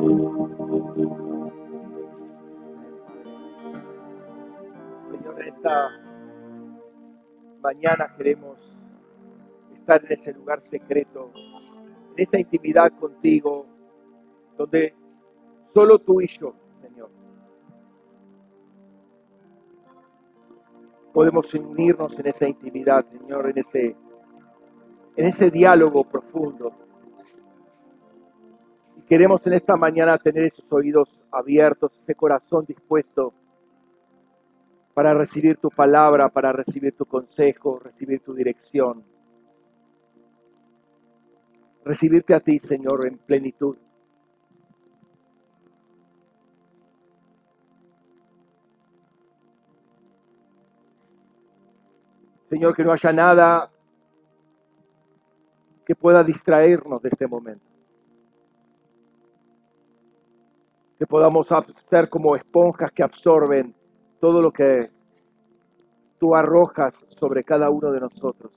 Señor, en esta mañana queremos estar en ese lugar secreto, en esa intimidad contigo, donde solo tú y yo, Señor, podemos unirnos en esa intimidad, Señor, en ese, en ese diálogo profundo. Queremos en esta mañana tener esos oídos abiertos, ese corazón dispuesto para recibir tu palabra, para recibir tu consejo, recibir tu dirección. Recibirte a ti, Señor, en plenitud. Señor, que no haya nada que pueda distraernos de este momento. Que podamos ser como esponjas que absorben todo lo que tú arrojas sobre cada uno de nosotros.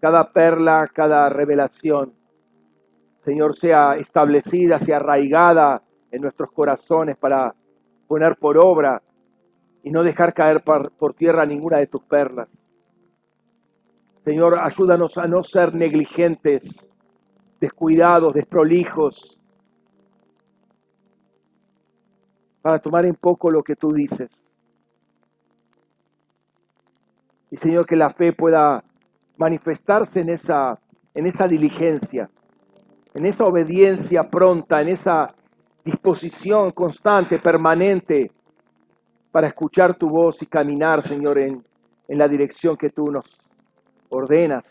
Cada perla, cada revelación, Señor, sea establecida, sea arraigada en nuestros corazones para poner por obra y no dejar caer por, tierra ninguna de tus perlas. Señor, ayúdanos a no ser negligentes, descuidados, desprolijos, para tomar en poco lo que tú dices. Y Señor, que la fe pueda manifestarse en esa, en esa diligencia, en esa obediencia pronta, en esa disposición constante, permanente, para escuchar tu voz y caminar, Señor, en, en la dirección que tú nos ordenas.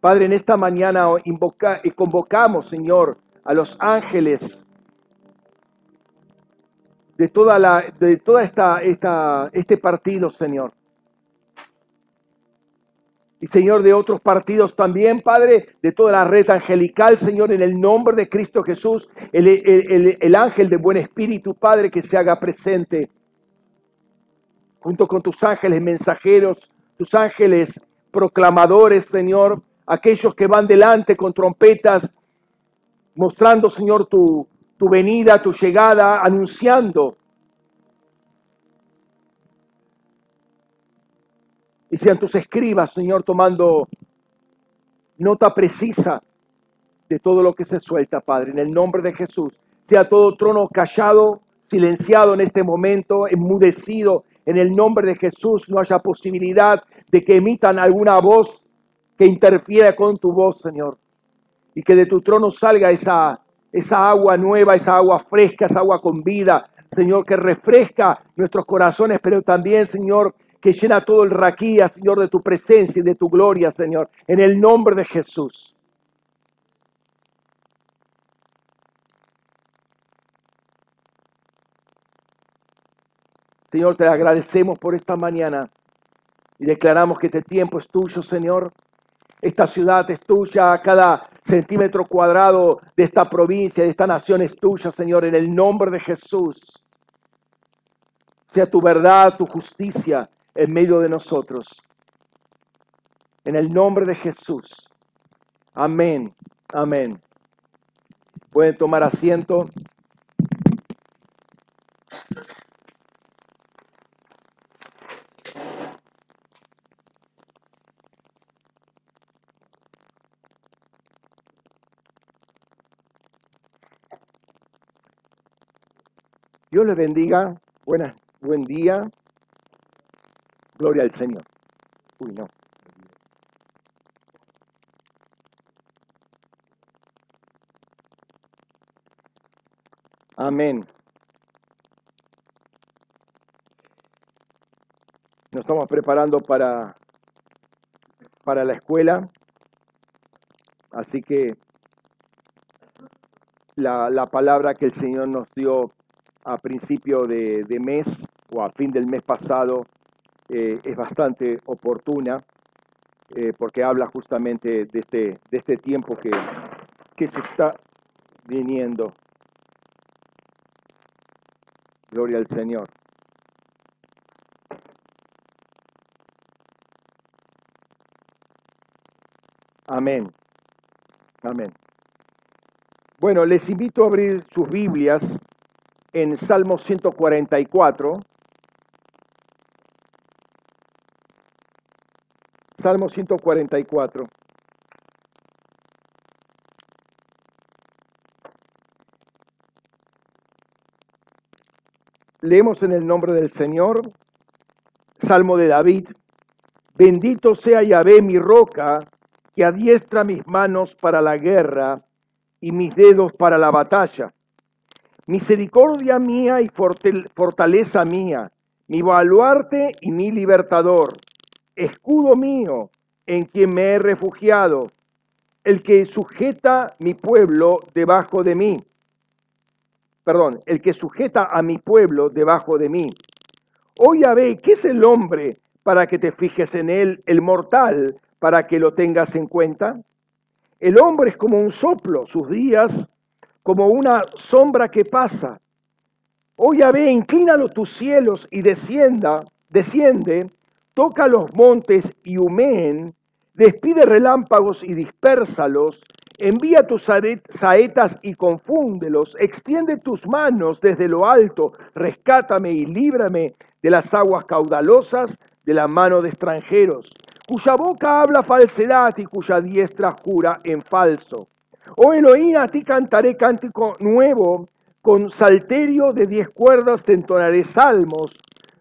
Padre, en esta mañana invoca, convocamos, Señor, a los ángeles de toda, la, de toda esta, esta, este partido, Señor. Y Señor, de otros partidos también, Padre, de toda la red angelical, Señor, en el nombre de Cristo Jesús, el, el, el ángel de buen espíritu, Padre, que se haga presente, junto con tus ángeles mensajeros, tus ángeles proclamadores, Señor, aquellos que van delante con trompetas, mostrando, Señor, tu, tu venida, tu llegada, anunciando. Y sean tus escribas, Señor, tomando nota precisa de todo lo que se suelta, Padre, en el nombre de Jesús. Sea todo trono callado, silenciado en este momento, enmudecido en el nombre de Jesús. No haya posibilidad de que emitan alguna voz que interfiera con tu voz, Señor. Y que de tu trono salga esa esa agua nueva, esa agua fresca, esa agua con vida, Señor, que refresca nuestros corazones, pero también, Señor, que llena todo el raquía, Señor, de tu presencia y de tu gloria, Señor, en el nombre de Jesús. Señor, te agradecemos por esta mañana y declaramos que este tiempo es tuyo, Señor. Esta ciudad es tuya, cada centímetro cuadrado de esta provincia, de esta nación es tuya, Señor, en el nombre de Jesús. Sea tu verdad, tu justicia en medio de nosotros. En el nombre de Jesús. Amén. Amén. Pueden tomar asiento. Dios les bendiga. Buena, buen día. Gloria al Señor. Uy, no. Amén. Nos estamos preparando para, para la escuela. Así que la, la palabra que el Señor nos dio a principio de, mes o a fin del mes pasado eh, es bastante oportuna eh, porque habla justamente de este, de este tiempo que, que se está viniendo. Gloria al Señor. Amén. Amén. Bueno, les invito a abrir sus Biblias en Salmo 144. Salmo 144. Leemos en el nombre del Señor, Salmo de David. Bendito sea Yahvé mi roca, que adiestra mis manos para la guerra y mis dedos para la batalla. Misericordia mía y fortaleza mía, mi baluarte y mi libertador, escudo mío en quien me he refugiado, el que sujeta mi pueblo debajo de mí perdón, el que sujeta a mi pueblo debajo de mí. Oye, ve, ¿qué es el hombre para que te fijes en él, el mortal para que lo tengas en cuenta? El hombre es como un soplo, sus días como una sombra que pasa. Oye, ve, inclínalo tus cielos y descienda, desciende, toca los montes y humeen, despide relámpagos y dispérsalos, Envía tus saetas y confúndelos. Extiende tus manos desde lo alto. Rescátame y líbrame de las aguas caudalosas de la mano de extranjeros, cuya boca habla falsedad y cuya diestra jura en falso. Oh Elohim, a ti cantaré cántico nuevo, con salterio de diez cuerdas te entonaré salmos.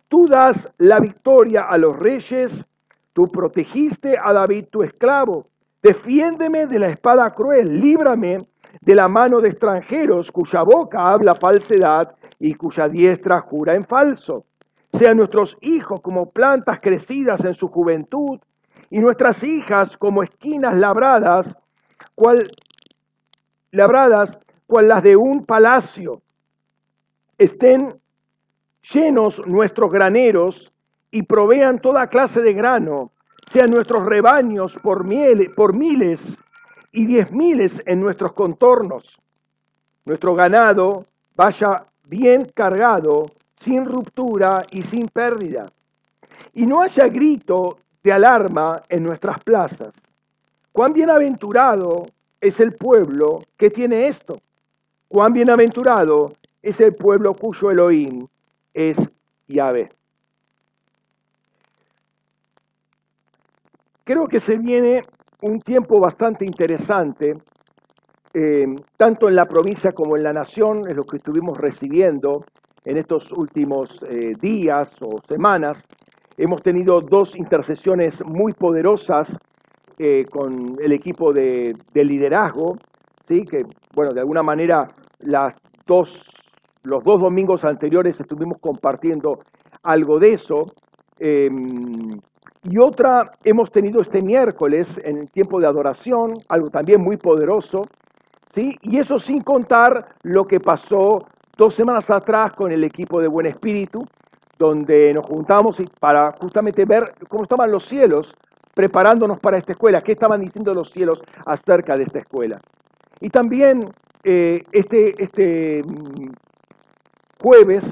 Tú das la victoria a los reyes, tú protegiste a David tu esclavo Defiéndeme de la espada cruel, líbrame de la mano de extranjeros cuya boca habla falsedad y cuya diestra jura en falso. Sean nuestros hijos como plantas crecidas en su juventud y nuestras hijas como esquinas labradas, cual, labradas cual las de un palacio. Estén llenos nuestros graneros y provean toda clase de grano sean nuestros rebaños por, por miles y diez miles en nuestros contornos. Nuestro ganado vaya bien cargado, sin ruptura y sin pérdida. Y no haya grito de alarma en nuestras plazas. Cuán bienaventurado es el pueblo que tiene esto. Cuán bienaventurado es el pueblo cuyo Elohim es Yahvé. Creo que se viene un tiempo bastante interesante, eh, tanto en la provincia como en la nación, es lo que estuvimos recibiendo en estos últimos eh, días o semanas. Hemos tenido dos intercesiones muy poderosas eh, con el equipo de, liderazgo, ¿sí? que, bueno, de alguna manera las dos, los dos domingos anteriores estuvimos compartiendo algo de eso. Em, y otra hemos tenido este miércoles en el tiempo de adoración, algo también muy poderoso, ¿sí? Y eso sin contar lo que pasó dos semanas atrás con el equipo de Buen Espíritu, donde nos juntamos para justamente ver cómo estaban los cielos preparándonos para esta escuela, qué estaban diciendo los cielos acerca de esta escuela. Y también eh, este, este mm, jueves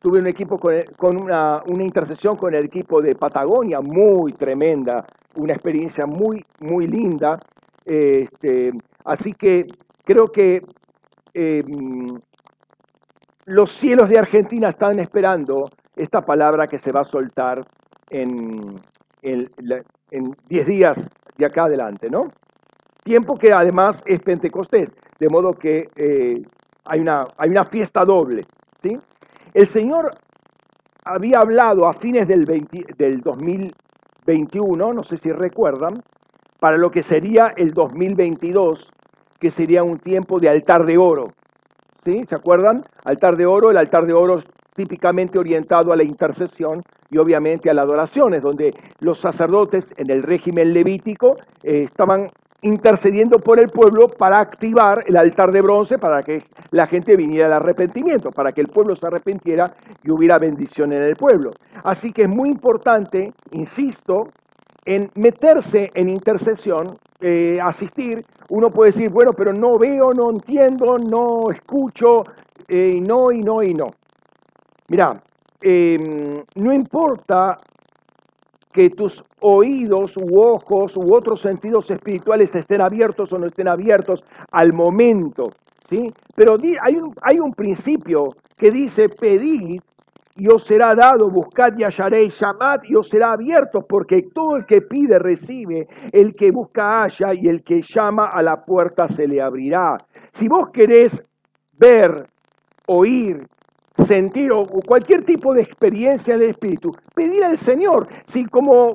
tuve un equipo con, una, una, intercesión con el equipo de Patagonia, muy tremenda, una experiencia muy, muy linda. Este, así que creo que em, los cielos de Argentina están esperando esta palabra que se va a soltar en 10 días de acá adelante, ¿no? Tiempo que además es Pentecostés, de modo que eh, hay, una, hay una fiesta doble, ¿sí? El Señor había hablado a fines del, del 2021, no sé si recuerdan, para lo que sería el 2022, que sería un tiempo de altar de oro. ¿Sí? ¿Se acuerdan? Altar de oro, el altar de oro típicamente orientado a la intercesión y obviamente a la adoración, es donde los sacerdotes en el régimen levítico eh, estaban intercediendo por el pueblo para activar el altar de bronce para que la gente viniera al arrepentimiento, para que el pueblo se arrepintiera y hubiera bendición en el pueblo. Así que es muy importante, insisto, en meterse en intercesión, eh, asistir. Uno puede decir, bueno, pero no veo, no entiendo, no escucho, eh, no y no y no. Mira, em, no importa que tus oídos u ojos u otros sentidos espirituales estén abiertos o no estén abiertos al momento ¿sí? Pero hay un, hay un principio que dice, pedid y os será dado, buscad y hallaréis, llamad y os será abierto, porque todo el que pide recibe, el que busca halla y el que llama a la puerta se le abrirá. Si vos querés ver, oír, sentir o cualquier tipo de experiencia del Espíritu, pedir al Señor. Si como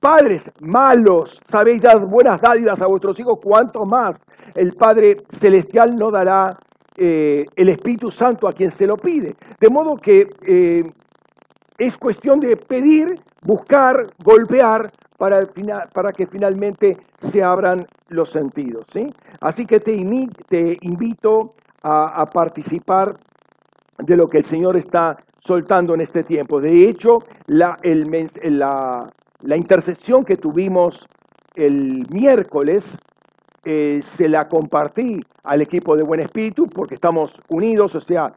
padres malos sabéis dar buenas dádivas a vuestros hijos, ¿cuánto más el Padre Celestial no dará eh, el Espíritu Santo a quien se lo pide? De modo que eh, es cuestión de pedir, buscar, golpear para, para que finalmente se abran los sentidos. ¿sí? Así que te, te invito a participar de lo que el Señor está soltando en este tiempo. De hecho, la, la intercesión que tuvimos el miércoles eh, se la compartí al equipo de Buen Espíritu porque estamos unidos, o sea,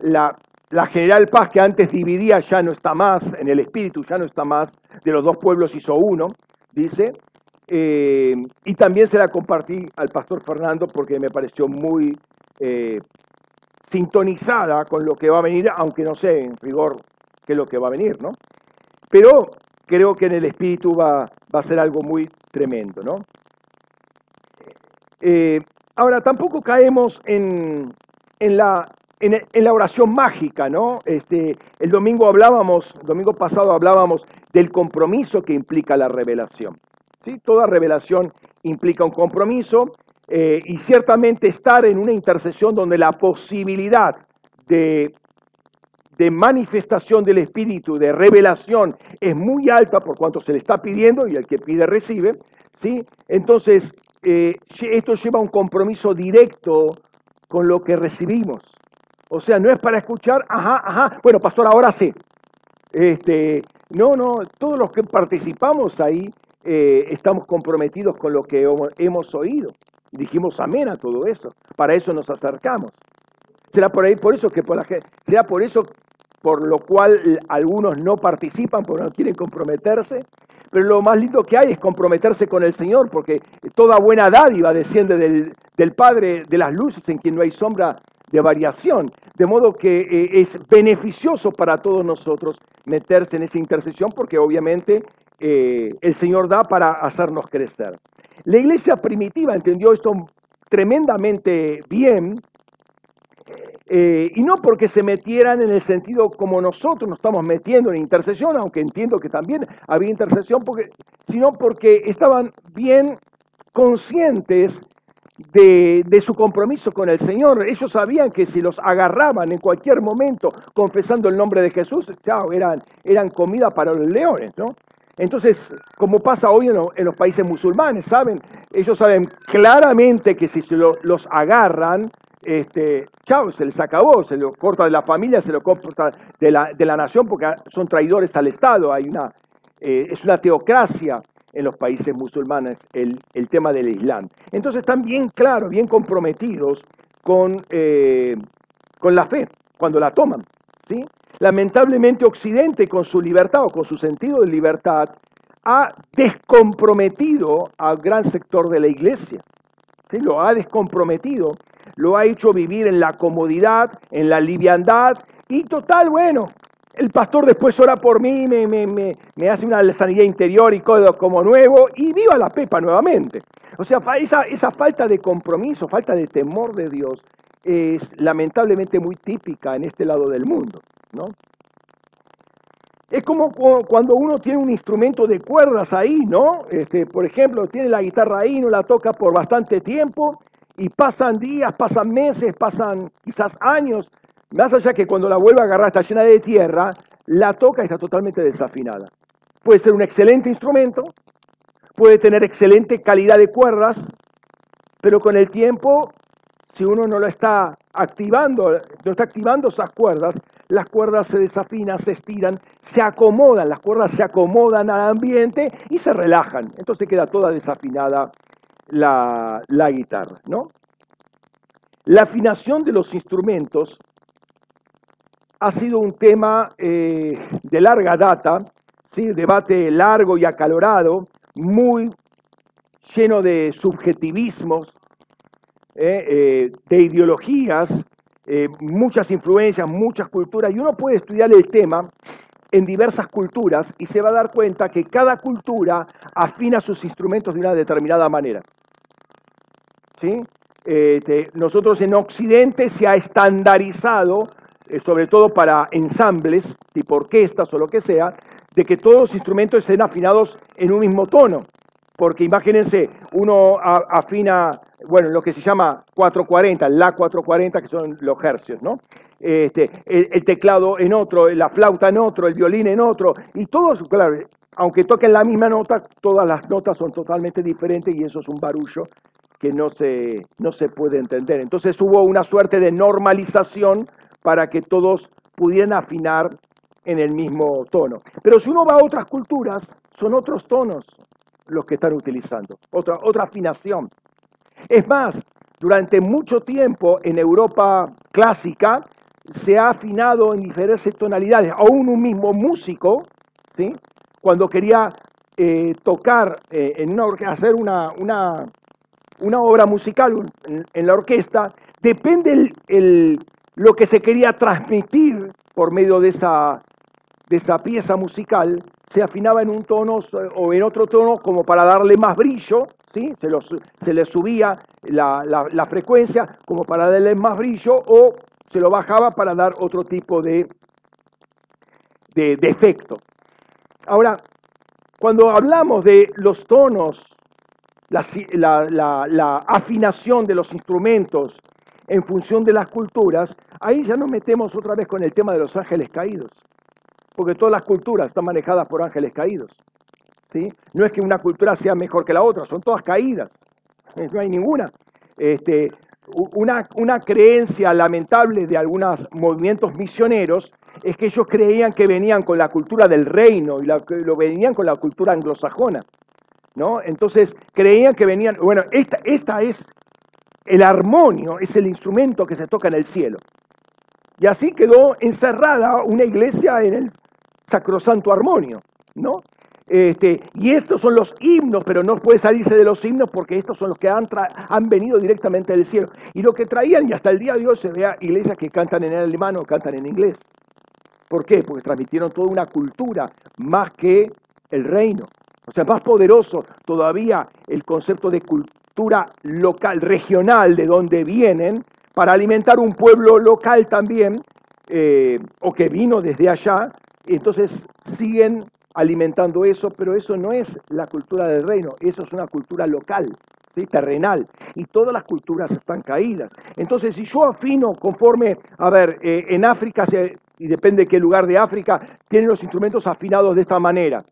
la, la General Paz que antes dividía ya no está más en el Espíritu, ya no está más, de los dos pueblos hizo uno, dice, eh, y también se la compartí al pastor Fernando porque me pareció muy eh, sintonizada con lo que va a venir, aunque no sé en rigor qué es lo que va a venir, ¿no? Pero creo que en el espíritu va, va a ser algo muy tremendo, ¿no? Eh, ahora, tampoco caemos en, en, la, en, la oración mágica, ¿no? Este, el domingo hablábamos, el domingo pasado hablábamos del compromiso que implica la revelación. ¿sí? Toda revelación implica un compromiso eh, y ciertamente estar en una intercesión donde la posibilidad de, de, manifestación del Espíritu, de revelación, es muy alta por cuanto se le está pidiendo y el que pide recibe, ¿sí? Entonces, eh, esto lleva a un compromiso directo con lo que recibimos. O sea, no es para escuchar, ajá, ajá, bueno, pastor, ahora sí. Este, no, no, todos los que participamos ahí eh, estamos comprometidos con lo que hemos oído. Dijimos amén a todo eso. Para eso nos acercamos. Será por ahí, por eso que por la será por eso por lo cual algunos no participan porque no quieren comprometerse. Pero lo más lindo que hay es comprometerse con el Señor, porque toda buena dádiva desciende del, del Padre de las luces en quien no hay sombra de variación. De modo que eh, es beneficioso para todos nosotros meterse en esa intercesión, porque obviamente eh, el Señor da para hacernos crecer. La iglesia primitiva entendió esto tremendamente bien, eh, y no porque se metieran en el sentido como nosotros nos estamos metiendo en intercesión, aunque entiendo que también había intercesión, sino porque estaban bien conscientes de, de, su compromiso con el Señor. Ellos sabían que si los agarraban en cualquier momento confesando el nombre de Jesús, chao, eran, eran comida para los leones, ¿no? Entonces, como pasa hoy en, los países musulmanes, ¿saben? Ellos saben claramente que si se los agarran, este, chao, se les acabó, se lo corta de la familia, se lo corta de la, de la nación porque son traidores al Estado. Hay una, eh, es una teocracia en los países musulmanes el, el, tema del Islam. Entonces están bien claros, bien comprometidos con, eh, con la fe cuando la toman. ¿sí? Lamentablemente Occidente con su libertad o con su sentido de libertad ha descomprometido al gran sector de la iglesia. Lo ha descomprometido, lo ha hecho vivir en la comodidad, en la liviandad y total, bueno, el pastor después ora por mí, me, me, me, me hace una sanidad interior y codo como nuevo y viva la pepa nuevamente. O sea, esa, esa falta de compromiso, falta de temor de Dios es lamentablemente muy típica en este lado del mundo. ¿No? Es como cuando uno tiene un instrumento de cuerdas ahí, ¿no? Este, por ejemplo, tiene la guitarra ahí, no la toca por bastante tiempo y pasan días, pasan meses, pasan quizás años, más allá que cuando la vuelve a agarrar está llena de tierra, la toca y está totalmente desafinada. Puede ser un excelente instrumento, puede tener excelente calidad de cuerdas, pero con el tiempo si uno no lo está activando, no está activando esas cuerdas, las cuerdas se desafinan, se estiran, se acomodan, las cuerdas se acomodan al ambiente y se relajan. Entonces queda toda desafinada la, guitarra, ¿no? La afinación de los instrumentos ha sido un tema eh, de larga data, ¿sí? debate largo y acalorado, muy lleno de subjetivismos, eh, eh, de ideologías, eh, muchas influencias, muchas culturas, y uno puede estudiar el tema en diversas culturas y se va a dar cuenta que cada cultura afina sus instrumentos de una determinada manera. ¿Sí? Este, nosotros en Occidente se ha estandarizado, sobre todo para ensambles, tipo orquestas o lo que sea, de que todos los instrumentos estén afinados en un mismo tono. Porque imagínense, uno afina, bueno, lo que se llama 440, la 440, que son los hercios, ¿no? Este, el, teclado en otro, la flauta en otro, el violín en otro, y todos, claro, aunque toquen la misma nota, todas las notas son totalmente diferentes y eso es un barullo que no se, no se puede entender. Entonces hubo una suerte de normalización para que todos pudieran afinar en el mismo tono. Pero si uno va a otras culturas, son otros tonos los que están utilizando, otra, otra afinación. Es más, durante mucho tiempo en Europa clásica se ha afinado en diferentes tonalidades. Aún un mismo músico, ¿sí? cuando quería eh, tocar, eh, en una hacer una, una, una, obra musical en, la orquesta, depende el, lo que se quería transmitir por medio de esa, de esa pieza musical se afinaba en un tono o en otro tono como para darle más brillo, ¿sí? se, le subía la, frecuencia como para darle más brillo o se lo bajaba para dar otro tipo de, de, efecto. Ahora, cuando hablamos de los tonos, la, la, afinación de los instrumentos en función de las culturas, ahí ya nos metemos otra vez con el tema de los ángeles caídos porque todas las culturas están manejadas por ángeles caídos. ¿sí? No es que una cultura sea mejor que la otra, son todas caídas, no hay ninguna. Este, una, una creencia lamentable de algunos movimientos misioneros es que ellos creían que venían con la cultura del reino y lo venían con la cultura anglosajona. ¿no? Entonces creían que venían, bueno, esta, esta es el armonio, es el instrumento que se toca en el cielo. Y así quedó encerrada una iglesia en el sacrosanto armonio, ¿no? Este, y estos son los himnos, pero no puede salirse de los himnos porque estos son los que han, han venido directamente del cielo. Y lo que traían, y hasta el día de hoy se vea iglesias que cantan en alemán o cantan en inglés. ¿Por qué? Porque transmitieron toda una cultura más que el reino. O sea, más poderoso todavía el concepto de cultura local, regional, de donde vienen, para alimentar un pueblo local también, eh, o que vino desde allá, entonces siguen alimentando eso, pero eso no es la cultura del reino, eso es una cultura local, terrenal, y todas las culturas están caídas. Entonces, si yo afino conforme, a ver, eh, en África, y depende de qué lugar de África, tienen los instrumentos afinados de esta manera.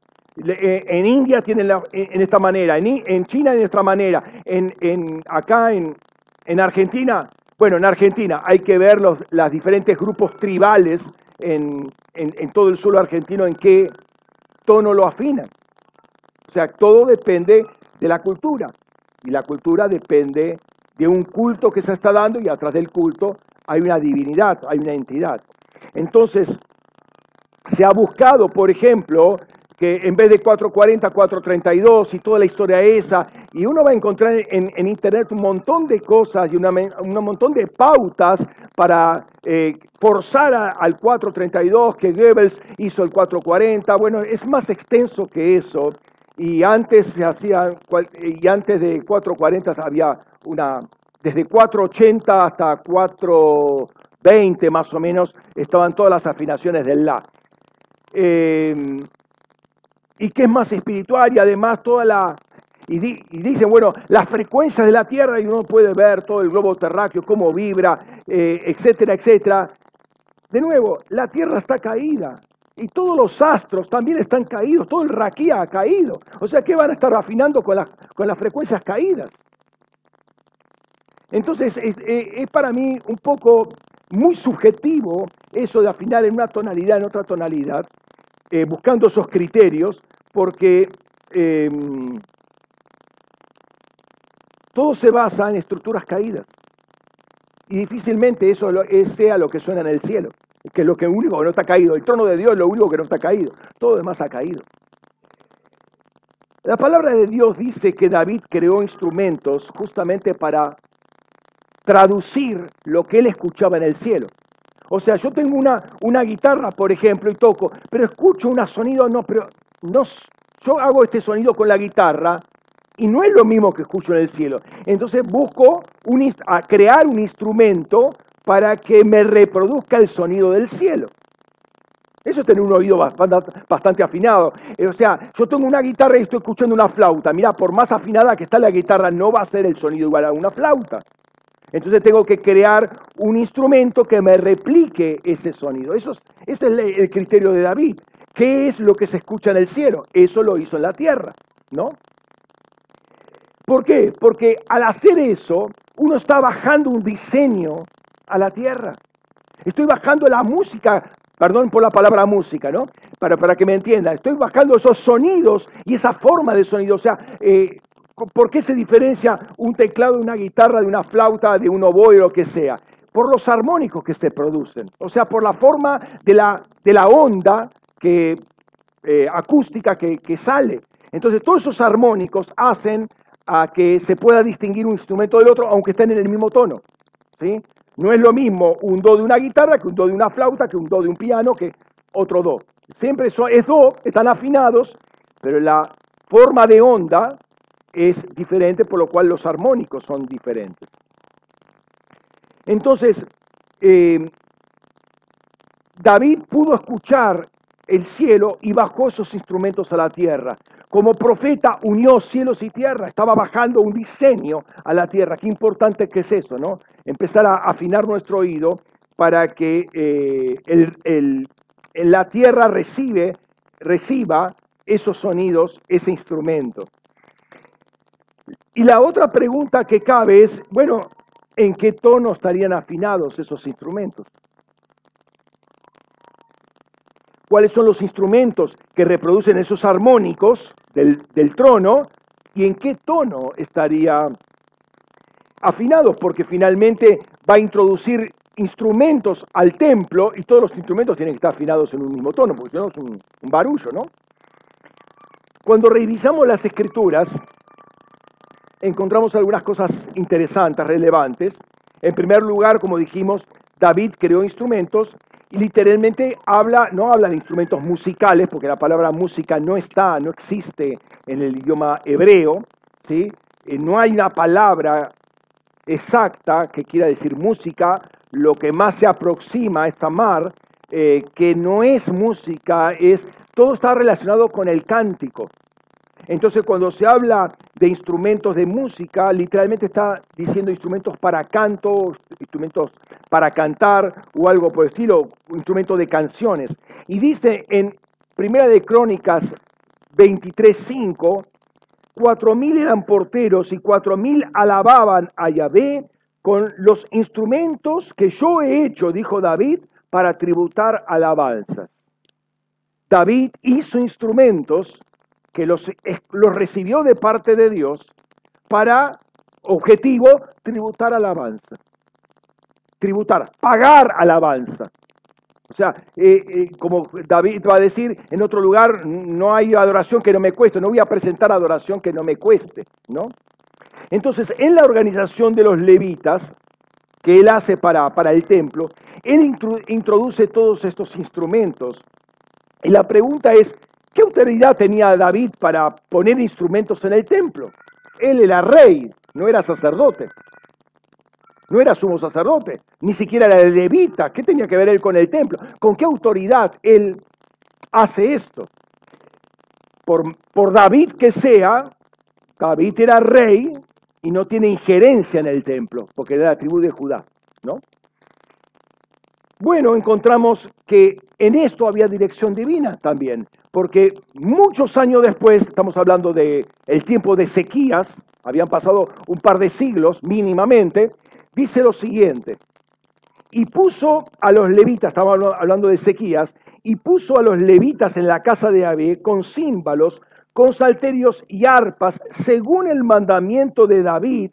Eh, en India tienen en esta manera, en, China de esta manera, en, acá en, en Argentina, bueno, en Argentina hay que ver los las diferentes grupos tribales en, todo el suelo argentino en qué tono lo afinan. O sea, todo depende de la cultura. Y la cultura depende de un culto que se está dando y atrás del culto hay una divinidad, hay una entidad. Entonces, se ha buscado, por ejemplo, que en vez de 440, 432 y toda la historia esa, y uno va a encontrar en, internet un montón de cosas y un montón de pautas para eh, forzar al 432 que Goebbels hizo el 440. Bueno, es más extenso que eso. Y antes se hacía, y antes de 440 había una, desde 480 hasta 420 más o menos, estaban todas las afinaciones del La. Eh, y que es más espiritual y además toda la... Y, dicen, bueno, las frecuencias de la Tierra y uno puede ver todo el globo terráqueo, cómo vibra, eh, etcétera, etcétera. De nuevo, la Tierra está caída y todos los astros también están caídos, todo el raquía ha caído. O sea, ¿qué van a estar afinando con, con las frecuencias caídas? Entonces, es, es para mí un poco muy subjetivo eso de afinar en una tonalidad, en otra tonalidad. Eh, buscando esos criterios, porque em, todo se basa en estructuras caídas. Y difícilmente eso sea lo que suena en el cielo, que es lo que único que no está caído. El trono de Dios es lo único que no está caído. Todo demás ha caído. La palabra de Dios dice que David creó instrumentos justamente para traducir lo que él escuchaba en el cielo. O sea, yo tengo una, una guitarra, por ejemplo, y toco, pero escucho un sonido, no, pero no, yo hago este sonido con la guitarra y no es lo mismo que escucho en el cielo. Entonces busco a crear un instrumento para que me reproduzca el sonido del cielo. Eso es tener un oído bastante, afinado. Eh, o sea, yo tengo una guitarra y estoy escuchando una flauta. Mira, por más afinada que está la guitarra, no va a ser el sonido igual a una flauta. Entonces tengo que crear un instrumento que me replique ese sonido. Eso es, ese es el criterio de David. ¿Qué es lo que se escucha en el cielo? Eso lo hizo en la tierra, ¿no? ¿Por qué? Porque al hacer eso, uno está bajando un diseño a la tierra. Estoy bajando la música, perdón por la palabra música, ¿no? Para, para que me entienda, estoy bajando esos sonidos y esa forma de sonido. O sea, eh, ¿por qué se diferencia un teclado de una guitarra, de una flauta, de un oboe o lo que sea? Por los armónicos que se producen. O sea, por la forma de la, de la onda que, eh, acústica que, que sale. Entonces, todos esos armónicos hacen a que se pueda distinguir un instrumento del otro, aunque estén en el mismo tono. ¿sí? No es lo mismo un do de una guitarra que un do de una flauta, que un do de un piano, que otro do. Siempre es do, están afinados, pero la forma de onda es diferente, por lo cual los armónicos son diferentes. Entonces, eh, David pudo escuchar el cielo y bajó esos instrumentos a la tierra. Como profeta unió cielos y tierra, estaba bajando un diseño a la tierra. Qué importante que es eso, ¿no? Empezar a afinar nuestro oído para que eh, la tierra recibe, reciba esos sonidos, ese instrumento. Y la otra pregunta que cabe es, bueno, ¿en qué tono estarían afinados esos instrumentos? cuáles son los instrumentos que reproducen esos armónicos del, trono y en qué tono estaría afinados, porque finalmente va a introducir instrumentos al templo y todos los instrumentos tienen que estar afinados en un mismo tono, porque si no es un, un barullo, ¿no? Cuando revisamos las escrituras, encontramos algunas cosas interesantes, relevantes. En primer lugar, como dijimos, David creó instrumentos y literalmente habla, no habla de instrumentos musicales, porque la palabra música no está, no existe en el idioma hebreo, ¿sí? Eh, no hay una palabra exacta que quiera decir música, lo que más se aproxima es tamar, eh, que no es música, es todo está relacionado con el cántico. Entonces cuando se habla de instrumentos de música, literalmente está diciendo instrumentos para canto, instrumentos para cantar o algo por el estilo, instrumentos de canciones. Y dice en Primera de Crónicas 23.5, cuatro mil eran porteros y cuatro mil alababan a Yahvé con los instrumentos que yo he hecho, dijo David, para tributar alabanzas. David hizo instrumentos que los, los recibió de parte de Dios para objetivo tributar alabanza. Tributar, pagar alabanza. O sea, eh, eh, como David va a decir en otro lugar, no hay adoración que no me cueste, no voy a presentar adoración que no me cueste, ¿no? Entonces, en la organización de los levitas, que él hace para, para el templo, él introduce todos estos instrumentos. Y la pregunta es, ¿Qué autoridad tenía David para poner instrumentos en el templo? Él era rey, no era sacerdote. No era sumo sacerdote, ni siquiera era levita. ¿Qué tenía que ver él con el templo? ¿Con qué autoridad él hace esto? Por, por David que sea, David era rey y no tiene injerencia en el templo, porque era la tribu de Judá, ¿no? Bueno, encontramos que en esto había dirección divina también, porque muchos años después, estamos hablando del el tiempo de sequías, habían pasado un par de siglos mínimamente, dice lo siguiente, y puso a los levitas, estamos hablando de sequías, y puso a los levitas en la casa de Abé con címbalos, con salterios y arpas, según el mandamiento de David,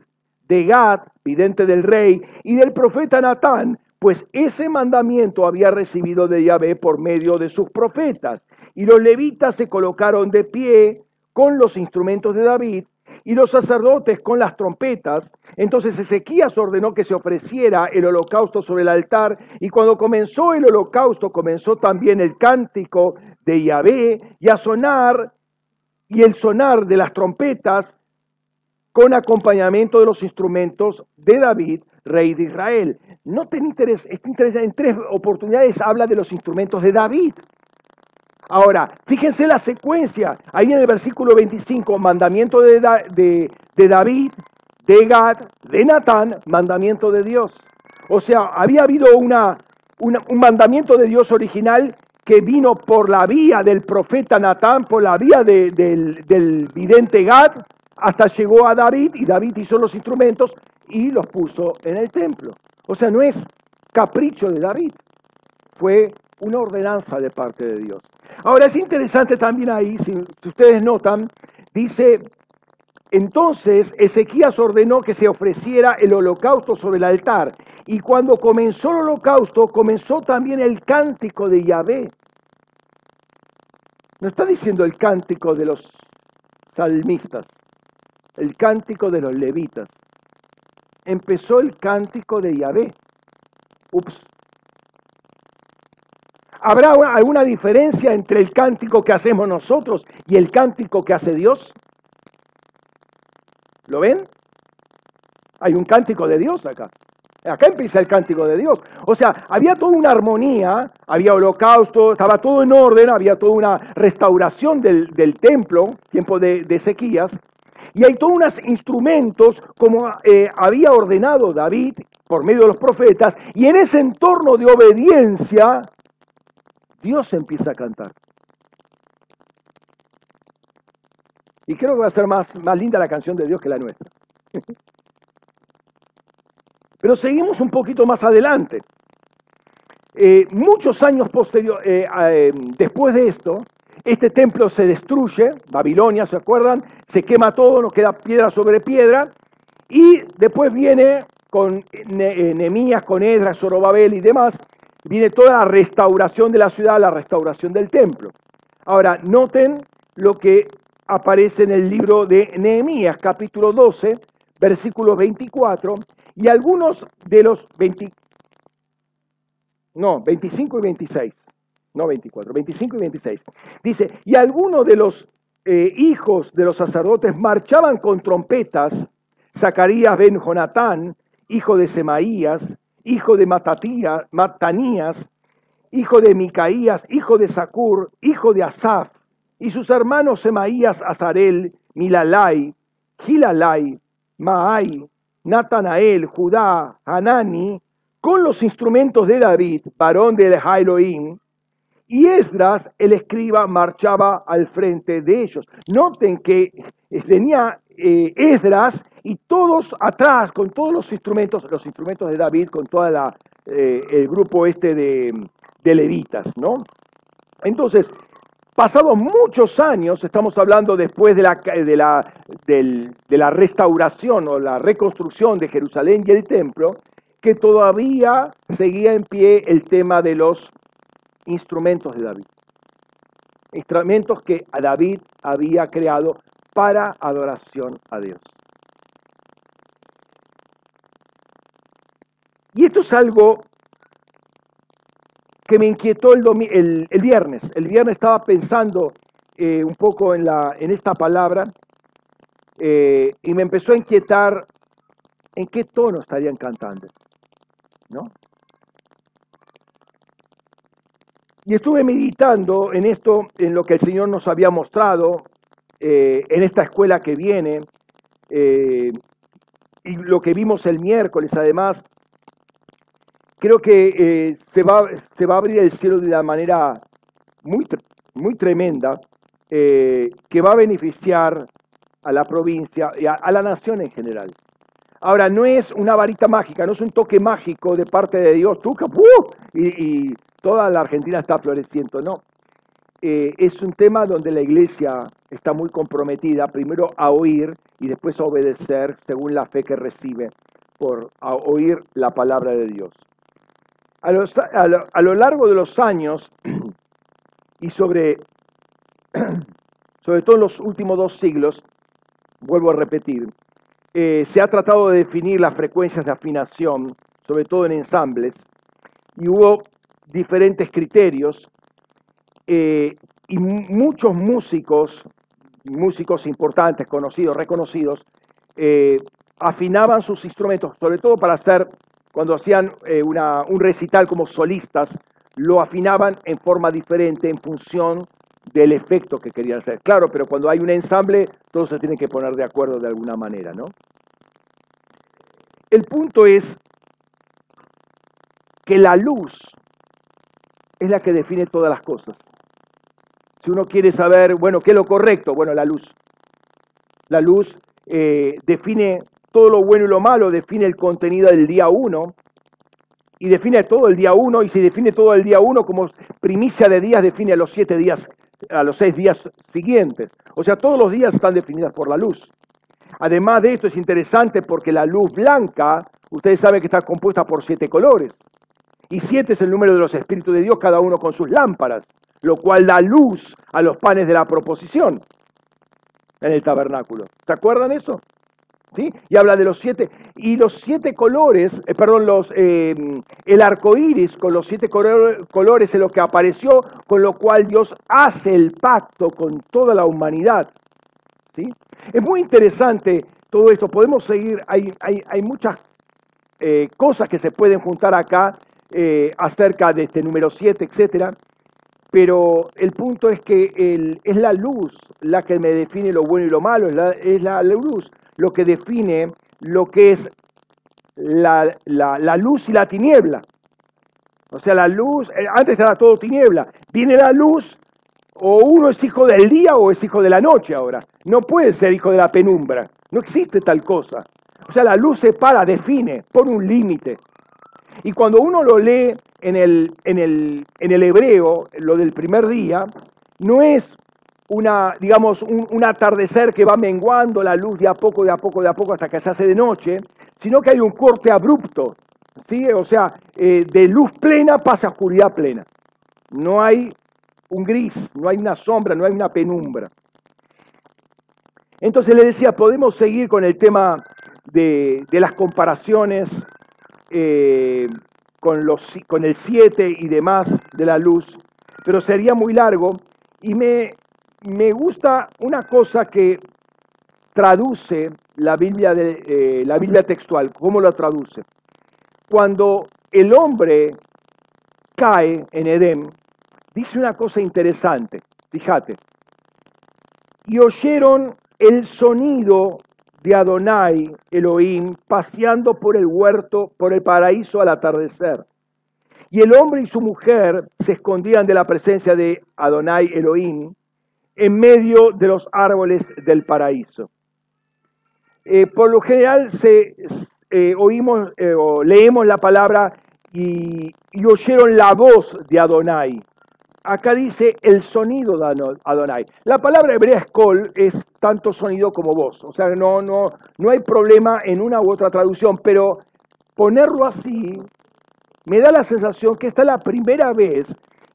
de Gad, vidente del rey, y del profeta Natán, pues ese mandamiento había recibido de Yahvé por medio de sus profetas. Y los levitas se colocaron de pie con los instrumentos de David, y los sacerdotes con las trompetas. Entonces Ezequías ordenó que se ofreciera el holocausto sobre el altar y cuando comenzó el holocausto comenzó también el cántico de Yahvé y a sonar y el sonar de las trompetas con acompañamiento de los instrumentos de David, rey de Israel. No te interesa, en tres oportunidades habla de los instrumentos de David. Ahora, fíjense la secuencia. Ahí en el versículo 25, mandamiento de, de, David, de Gad, de Natán, mandamiento de Dios. O sea, había habido una, un mandamiento de Dios original que vino por la vía del profeta Natán, por la vía del, del vidente Gad, hasta llegó a David y David hizo los instrumentos y los puso en el templo. O sea, no es capricho de David, fue una ordenanza de parte de Dios. Ahora es interesante también ahí, si, ustedes notan, dice, entonces Ezequías ordenó que se ofreciera el holocausto sobre el altar. Y cuando comenzó el holocausto, comenzó también el cántico de Yahvé. No está diciendo el cántico de los salmistas, el cántico de los levitas. Empezó el cántico de Yahvé. Ups, ¿Habrá alguna diferencia entre el cántico que hacemos nosotros y el cántico que hace Dios? ¿Lo ven? Hay un cántico de Dios acá. Acá empieza el cántico de Dios. O sea, había toda una armonía, había holocausto, estaba todo en orden, había toda una restauración del, templo, tiempo de, de, sequías, y hay todos unos instrumentos como eh, había ordenado David por medio de los profetas, y en ese entorno de obediencia Dios empieza a cantar. Y creo que va a ser más, más linda la canción de Dios que la nuestra. Pero seguimos un poquito más adelante. Eh, muchos años posterior, eh, después de esto, este templo se destruye, Babilonia, ¿se acuerdan? Se quema todo, no queda piedra sobre piedra, y después viene con Nehemías, con Edras, Zorobabel y demás, viene toda la restauración de la ciudad, la restauración del templo. Ahora, noten lo que aparece en el libro de Nehemías, capítulo 12, versículos 24, y algunos de los 20, no, 25 y 26, no 24, 25 y 26. Dice, y algunos de los eh, hijos de los sacerdotes marchaban con trompetas, Zacarías ben Jonatán, hijo de Semaías, hijo de Matanías, hijo de Micaías, hijo de Sacur, hijo de Asaf, y sus hermanos Semaías, Azarel, Milalai, Gilalai, Maai, Natanael, Judá, Hanani, con los instrumentos de David, varón de Elohim, y Esdras, el escriba, marchaba al frente de ellos. Noten que tenía eh, Esdras y todos atrás, con todos los instrumentos, los instrumentos de David, con todo eh, el grupo este de, levitas, ¿no? Entonces, pasados muchos años, estamos hablando después de la, de, la, de la restauración o la reconstrucción de Jerusalén y el templo, que todavía seguía en pie el tema de los instrumentos de David. Instrumentos que David había creado para adoración a Dios. Y esto es algo que me inquietó el, el, viernes. El viernes estaba pensando eh, un poco en, la, en esta palabra eh, y me empezó a inquietar en qué tono estarían cantando. ¿No? Y estuve meditando en esto, en lo que el Señor nos había mostrado, eh, en esta escuela que viene, y lo que vimos el miércoles además, creo que eh, se, va, se va a abrir el cielo de una manera muy, muy tremenda eh, que va a beneficiar a la provincia y a, la nación en general. Ahora, no es una varita mágica, no es un toque mágico de parte de Dios, tú, y, y toda la Argentina está floreciendo, no. Eh, es un tema donde la iglesia está muy comprometida, primero a oír y después a obedecer según la fe que recibe por oír la palabra de Dios. A, lo, largo de los años y sobre, sobre todo en los últimos dos siglos, vuelvo a repetir, eh, se ha tratado de definir las frecuencias de afinación, sobre todo en ensambles, y hubo diferentes criterios, eh, y muchos músicos, músicos importantes, conocidos, reconocidos, eh, afinaban sus instrumentos, sobre todo para hacer, cuando hacían un recital como solistas, lo afinaban en forma diferente en función del efecto que querían hacer. Claro, pero cuando hay un ensamble, todos se tienen que poner de acuerdo de alguna manera, ¿no? El punto es que la luz es la que define todas las cosas. Si uno quiere saber, bueno, ¿qué es lo correcto? Bueno, la luz. La luz eh, define todo lo bueno y lo malo, define el contenido del día uno y define todo el día uno y si define todo el día uno como primicia de días, define a los siete días a los seis días siguientes. O sea, todos los días están definidos por la luz. Además de esto es interesante porque la luz blanca, ustedes saben que está compuesta por siete colores. Y siete es el número de los espíritus de Dios, cada uno con sus lámparas, lo cual da luz a los panes de la proposición en el tabernáculo. ¿Se acuerdan eso? Y habla de los siete, y los siete colores, eh, perdón, los, eh, el arco iris con los siete colores es lo que apareció, con lo cual Dios hace el pacto con toda la humanidad. ¿sí? Es muy interesante todo esto, podemos seguir, hay, hay, hay muchas eh, cosas que se pueden juntar acá acerca de este número 7, etcétera, pero el punto es que el, es la luz la que me define lo bueno y lo malo, es la, es la luz lo que define lo que es la, luz y la tiniebla. O sea, la luz, eh, antes era todo tiniebla, viene la luz, o uno es hijo del día o es hijo de la noche ahora. No puede ser hijo de la penumbra, no existe tal cosa. O sea, la luz separa, define, pone un límite. Y cuando uno lo lee en el, en el, en el hebreo, lo del primer día, no es una, digamos, un, atardecer que va menguando la luz de a poco, de a poco, de a poco hasta que se hace de noche, sino que hay un corte abrupto, ¿sí? O sea, eh, de luz plena pasa a oscuridad plena. No hay un gris, no hay una sombra, no hay una penumbra. Entonces le decía, podemos seguir con el tema de, las comparaciones eh, con, los, con el 7 y demás de la luz, pero sería muy largo y me, me gusta una cosa que traduce la Biblia, de, eh, la Biblia textual. ¿Cómo lo traduce? Cuando el hombre cae en Edén, dice una cosa interesante. Fíjate. Y oyeron el sonido de Adonai Elohim paseando por el huerto, por el paraíso al atardecer. Y el hombre y su mujer se escondían de la presencia de Adonai Elohim en medio de los árboles del paraíso. Eh, por lo general se, eh, oímos eh, o leemos la palabra y, oyeron la voz de Adonai. Acá dice el sonido de Adonai. La palabra hebrea es kol, es tanto sonido como voz. O sea, no, no, no hay problema en una u otra traducción, pero ponerlo así me da la sensación que esta es la primera vez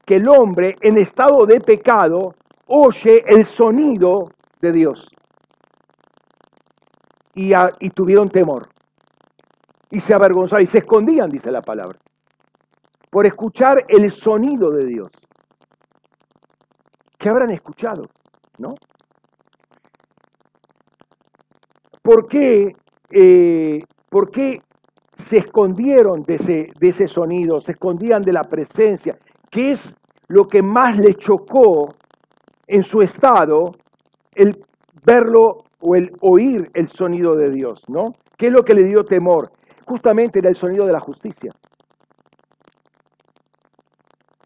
que el hombre en estado de pecado oye el sonido de Dios. Y, y tuvieron temor. Y se avergonzaron y se escondían, dice la palabra, por escuchar el sonido de Dios. ¿Qué habrán escuchado? ¿No? ¿Por qué, eh, ¿Por qué se escondieron de ese, de ese sonido? Se escondían de la presencia. ¿Qué es lo que más les chocó en su estado el verlo o el oír el sonido de Dios, ¿no? ¿Qué es lo que le dio temor? Justamente era el sonido de la justicia.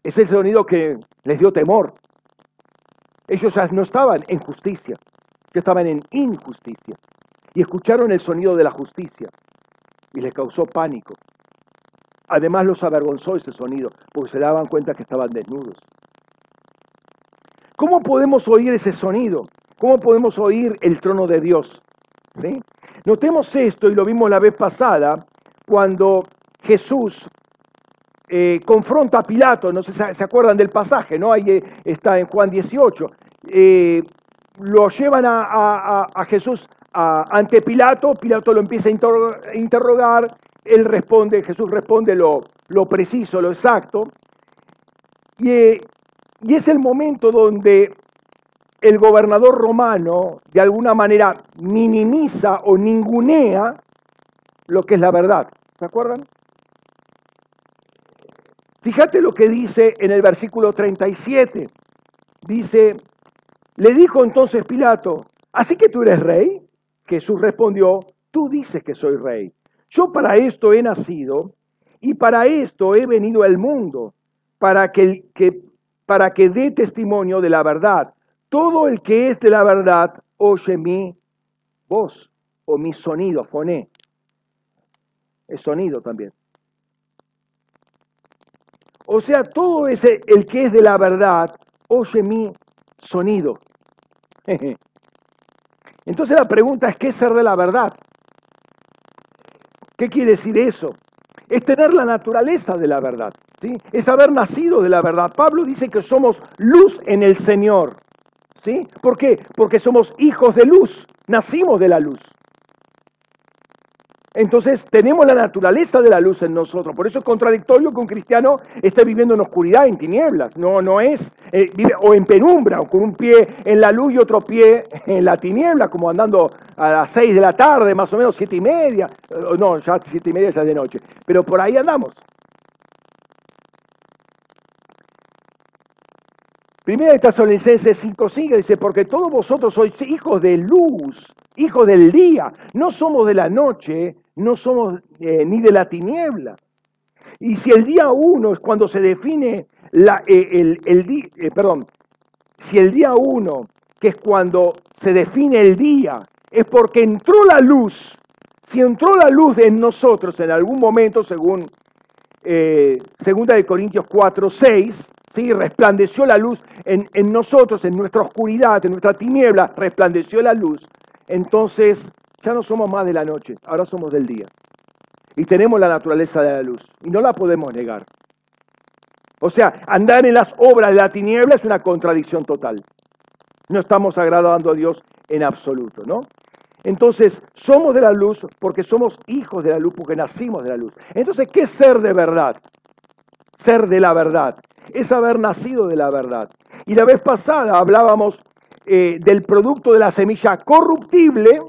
Es el sonido que les dio temor. Ellos no estaban en justicia, ya estaban en injusticia. Y escucharon el sonido de la justicia y les causó pánico. Además los avergonzó ese sonido, porque se daban cuenta que estaban desnudos. ¿Cómo podemos oír ese sonido? ¿Cómo podemos oír el trono de Dios? Notemos esto, y lo vimos la vez pasada, cuando Jesús eh, confronta a Pilato, no sé si se acuerdan del pasaje, ¿no? Ahí eh, está en Juan 18. Eh, lo llevan a, Jesús ante Pilato, Pilato lo empieza a interrogar, él responde, Jesús responde lo, lo preciso, lo exacto, y, y es el momento donde el gobernador romano de alguna manera minimiza o ningunea lo que es la verdad. ¿Se acuerdan? Fíjate lo que dice en el versículo 37. Dice, le dijo entonces Pilato, ¿así que tú eres rey? Jesús respondió, tú dices que soy rey. Yo para esto he nacido y para esto he venido al mundo, para que, dé testimonio de la verdad. Todo el que es de la verdad oye mi voz o mi sonido, foné. Es sonido también. O sea, todo ese, el que es de la verdad, oye mi sonido. Entonces la pregunta es, ¿qué es ser de la verdad? ¿Qué quiere decir eso? Es tener la naturaleza de la verdad, ¿sí? es haber nacido de la verdad. Pablo dice que somos luz en el Señor. ¿sí? ¿Por qué? Porque somos hijos de luz, nacimos de la luz. Entonces tenemos la naturaleza de la luz en nosotros. Por eso es contradictorio que un cristiano esté viviendo en oscuridad, en tinieblas. No, no es, eh, o en penumbra, o con un pie en la luz y otro pie en la tiniebla, como andando a las seis de la tarde, más o menos siete y media. Eh, no, ya siete y media ya es de noche. Pero por ahí andamos. Primera de Tesalonicenses 5.5 dice, porque todos vosotros sois hijos de luz, hijos del día, no somos de la noche, no somos eh, ni de la tiniebla. Y si el día uno es cuando se define la, eh, el, el eh, perdón, si el día uno, que es cuando se define el día, es porque entró la luz, si entró la luz en nosotros en algún momento, según segunda de Corintios 4, 6, ¿sí? resplandeció la luz en, en nosotros, en nuestra oscuridad, en nuestra tiniebla, resplandeció la luz, entonces ya no somos más de la noche, ahora somos del día. Y tenemos la naturaleza de la luz y no la podemos negar. O sea, andar en las obras de la tiniebla es una contradicción total. No estamos agradando a Dios en absoluto, ¿no? Entonces, somos de la luz porque somos hijos de la luz, porque nacimos de la luz. Entonces, ¿qué es ser de verdad? Ser de la verdad. Es haber nacido de la verdad. Y la vez pasada hablábamos eh, del producto de la semilla corruptible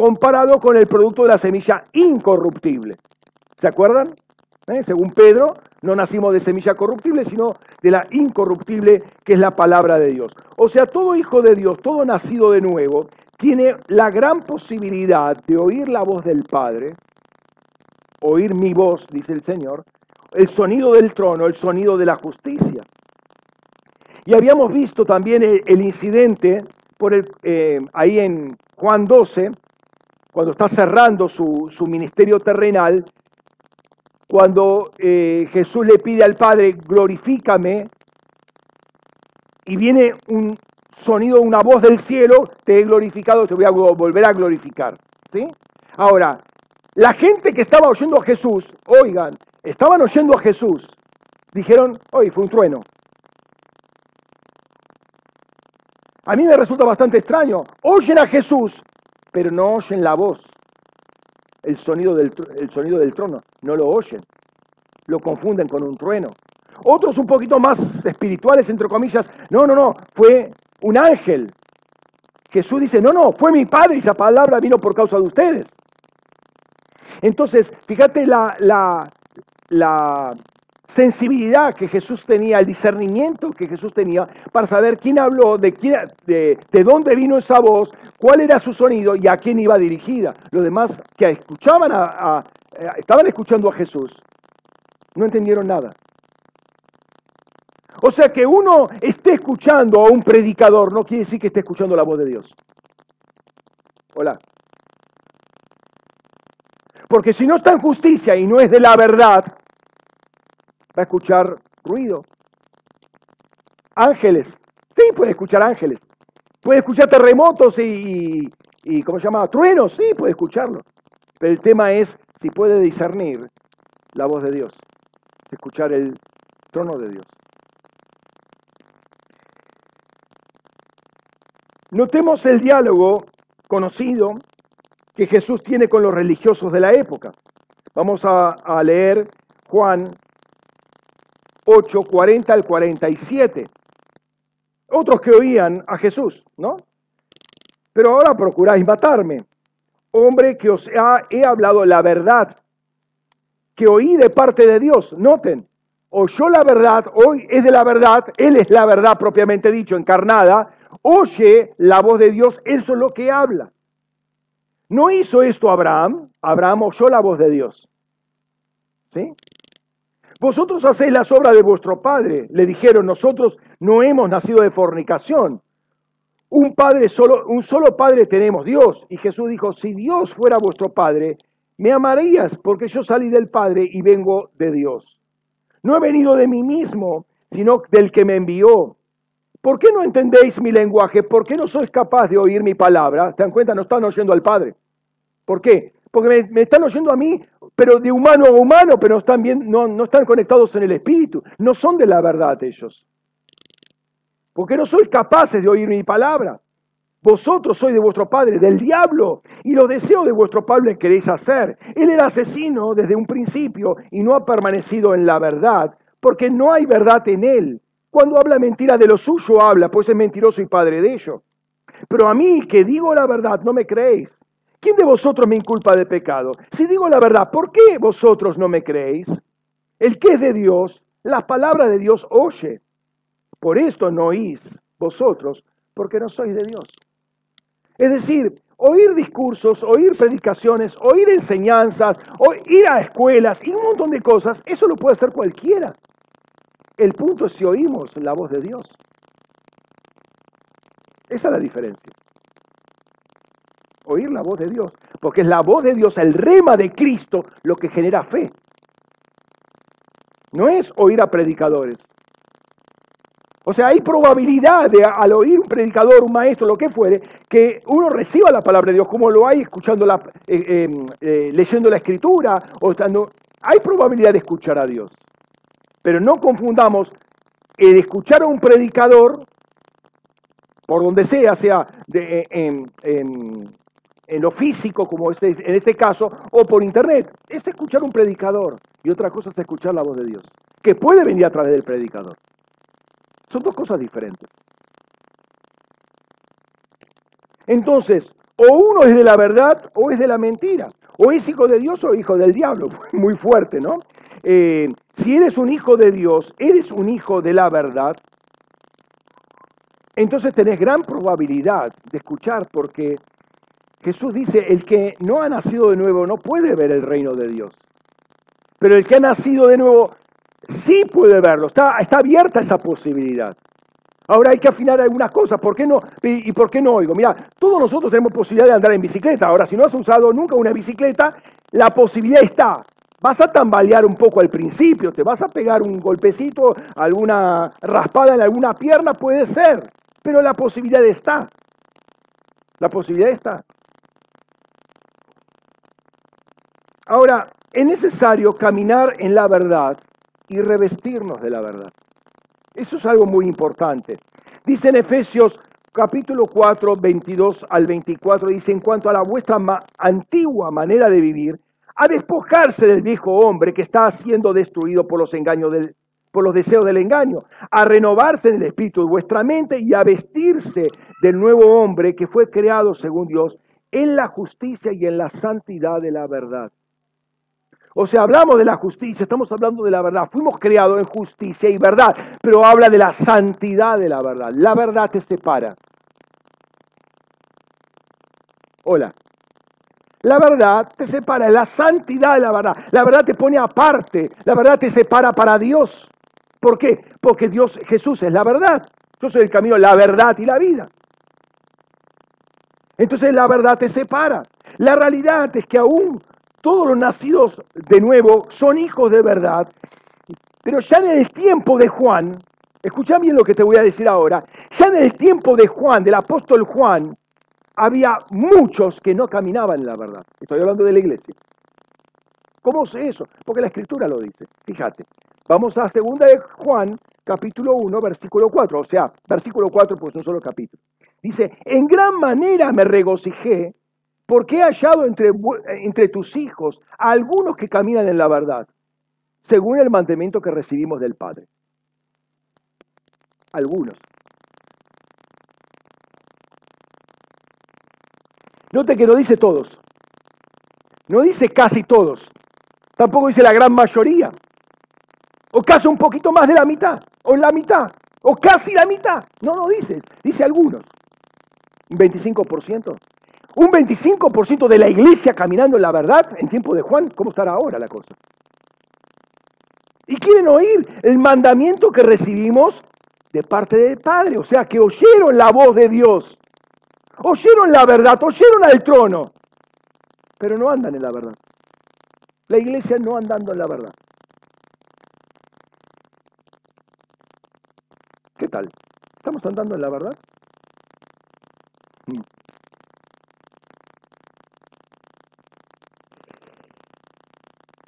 comparado con el producto de la semilla incorruptible. ¿Se acuerdan? ¿Eh? Según Pedro, no nacimos de semilla corruptible, sino de la incorruptible, que es la palabra de Dios. O sea, todo hijo de Dios, todo nacido de nuevo, tiene la gran posibilidad de oír la voz del Padre, oír mi voz, dice el Señor, el sonido del trono, el sonido de la justicia. Y habíamos visto también el, incidente por el, eh, ahí en Juan 12, cuando está cerrando su, ministerio terrenal, cuando eh, Jesús le pide al Padre, glorifícame, y viene un sonido, una voz del cielo, te he glorificado, te voy a volver a glorificar. ¿sí? Ahora, la gente que estaba oyendo a Jesús, oigan, estaban oyendo a Jesús, dijeron, oye, fue un trueno. A mí me resulta bastante extraño. Oyen a Jesús, pero no oyen la voz, el sonido del, el sonido del trono, no lo oyen, lo confunden con un trueno. Otros un poquito más espirituales, entre comillas, no, no, no, fue un ángel. Jesús dice, no, no, fue mi Padre y esa palabra vino por causa de ustedes. Entonces, fíjate la, la, la sensibilidad que Jesús tenía, el discernimiento que Jesús tenía para saber quién habló, de, quién, de, de, dónde vino esa voz, cuál era su sonido y a quién iba dirigida. Los demás que escuchaban a, estaban escuchando a Jesús no entendieron nada. O sea que uno esté escuchando a un predicador no quiere decir que esté escuchando la voz de Dios. Hola. Porque si no está en justicia y no es de la verdad, va a escuchar ruido. Ángeles. Sí, puede escuchar ángeles. Puede escuchar terremotos y, y, ¿cómo se llama? Truenos. Sí, puede escucharlo. Pero el tema es si puede discernir la voz de Dios. Escuchar el trono de Dios. Notemos el diálogo conocido que Jesús tiene con los religiosos de la época. Vamos a, a leer Juan 8, 40 al 47. Otros que oían a Jesús, ¿no? Pero ahora procuráis matarme. Hombre que os ha, he hablado la verdad, que oí de parte de Dios. Noten, oyó la verdad, hoy es de la verdad, Él es la verdad propiamente dicho, encarnada, oye la voz de Dios, eso es lo que habla. No hizo esto Abraham, Abraham oyó la voz de Dios. ¿Sí? Vosotros hacéis las obras de vuestro padre. Le dijeron, nosotros no hemos nacido de fornicación. Un padre solo, un solo padre tenemos, Dios. Y Jesús dijo, si Dios fuera vuestro padre, me amarías porque yo salí del Padre y vengo de Dios. No he venido de mí mismo, sino del que me envió. ¿Por qué no entendéis mi lenguaje? ¿Por qué no sois capaz de oír mi palabra? ¿Se dan cuenta? No están oyendo al Padre. ¿Por qué? Porque me, están oyendo a mí, pero de humano a humano, pero están, bien, no, no están conectados en el Espíritu. No son de la verdad ellos. Porque no sois capaces de oír mi palabra. Vosotros sois de vuestro padre, del diablo, y los deseos de vuestro padre queréis hacer. Él era asesino desde un principio y no ha permanecido en la verdad, porque no hay verdad en él. Cuando habla mentira de lo suyo habla, pues es mentiroso y padre de ello. Pero a mí, que digo la verdad, no me creéis. ¿Quién de vosotros me inculpa de pecado? Si digo la verdad, ¿por qué vosotros no me creéis? El que es de Dios, las palabras de Dios oye. Por esto no oís vosotros, porque no sois de Dios. Es decir, oír discursos, oír predicaciones, oír enseñanzas, ir a escuelas y un montón de cosas, eso lo puede hacer cualquiera. El punto es si oímos la voz de Dios. Esa es la diferencia. Oír la voz de Dios, porque es la voz de Dios, el rema de Cristo, lo que genera fe. No es oír a predicadores, o sea, hay probabilidad de, al oír un predicador, un maestro, lo que fuere, que uno reciba la palabra de Dios, como lo hay escuchando la, eh, em, eh, leyendo la escritura, o estando. Hay probabilidad de escuchar a Dios. Pero no confundamos el escuchar a un predicador, por donde sea, sea en, lo físico, como este, en este caso, o por internet. Es escuchar un predicador. Y otra cosa es escuchar la voz de Dios, que puede venir a través del predicador. Son dos cosas diferentes. Entonces, o uno es de la verdad o es de la mentira. O es hijo de Dios o hijo del diablo. Muy fuerte, ¿no? Eh, si eres un hijo de Dios, eres un hijo de la verdad, entonces tenés gran probabilidad de escuchar porque Jesús dice, el que no ha nacido de nuevo no puede ver el reino de Dios. Pero el que ha nacido de nuevo sí puede verlo, está, abierta esa posibilidad. Ahora hay que afinar algunas cosas, ¿por qué no? ¿Y, por qué no oigo? Mira, todos nosotros tenemos posibilidad de andar en bicicleta. Ahora, si no has usado nunca una bicicleta, la posibilidad está. Vas a tambalear un poco al principio, te vas a pegar un golpecito, alguna raspada en alguna pierna, puede ser, pero la posibilidad está. La posibilidad está. Ahora, es necesario caminar en la verdad y revestirnos de la verdad. Eso es algo muy importante. Dice en Efesios capítulo 4, 22 al 24, dice, en cuanto a la vuestra antigua manera de vivir, a despojarse del viejo hombre que está siendo destruido por los engaños del, por los deseos del engaño, a renovarse en el espíritu de vuestra mente y a vestirse del nuevo hombre que fue creado según Dios en la justicia y en la santidad de la verdad. O sea, hablamos de la justicia, estamos hablando de la verdad. Fuimos creados en justicia y verdad, pero habla de la santidad de la verdad. La verdad te separa. Hola. La verdad te separa, la santidad de la verdad. La verdad te pone aparte, la verdad te separa para Dios. ¿Por qué? Porque Dios, Jesús es la verdad. Yo soy el camino, la verdad y la vida. Entonces la verdad te separa. La realidad es que aún todos los nacidos de nuevo son hijos de verdad, pero ya en el tiempo de Juan, escucha bien lo que te voy a decir ahora, ya en el tiempo de Juan, del apóstol Juan, había muchos que no caminaban en la verdad. Estoy hablando de la iglesia. ¿Cómo sé eso? Porque la escritura lo dice. Fíjate. Vamos a segunda de Juan, capítulo 1, versículo 4. O sea, versículo 4, pues un solo capítulo. Dice, en gran manera me regocijé porque he hallado entre, entre tus hijos a algunos que caminan en la verdad, según el mandamiento que recibimos del Padre. Algunos. Note que no dice todos. No dice casi todos. Tampoco dice la gran mayoría. O casi un poquito más de la mitad. O la mitad. O casi la mitad. No, no dice. Dice algunos. Un 25%. Un 25% de la iglesia caminando en la verdad en tiempo de Juan. ¿Cómo estará ahora la cosa? Y quieren oír el mandamiento que recibimos de parte del Padre. O sea, que oyeron la voz de Dios. Oyeron la verdad, oyeron al trono. Pero no andan en la verdad. La iglesia no andando en la verdad. ¿Qué tal? ¿Estamos andando en la verdad?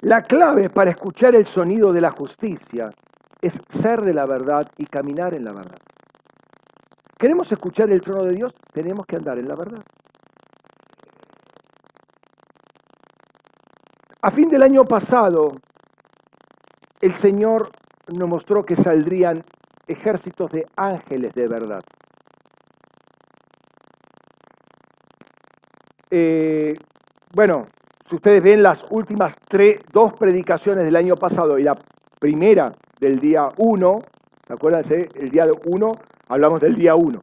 La clave para escuchar el sonido de la justicia es ser de la verdad y caminar en la verdad. ¿Queremos escuchar el trono de Dios? Tenemos que andar en la verdad. A fin del año pasado, el Señor nos mostró que saldrían ejércitos de ángeles de verdad. Eh, bueno, si ustedes ven las últimas tres, dos predicaciones del año pasado y la primera del día 1, ¿se acuerdan? El día 1, hablamos del día 1,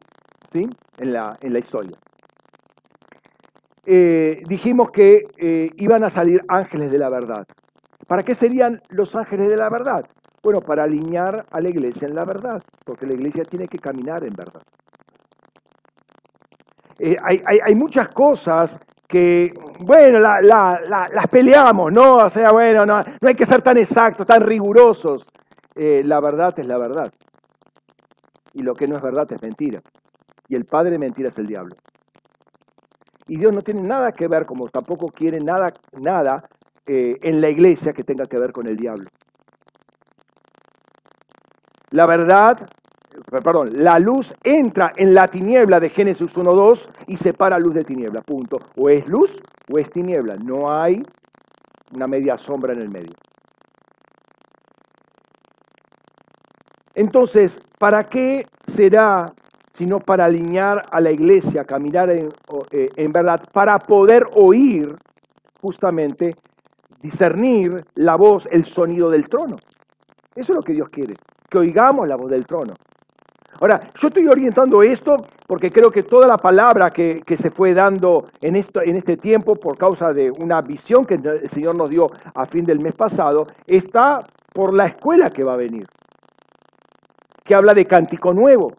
¿sí? En la, historia. Eh, dijimos que eh, iban a salir ángeles de la verdad. ¿Para qué serían los ángeles de la verdad? Bueno, para alinear a la iglesia en la verdad, porque la iglesia tiene que caminar en verdad. Eh, hay, muchas cosas que, bueno, las peleamos, ¿no? O sea, bueno, no, no, hay que ser tan exactos, tan rigurosos. la verdad es la verdad. Y lo que no es verdad es mentira. Y el padre de mentira es el diablo. Y Dios no tiene nada que ver, como tampoco quiere nada, nada eh, en la iglesia que tenga que ver con el diablo. La verdad, perdón, la luz entra en la tiniebla de Génesis 1.2 y separa luz de tiniebla, punto. O es luz o es tiniebla, no hay una media sombra en el medio. Entonces, ¿para qué será sino para alinear a la iglesia, caminar en, eh, en verdad, para poder oír justamente, discernir la voz, el sonido del trono. Eso es lo que Dios quiere, que oigamos la voz del trono. Ahora, yo estoy orientando esto porque creo que toda la palabra que, se fue dando en, esto, en este tiempo por causa de una visión que el Señor nos dio a fin del mes pasado, está por la escuela que va a venir, que habla de cántico nuevo.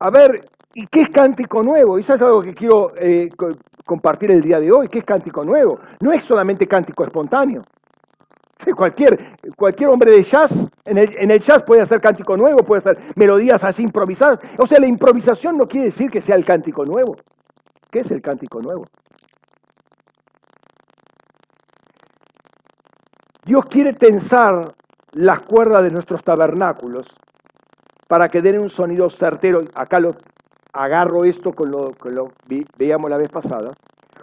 A ver, ¿y qué es cántico nuevo? Eso es algo que quiero eh, compartir el día de hoy. ¿Qué es cántico nuevo? No es solamente cántico espontáneo. Cualquier, cualquier hombre de jazz, en el, en el jazz puede hacer cántico nuevo, puede hacer melodías así improvisadas. O sea, la improvisación no quiere decir que sea el cántico nuevo. ¿Qué es el cántico nuevo? Dios quiere tensar las cuerdas de nuestros tabernáculos para que den un sonido certero. Acá lo agarro esto con lo que lo veíamos la vez pasada.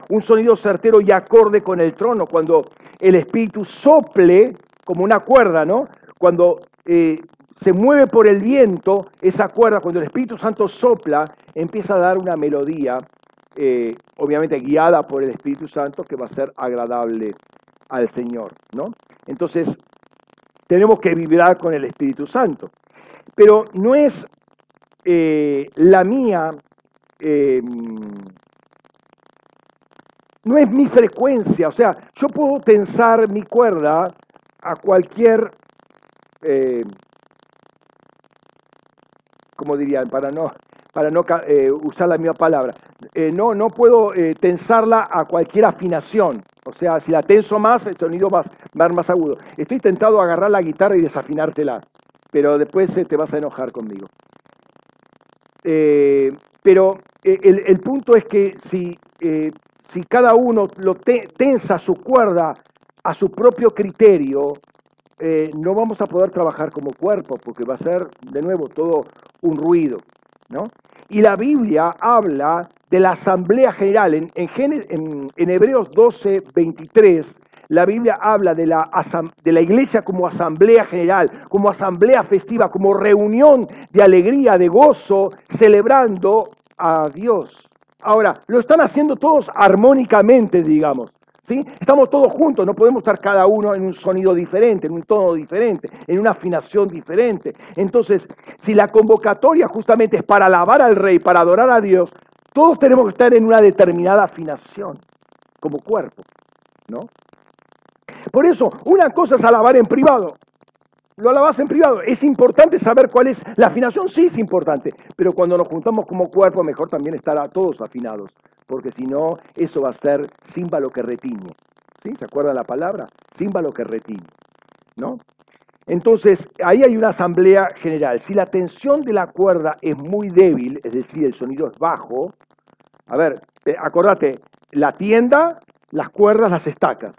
Un sonido certero y acorde con el trono, cuando el Espíritu sople como una cuerda, ¿no? Cuando eh, se mueve por el viento, esa cuerda, cuando el Espíritu Santo sopla, empieza a dar una melodía, eh, obviamente guiada por el Espíritu Santo, que va a ser agradable al Señor, ¿no? Entonces, tenemos que vibrar con el Espíritu Santo pero no es eh, la mía, no es mi frecuencia, o sea, yo puedo tensar mi cuerda a cualquier, eh, como dirían, para no, para no eh, usar la misma palabra, no, no puedo tensarla a cualquier afinación. O sea, si la tenso más, el sonido va a ser más agudo. Estoy tentado a agarrar la guitarra y desafinártela pero después te vas a enojar conmigo. Eh, pero eh, el, punto es que si, eh, si cada uno lo tensa su cuerda a su propio criterio, no vamos a poder trabajar como cuerpo, porque va a ser de nuevo todo un ruido. ¿no? Y la Biblia habla de la asamblea general. En, en, en Hebreos 12, 23, la Biblia habla de la, de la iglesia como asamblea general, como asamblea festiva, como reunión de alegría, de gozo, celebrando a Dios. Ahora, lo están haciendo todos armónicamente, digamos. ¿sí? Estamos todos juntos, no podemos estar cada uno en un sonido diferente, en un tono diferente, en una afinación diferente. Entonces, si la convocatoria justamente es para alabar al rey, para adorar a Dios, todos tenemos que estar en una determinada afinación como cuerpo, ¿no? Por eso, una cosa es alabar en privado. Lo alabas en privado. ¿Es importante saber cuál es la afinación? Sí, es importante. Pero cuando nos juntamos como cuerpo, mejor también estar a todos afinados. Porque si no, eso va a ser címbalo que retiñe. ¿Sí? ¿Se acuerda la palabra? Címbalo que retiñe. ¿No? Entonces, ahí hay una asamblea general. Si la tensión de la cuerda es muy débil, es decir, el sonido es bajo, a ver, acordate, la tienda, las cuerdas, las estacas.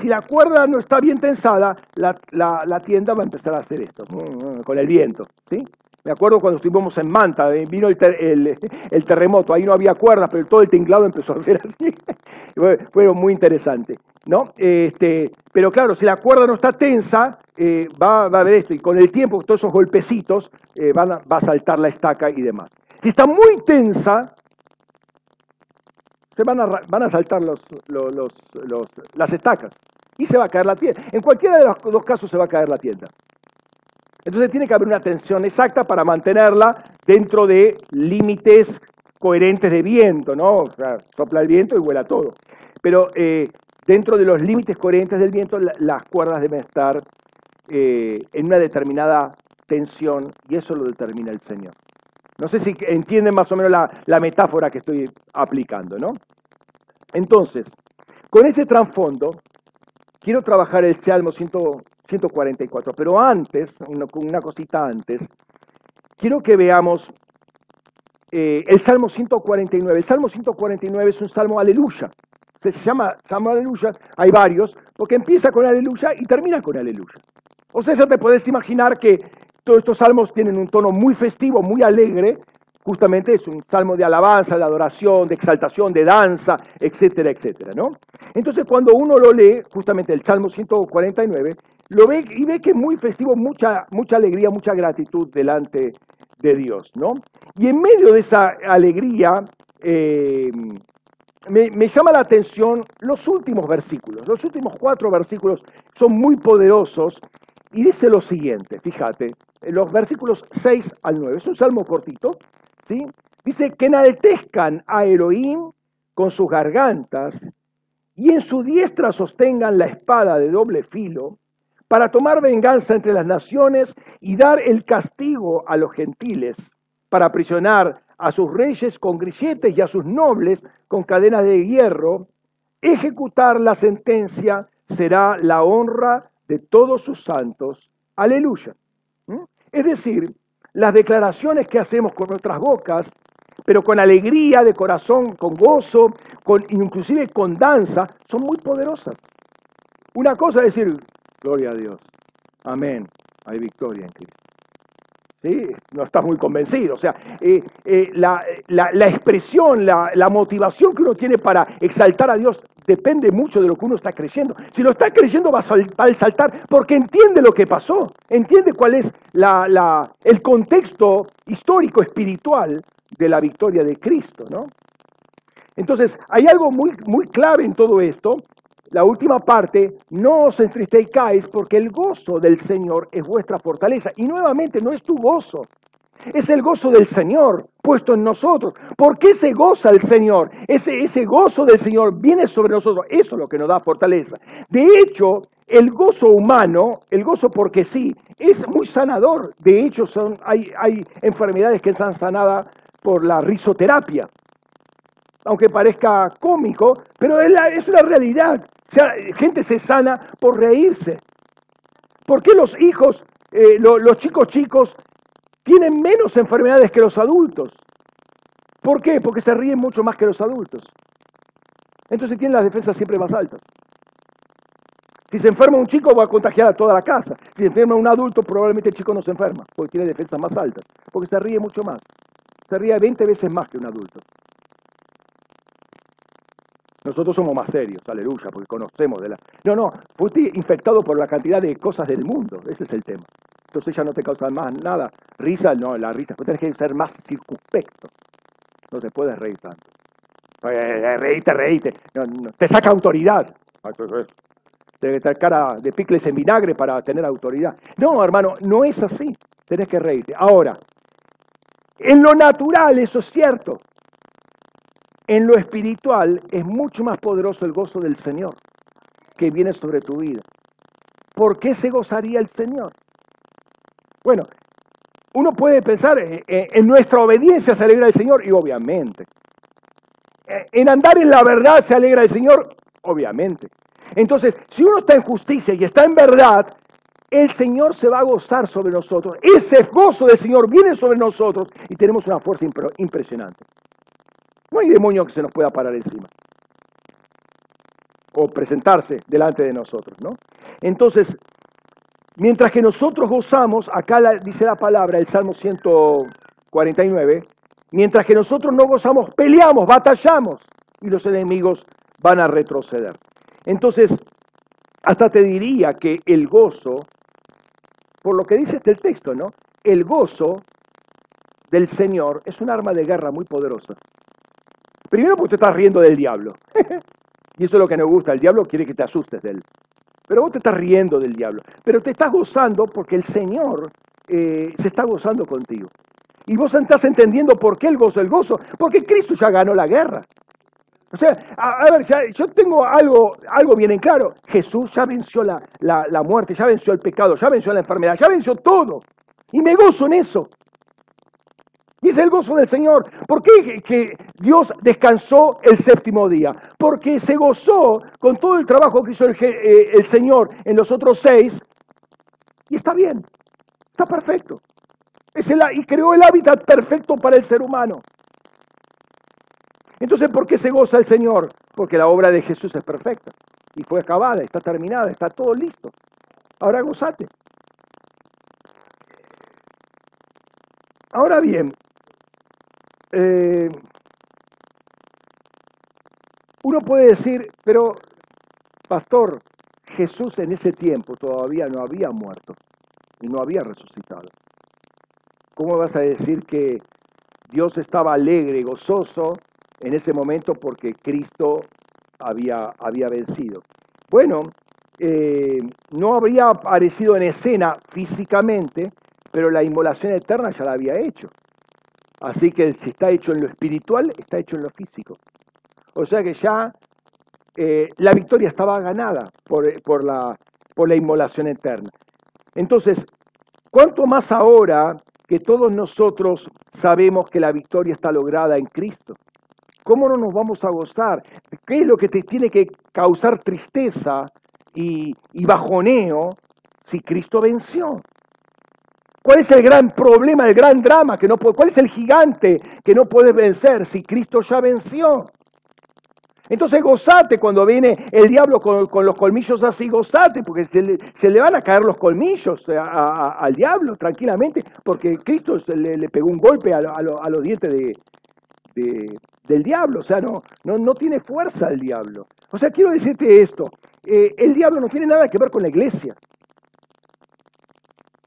Si la cuerda no está bien tensada, la, tienda va a empezar a hacer esto, mm, con el viento. ¿sí? Me acuerdo cuando estuvimos en Manta, eh, vino el, terremoto, ahí no había cuerdas, pero todo el tinglado empezó a hacer así. Fue muy interesante. ¿no? Este, pero claro, si la cuerda no está tensa, eh, va, a haber esto, y con el tiempo, todos esos golpecitos, eh, van va a saltar la estaca y demás. Si está muy tensa, se van a, van a saltar las estacas y se va a caer la tienda. En cualquiera de los dos casos se va a caer la tienda. Entonces tiene que haber una tensión exacta para mantenerla dentro de límites coherentes de viento, ¿no? O sea, sopla el viento y vuela todo. Pero eh, dentro de los límites coherentes del viento, las cuerdas deben estar eh, en una determinada tensión y eso lo determina el Señor. No sé si entienden más o menos la, metáfora que estoy aplicando, ¿no? Entonces, con este trasfondo, quiero trabajar el Salmo 144, pero antes, una, cosita antes, quiero que veamos eh, el Salmo 149. El Salmo 149 es un salmo aleluya. Se llama Salmo aleluya, hay varios, porque empieza con aleluya y termina con aleluya. O sea, ya te puedes imaginar que todos estos salmos tienen un tono muy festivo, muy alegre, justamente es un salmo de alabanza, de adoración, de exaltación, de danza, etcétera, etcétera, ¿no? Entonces cuando uno lo lee, justamente el Salmo 149, lo ve y ve que es muy festivo, mucha, mucha alegría, mucha gratitud delante de Dios, ¿no? Y en medio de esa alegría, eh, me, me, llama la atención los últimos versículos. Los últimos cuatro versículos son muy poderosos y dice lo siguiente, fíjate, los versículos 6 al 9. Es un salmo cortito, Dice que enaltezcan a Elohim con sus gargantas y en su diestra sostengan la espada de doble filo para tomar venganza entre las naciones y dar el castigo a los gentiles, para aprisionar a sus reyes con grilletes y a sus nobles con cadenas de hierro, ejecutar la sentencia será la honra de todos sus santos. Aleluya. Es decir, las declaraciones que hacemos con nuestras bocas, pero con alegría de corazón, con gozo, con, inclusive con danza, son muy poderosas. Una cosa es decir, gloria a Dios, amén, hay victoria en Cristo. ¿Sí? No estás muy convencido. O sea, eh, eh, la, expresión, la, la, motivación que uno tiene para exaltar a Dios depende mucho de lo que uno está creyendo. Si lo está creyendo va a saltar porque entiende lo que pasó, entiende cuál es el contexto histórico, espiritual de la victoria de Cristo, ¿no? Entonces, hay algo muy, muy clave en todo esto. La última parte, no os entristezcáis porque el gozo del Señor es vuestra fortaleza. Y nuevamente, no es tu gozo, es el gozo del Señor puesto en nosotros. ¿Por qué se goza el Señor? Ese, ese gozo del Señor viene sobre nosotros. Eso es lo que nos da fortaleza. De hecho, el gozo humano, el gozo porque sí, es muy sanador. De hecho, son, hay, hay enfermedades que están sanadas por la risoterapia. Aunque parezca cómico, pero es, una realidad. O sea, gente se sana por reírse. ¿Por qué los hijos, eh, los chicos chicos tienen menos enfermedades que los adultos. ¿Por qué? Porque se ríen mucho más que los adultos. Entonces tienen las defensas siempre más altas. Si se enferma un chico va a contagiar a toda la casa. Si se enferma un adulto probablemente el chico no se enferma, porque tiene defensas más altas, porque se ríe mucho más. se ríe 20 veces más que un adulto. Nosotros somos más serios, aleluya, porque conocemos de la... No, no, fuiste infectado por la cantidad de cosas del mundo, ese es el tema. Entonces ya no te causa más nada. Risa, no, la risa, pues tienes que ser más circunspecto. No te puedes reír tanto. Eh, reíte, reíte. te saca autoridad. Tienes que tener cara de picles en vinagre para tener autoridad. No, hermano, no es así. Tenés que reírte. Ahora, en lo natural, eso es cierto. En lo espiritual es mucho más poderoso el gozo del Señor que viene sobre tu vida. ¿Por qué se gozaría el Señor? Bueno, uno puede pensar eh, eh, en nuestra obediencia se alegra el Señor y obviamente. Eh, en andar en la verdad se alegra el Señor, obviamente. Entonces, si uno está en justicia y está en verdad, el Señor se va a gozar sobre nosotros. Ese gozo del Señor viene sobre nosotros y tenemos una fuerza impresionante. No hay demonio que se nos pueda parar encima o presentarse delante de nosotros, ¿no? Entonces, mientras que nosotros gozamos, acá dice la palabra, el Salmo 149, mientras que nosotros no gozamos, peleamos, batallamos y los enemigos van a retroceder. Entonces, hasta te diría que el gozo, por lo que dice este texto, ¿no? El gozo del Señor es un arma de guerra muy poderosa. Primero porque te estás riendo del diablo. y eso es lo que nos gusta. El diablo quiere que te asustes de él. Pero vos te estás riendo del diablo. Pero te estás gozando porque el Señor eh, se está gozando contigo. Y vos estás entendiendo por qué el gozo. El gozo, porque Cristo ya ganó la guerra. O sea, a, ver, yo tengo algo, algo bien en claro. Jesús ya venció la, la muerte, ya venció el pecado, ya venció la enfermedad, ya venció todo. Y me gozo en eso. Dice el gozo del Señor. ¿Por qué que Dios descansó el séptimo día? Porque se gozó con todo el trabajo que hizo el, eh, Señor en los otros seis. Y está bien, está perfecto. Y creó el hábitat perfecto para el ser humano. Entonces, ¿por qué se goza el Señor? Porque la obra de Jesús es perfecta. Y fue acabada, está terminada, está todo listo. Ahora gozate. Ahora bien, eh, uno puede decir, pero pastor, Jesús en ese tiempo todavía no había muerto y no había resucitado. ¿Cómo vas a decir que Dios estaba alegre, gozoso en ese momento porque Cristo había, había vencido? Bueno, eh, no habría aparecido en escena físicamente, pero la inmolación eterna ya la había hecho. Así que si está hecho en lo espiritual, está hecho en lo físico. O sea que ya eh, la victoria estaba ganada por, por, la, inmolación eterna. Entonces, ¿cuánto más ahora que todos nosotros sabemos que la victoria está lograda en Cristo? ¿Cómo no nos vamos a gozar? ¿Qué es lo que te tiene que causar tristeza y bajoneo si Cristo venció? ¿Cuál es el gran problema, el gran drama? Que no ¿Cuál es el gigante que no puedes vencer si Cristo ya venció? Entonces gozate cuando viene el diablo con, los colmillos así, gozate, porque se le, van a caer los colmillos al diablo tranquilamente, porque Cristo le, pegó un golpe a, los dientes de, del diablo, o sea, no tiene fuerza el diablo. O sea, quiero decirte esto, eh, el diablo no tiene nada que ver con la iglesia.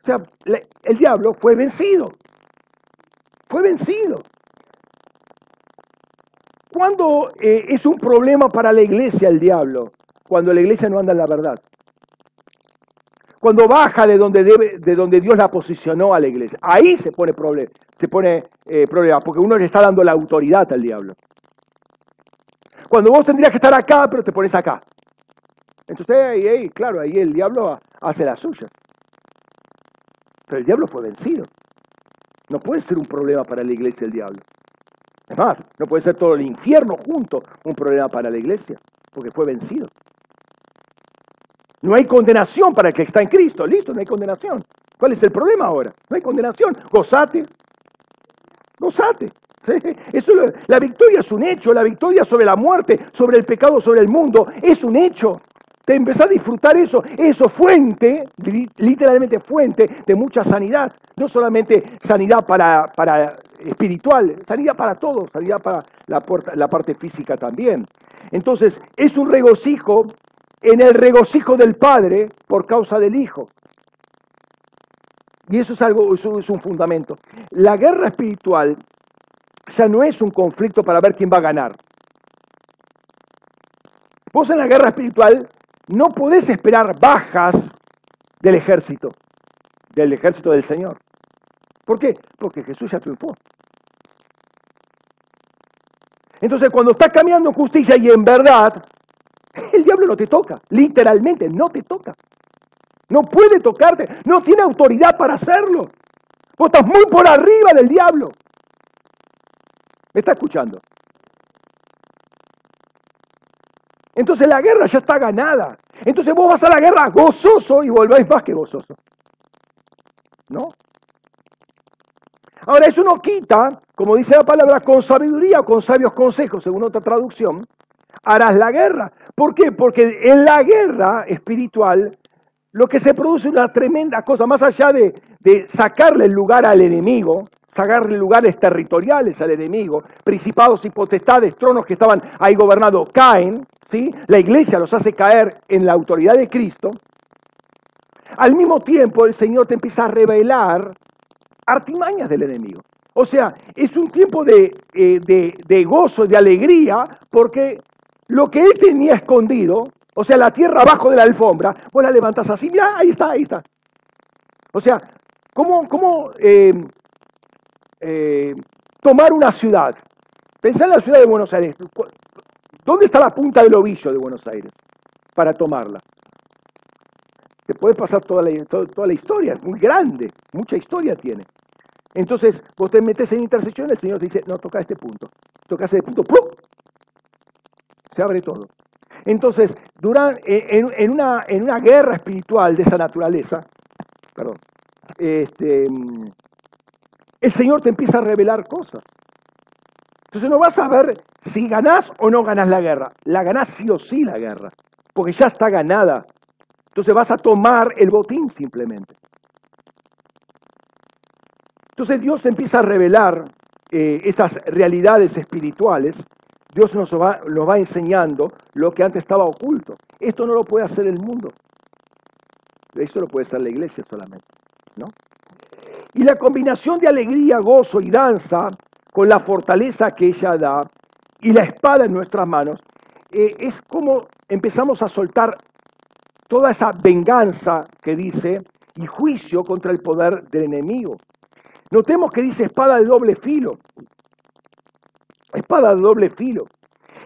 O sea, el diablo fue vencido. Fue vencido. ¿Cuándo eh, es un problema para la iglesia el diablo? Cuando la iglesia no anda en la verdad. Cuando baja de donde, debe, de donde Dios la posicionó a la iglesia. Ahí se pone se pone eh, problema, porque uno le está dando la autoridad al diablo. Cuando vos tendrías que estar acá, pero te pones acá. Entonces, ahí, claro, ahí el diablo hace la suya. Pero el diablo fue vencido. No puede ser un problema para la iglesia el diablo. Es más, no puede ser todo el infierno junto un problema para la iglesia, porque fue vencido. No hay condenación para el que está en Cristo. Listo, no hay condenación. ¿Cuál es el problema ahora? No hay condenación. Gozate. Gozate. Eso, la victoria es un hecho. La victoria sobre la muerte, sobre el pecado, sobre el mundo, es un hecho. Te empezás a disfrutar eso, eso fuente, literalmente fuente de mucha sanidad, no solamente sanidad para, para espiritual, sanidad para todo, sanidad para la, la parte física también. Entonces, es un regocijo en el regocijo del Padre por causa del Hijo. Y eso es algo, eso es un fundamento. La guerra espiritual ya no es un conflicto para ver quién va a ganar. Vos en la guerra espiritual no podés esperar bajas del ejército, del ejército del Señor. ¿Por qué? Porque Jesús ya triunfó. Entonces, cuando estás caminando en justicia y en verdad, el diablo no te toca, literalmente no te toca. No puede tocarte, no tiene autoridad para hacerlo. Vos estás muy por arriba del diablo. ¿Me está escuchando? Entonces la guerra ya está ganada. Entonces vos vas a la guerra gozoso y volvéis más que gozoso. ¿No? Ahora, eso no quita, como dice la palabra, con sabiduría o con sabios consejos, según otra traducción, harás la guerra. ¿Por qué? Porque en la guerra espiritual lo que se produce es una tremenda cosa, más allá de, de sacarle el lugar al enemigo, sacarle lugares territoriales al enemigo, principados y potestades, tronos que estaban ahí gobernados caen, ¿sí? la iglesia los hace caer en la autoridad de Cristo, al mismo tiempo el Señor te empieza a revelar artimañas del enemigo. O sea, es un tiempo de, eh, de, de gozo, de alegría, porque lo que él tenía escondido, o sea, la tierra abajo de la alfombra, vos la levantas así, ya, ahí está, ahí está. O sea, ¿cómo, cómo eh, eh, tomar una ciudad? Pensá en la ciudad de Buenos Aires. ¿Dónde está la punta del ovillo de Buenos Aires para tomarla? Te puede pasar toda la, historia, es muy grande, mucha historia tiene. Entonces, vos te metes en intersección, el Señor te dice, no, toca este punto. Toca ese punto, ¡pum! Se abre todo. Entonces, durante, en, una, en una guerra espiritual de esa naturaleza, perdón, este, el Señor te empieza a revelar cosas. Entonces no vas a ver si ganás o no ganás la guerra. La ganás sí o sí la guerra, porque ya está ganada. Entonces vas a tomar el botín simplemente. Entonces Dios empieza a revelar eh, estas realidades espirituales. Dios nos va, nos va enseñando lo que antes estaba oculto. Esto no lo puede hacer el mundo. Esto lo puede hacer la iglesia solamente. ¿no? Y la combinación de alegría, gozo y danza con la fortaleza que ella da y la espada en nuestras manos, eh, es como empezamos a soltar toda esa venganza que dice y juicio contra el poder del enemigo. Notemos que dice espada de doble filo. Espada de doble filo.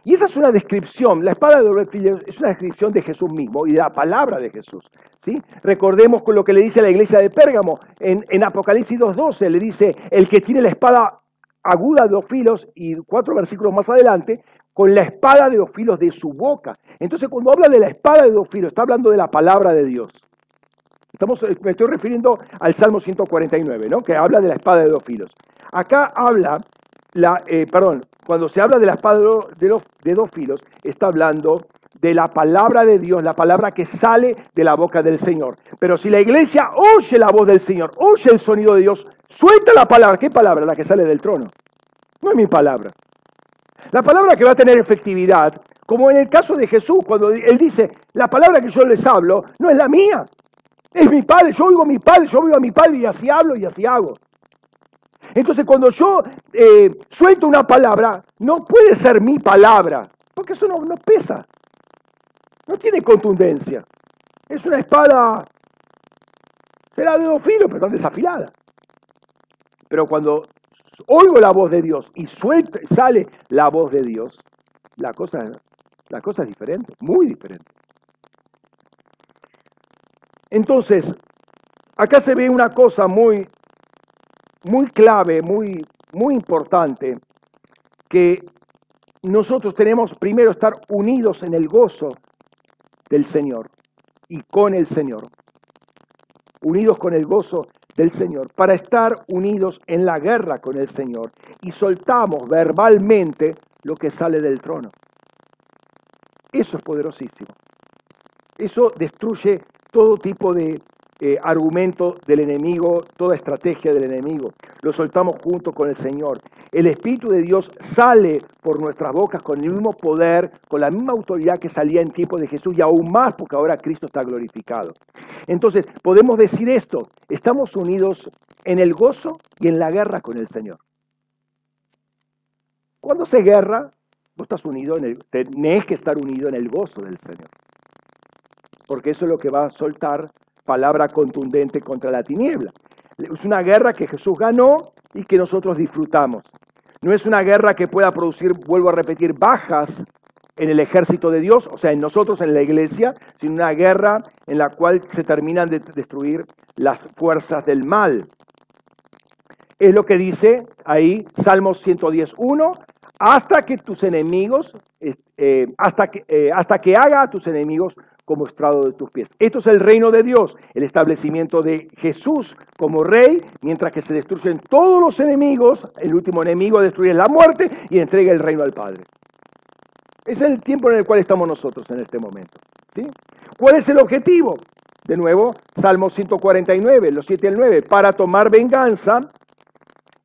Y esa es una descripción, la espada de doble filo es una descripción de Jesús mismo y de la palabra de Jesús. ¿sí? Recordemos con lo que le dice la iglesia de Pérgamo en, en Apocalipsis 2.12, le dice, el que tiene la espada aguda de dos filos y cuatro versículos más adelante, con la espada de dos filos de su boca. Entonces, cuando habla de la espada de dos filos, está hablando de la palabra de Dios. Estamos, eh, me estoy refiriendo al Salmo 149, ¿no? que habla de la espada de dos filos. Acá habla, la, eh, perdón, cuando se habla de la espada de dos, de dos filos, está hablando de la palabra de Dios, la palabra que sale de la boca del Señor. Pero si la iglesia oye la voz del Señor, oye el sonido de Dios, suelta la palabra. ¿Qué palabra? La que sale del trono. No es mi palabra. La palabra que va a tener efectividad, como en el caso de Jesús, cuando él dice, la palabra que yo les hablo no es la mía, es mi Padre, yo oigo a mi Padre, yo oigo a mi Padre y así hablo y así hago. Entonces cuando yo eh, suelto una palabra, no puede ser mi palabra, porque eso no, pesa, no tiene contundencia. Es una espada, será de dos filos, pero desafilada. Pero cuando oigo la voz de Dios y sale la voz de Dios, la cosa, la cosa es diferente, muy diferente. Entonces, acá se ve una cosa muy, muy clave, muy, muy importante, que nosotros tenemos primero estar unidos en el gozo del Señor y con el Señor. Unidos con el gozo del Señor, para estar unidos en la guerra con el Señor. Y soltamos verbalmente lo que sale del trono. Eso es poderosísimo. Eso destruye todo tipo de eh, argumento del enemigo, toda estrategia del enemigo. Lo soltamos junto con el Señor. El Espíritu de Dios sale por nuestras bocas con el mismo poder, con la misma autoridad que salía en tiempo de Jesús y aún más porque ahora Cristo está glorificado. Entonces, podemos decir esto, estamos unidos en el gozo y en la guerra con el Señor. Cuando se guerra, vos estás unido en el, tenés que estar unido en el gozo del Señor. Porque eso es lo que va a soltar palabra contundente contra la tiniebla. Es una guerra que Jesús ganó y que nosotros disfrutamos. No es una guerra que pueda producir, vuelvo a repetir, bajas en el ejército de Dios, o sea, en nosotros, en la iglesia, sino una guerra en la cual se terminan de destruir las fuerzas del mal. Es lo que dice ahí Salmos 110.1, hasta que tus enemigos, eh, hasta, que, eh, hasta que haga a tus enemigos como estrado de tus pies. Esto es el reino de Dios, el establecimiento de Jesús como rey, mientras que se destruyen todos los enemigos, el último enemigo destruye la muerte y entrega el reino al Padre. Es el tiempo en el cual estamos nosotros en este momento. ¿sí? ¿Cuál es el objetivo? De nuevo, Salmo 149, los 7 al 9, para tomar venganza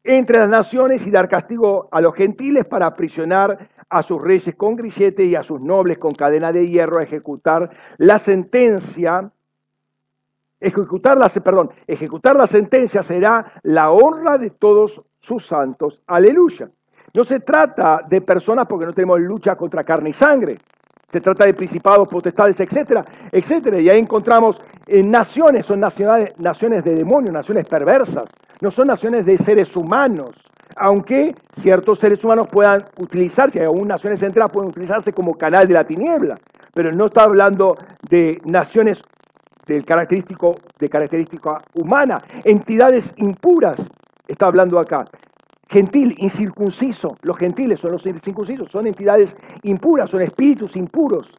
entre las naciones y dar castigo a los gentiles para aprisionar a sus reyes con grillete y a sus nobles con cadena de hierro a ejecutar la sentencia. Ejecutar la, perdón, ejecutar la sentencia será la honra de todos sus santos. Aleluya. No se trata de personas porque no tenemos lucha contra carne y sangre. Se trata de principados, potestades, etcétera, etcétera. Y ahí encontramos en naciones, son naciones, naciones de demonios, naciones perversas. No son naciones de seres humanos aunque ciertos seres humanos puedan utilizarse, aún naciones enteras pueden utilizarse como canal de la tiniebla, pero no está hablando de naciones del característico, de característica humana, entidades impuras, está hablando acá. Gentil, incircunciso, los gentiles son los incircuncisos, son entidades impuras, son espíritus impuros,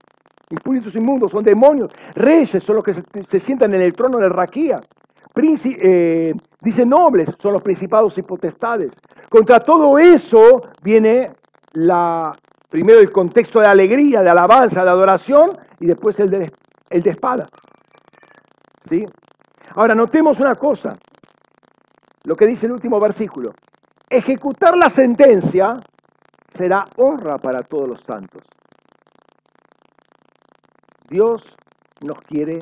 espíritus inmundos, son demonios, reyes son los que se, sientan en el trono de Raquía, eh, dice nobles, son los principados y potestades. Contra todo eso viene la, primero el contexto de alegría, de alabanza, de adoración, y después el de, el de espada. ¿Sí? Ahora, notemos una cosa, lo que dice el último versículo. Ejecutar la sentencia será honra para todos los santos. Dios nos quiere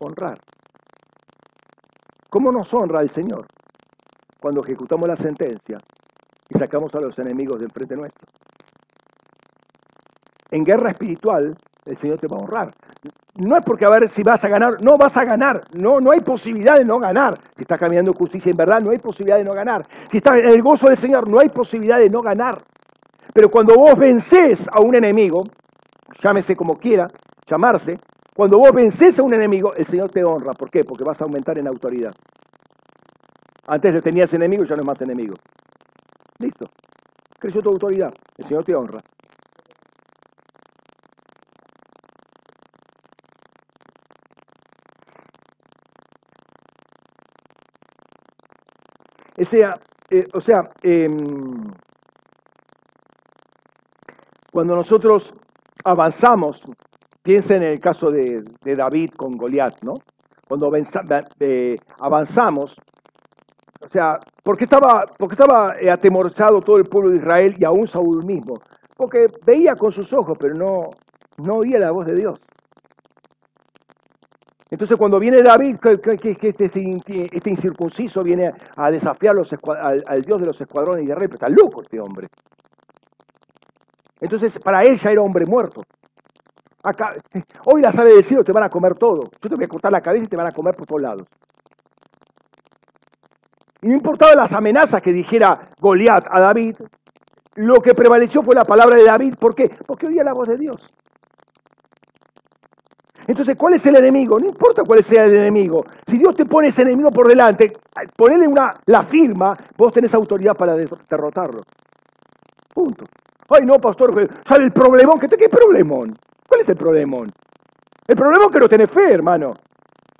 honrar. ¿Cómo nos honra el Señor? Cuando ejecutamos la sentencia y sacamos a los enemigos de enfrente nuestro. En guerra espiritual, el Señor te va a honrar. No es porque a ver si vas a ganar, no vas a ganar, no, no hay posibilidad de no ganar. Si estás caminando justicia en verdad, no hay posibilidad de no ganar. Si estás en el gozo del Señor, no hay posibilidad de no ganar. Pero cuando vos vences a un enemigo, llámese como quiera, llamarse, cuando vos vences a un enemigo, el Señor te honra. ¿Por qué? Porque vas a aumentar en autoridad. Antes tenías enemigo, ya no es más enemigo. Listo. Creció tu autoridad. El Señor te honra. Eh, o sea em, cuando nosotros avanzamos Piensa en el caso de, David con Goliat, ¿no? Cuando eh, avanzamos, o sea, ¿por qué estaba, porque estaba eh, atemorizado todo el pueblo de Israel y aún Saúl mismo? Porque veía con sus ojos, pero no, no oía la voz de Dios. Entonces cuando viene David, que, este, este, este, incircunciso viene a desafiar al, Dios de los escuadrones y de rey, pero está loco este hombre. Entonces para él ya era hombre muerto. Acá, hoy las aves del cielo te van a comer todo. Yo te voy a cortar la cabeza y te van a comer por todos lados. Y no importaba las amenazas que dijera Goliat a David, lo que prevaleció fue la palabra de David. ¿Por qué? Porque oía la voz de Dios. Entonces, ¿cuál es el enemigo? No importa cuál sea el enemigo. Si Dios te pone ese enemigo por delante, ponele una, la firma, vos tenés autoridad para derrotarlo. Punto. Ay, no, pastor, ¿sabe el problemón? ¿Qué, ¿Qué problemón? ¿Cuál es el problemón? El problema es que no tenés fe, hermano.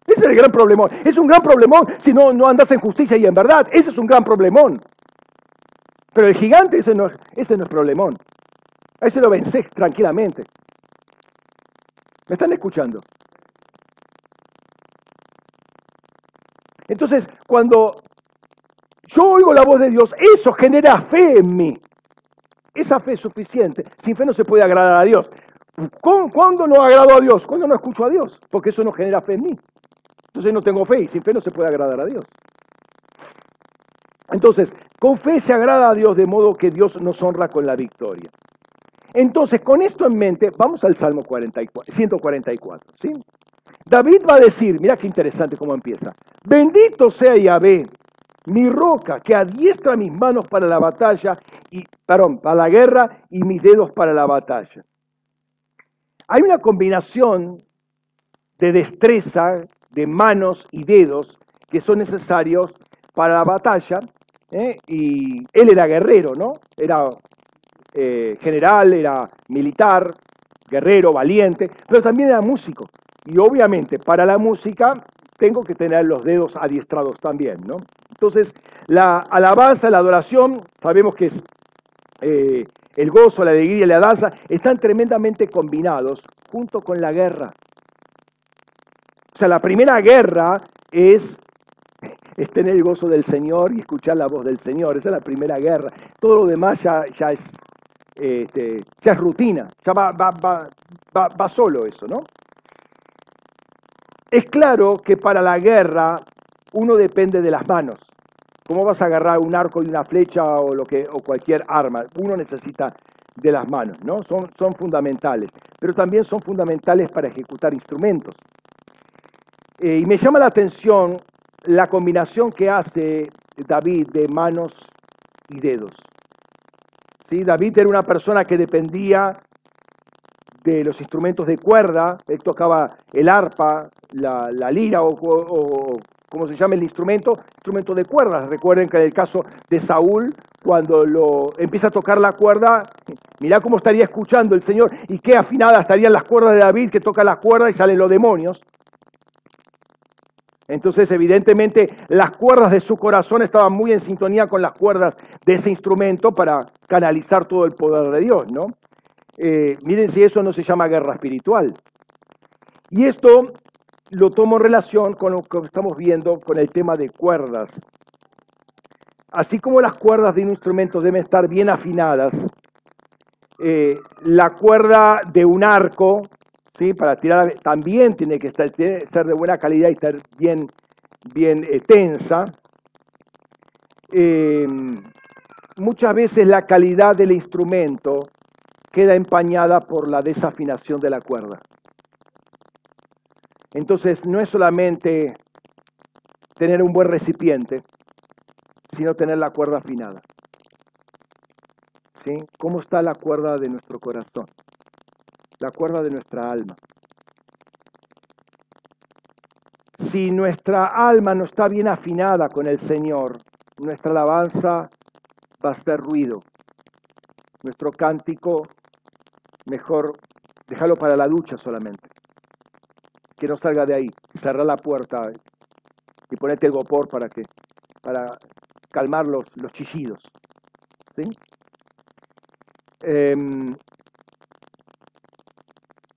Ese es el gran problemón. Es un gran problemón si no, no andas en justicia y en verdad. Ese es un gran problemón. Pero el gigante, ese no, ese no es problemón. A ese lo vencés tranquilamente. ¿Me están escuchando? Entonces, cuando yo oigo la voz de Dios, eso genera fe en mí. Esa fe es suficiente. Sin fe no se puede agradar a Dios. ¿Cuándo no agrado a Dios? Cuando no escucho a Dios, porque eso no genera fe en mí. Entonces no tengo fe y sin fe no se puede agradar a Dios. Entonces, con fe se agrada a Dios de modo que Dios nos honra con la victoria. Entonces, con esto en mente, vamos al Salmo 144. ¿sí? David va a decir, mira qué interesante cómo empieza, bendito sea Yahvé, mi roca, que adiestra mis manos para la batalla, y, perdón, para la guerra y mis dedos para la batalla. Hay una combinación de destreza, de manos y dedos que son necesarios para la batalla, ¿eh? y él era guerrero, ¿no? Era eh, general, era militar, guerrero, valiente, pero también era músico. Y obviamente para la música tengo que tener los dedos adiestrados también, ¿no? Entonces, la alabanza, la adoración, sabemos que es eh, el gozo, la alegría y la danza, están tremendamente combinados junto con la guerra. O sea, la primera guerra es, es tener el gozo del Señor y escuchar la voz del Señor. Esa es la primera guerra. Todo lo demás ya, ya es este, ya es rutina, ya va, va, va, va, solo eso, ¿no? Es claro que para la guerra uno depende de las manos. ¿Cómo vas a agarrar un arco y una flecha o, lo que, o cualquier arma? Uno necesita de las manos, ¿no? Son, fundamentales, pero también son fundamentales para ejecutar instrumentos. Eh, y me llama la atención la combinación que hace David de manos y dedos. David era una persona que dependía de los instrumentos de cuerda, él tocaba el arpa, la, lira o, como se llama el instrumento, instrumento de cuerdas. Recuerden que en el caso de Saúl, cuando lo empieza a tocar la cuerda, mirá cómo estaría escuchando el Señor y qué afinada estarían las cuerdas de David que toca la cuerda y salen los demonios. Entonces, evidentemente, las cuerdas de su corazón estaban muy en sintonía con las cuerdas de ese instrumento para canalizar todo el poder de Dios, ¿no? Eh, miren si eso no se llama guerra espiritual. Y esto lo tomo en relación con lo que estamos viendo con el tema de cuerdas. Así como las cuerdas de un instrumento deben estar bien afinadas, eh, la cuerda de un arco ¿sí? para tirar también tiene que estar, ser de buena calidad y estar bien, bien eh, tensa. Eh, muchas veces la calidad del instrumento queda empañada por la desafinación de la cuerda. Entonces no es solamente tener un buen recipiente, sino tener la cuerda afinada. ¿Sí? ¿Cómo está la cuerda de nuestro corazón? La cuerda de nuestra alma. Si nuestra alma no está bien afinada con el Señor, nuestra alabanza va a ser ruido. Nuestro cántico, mejor déjalo para la ducha solamente. Que no salga de ahí. Cerra la puerta y ponete el gopor para que para calmar los, los chillidos. ¿sí? Em,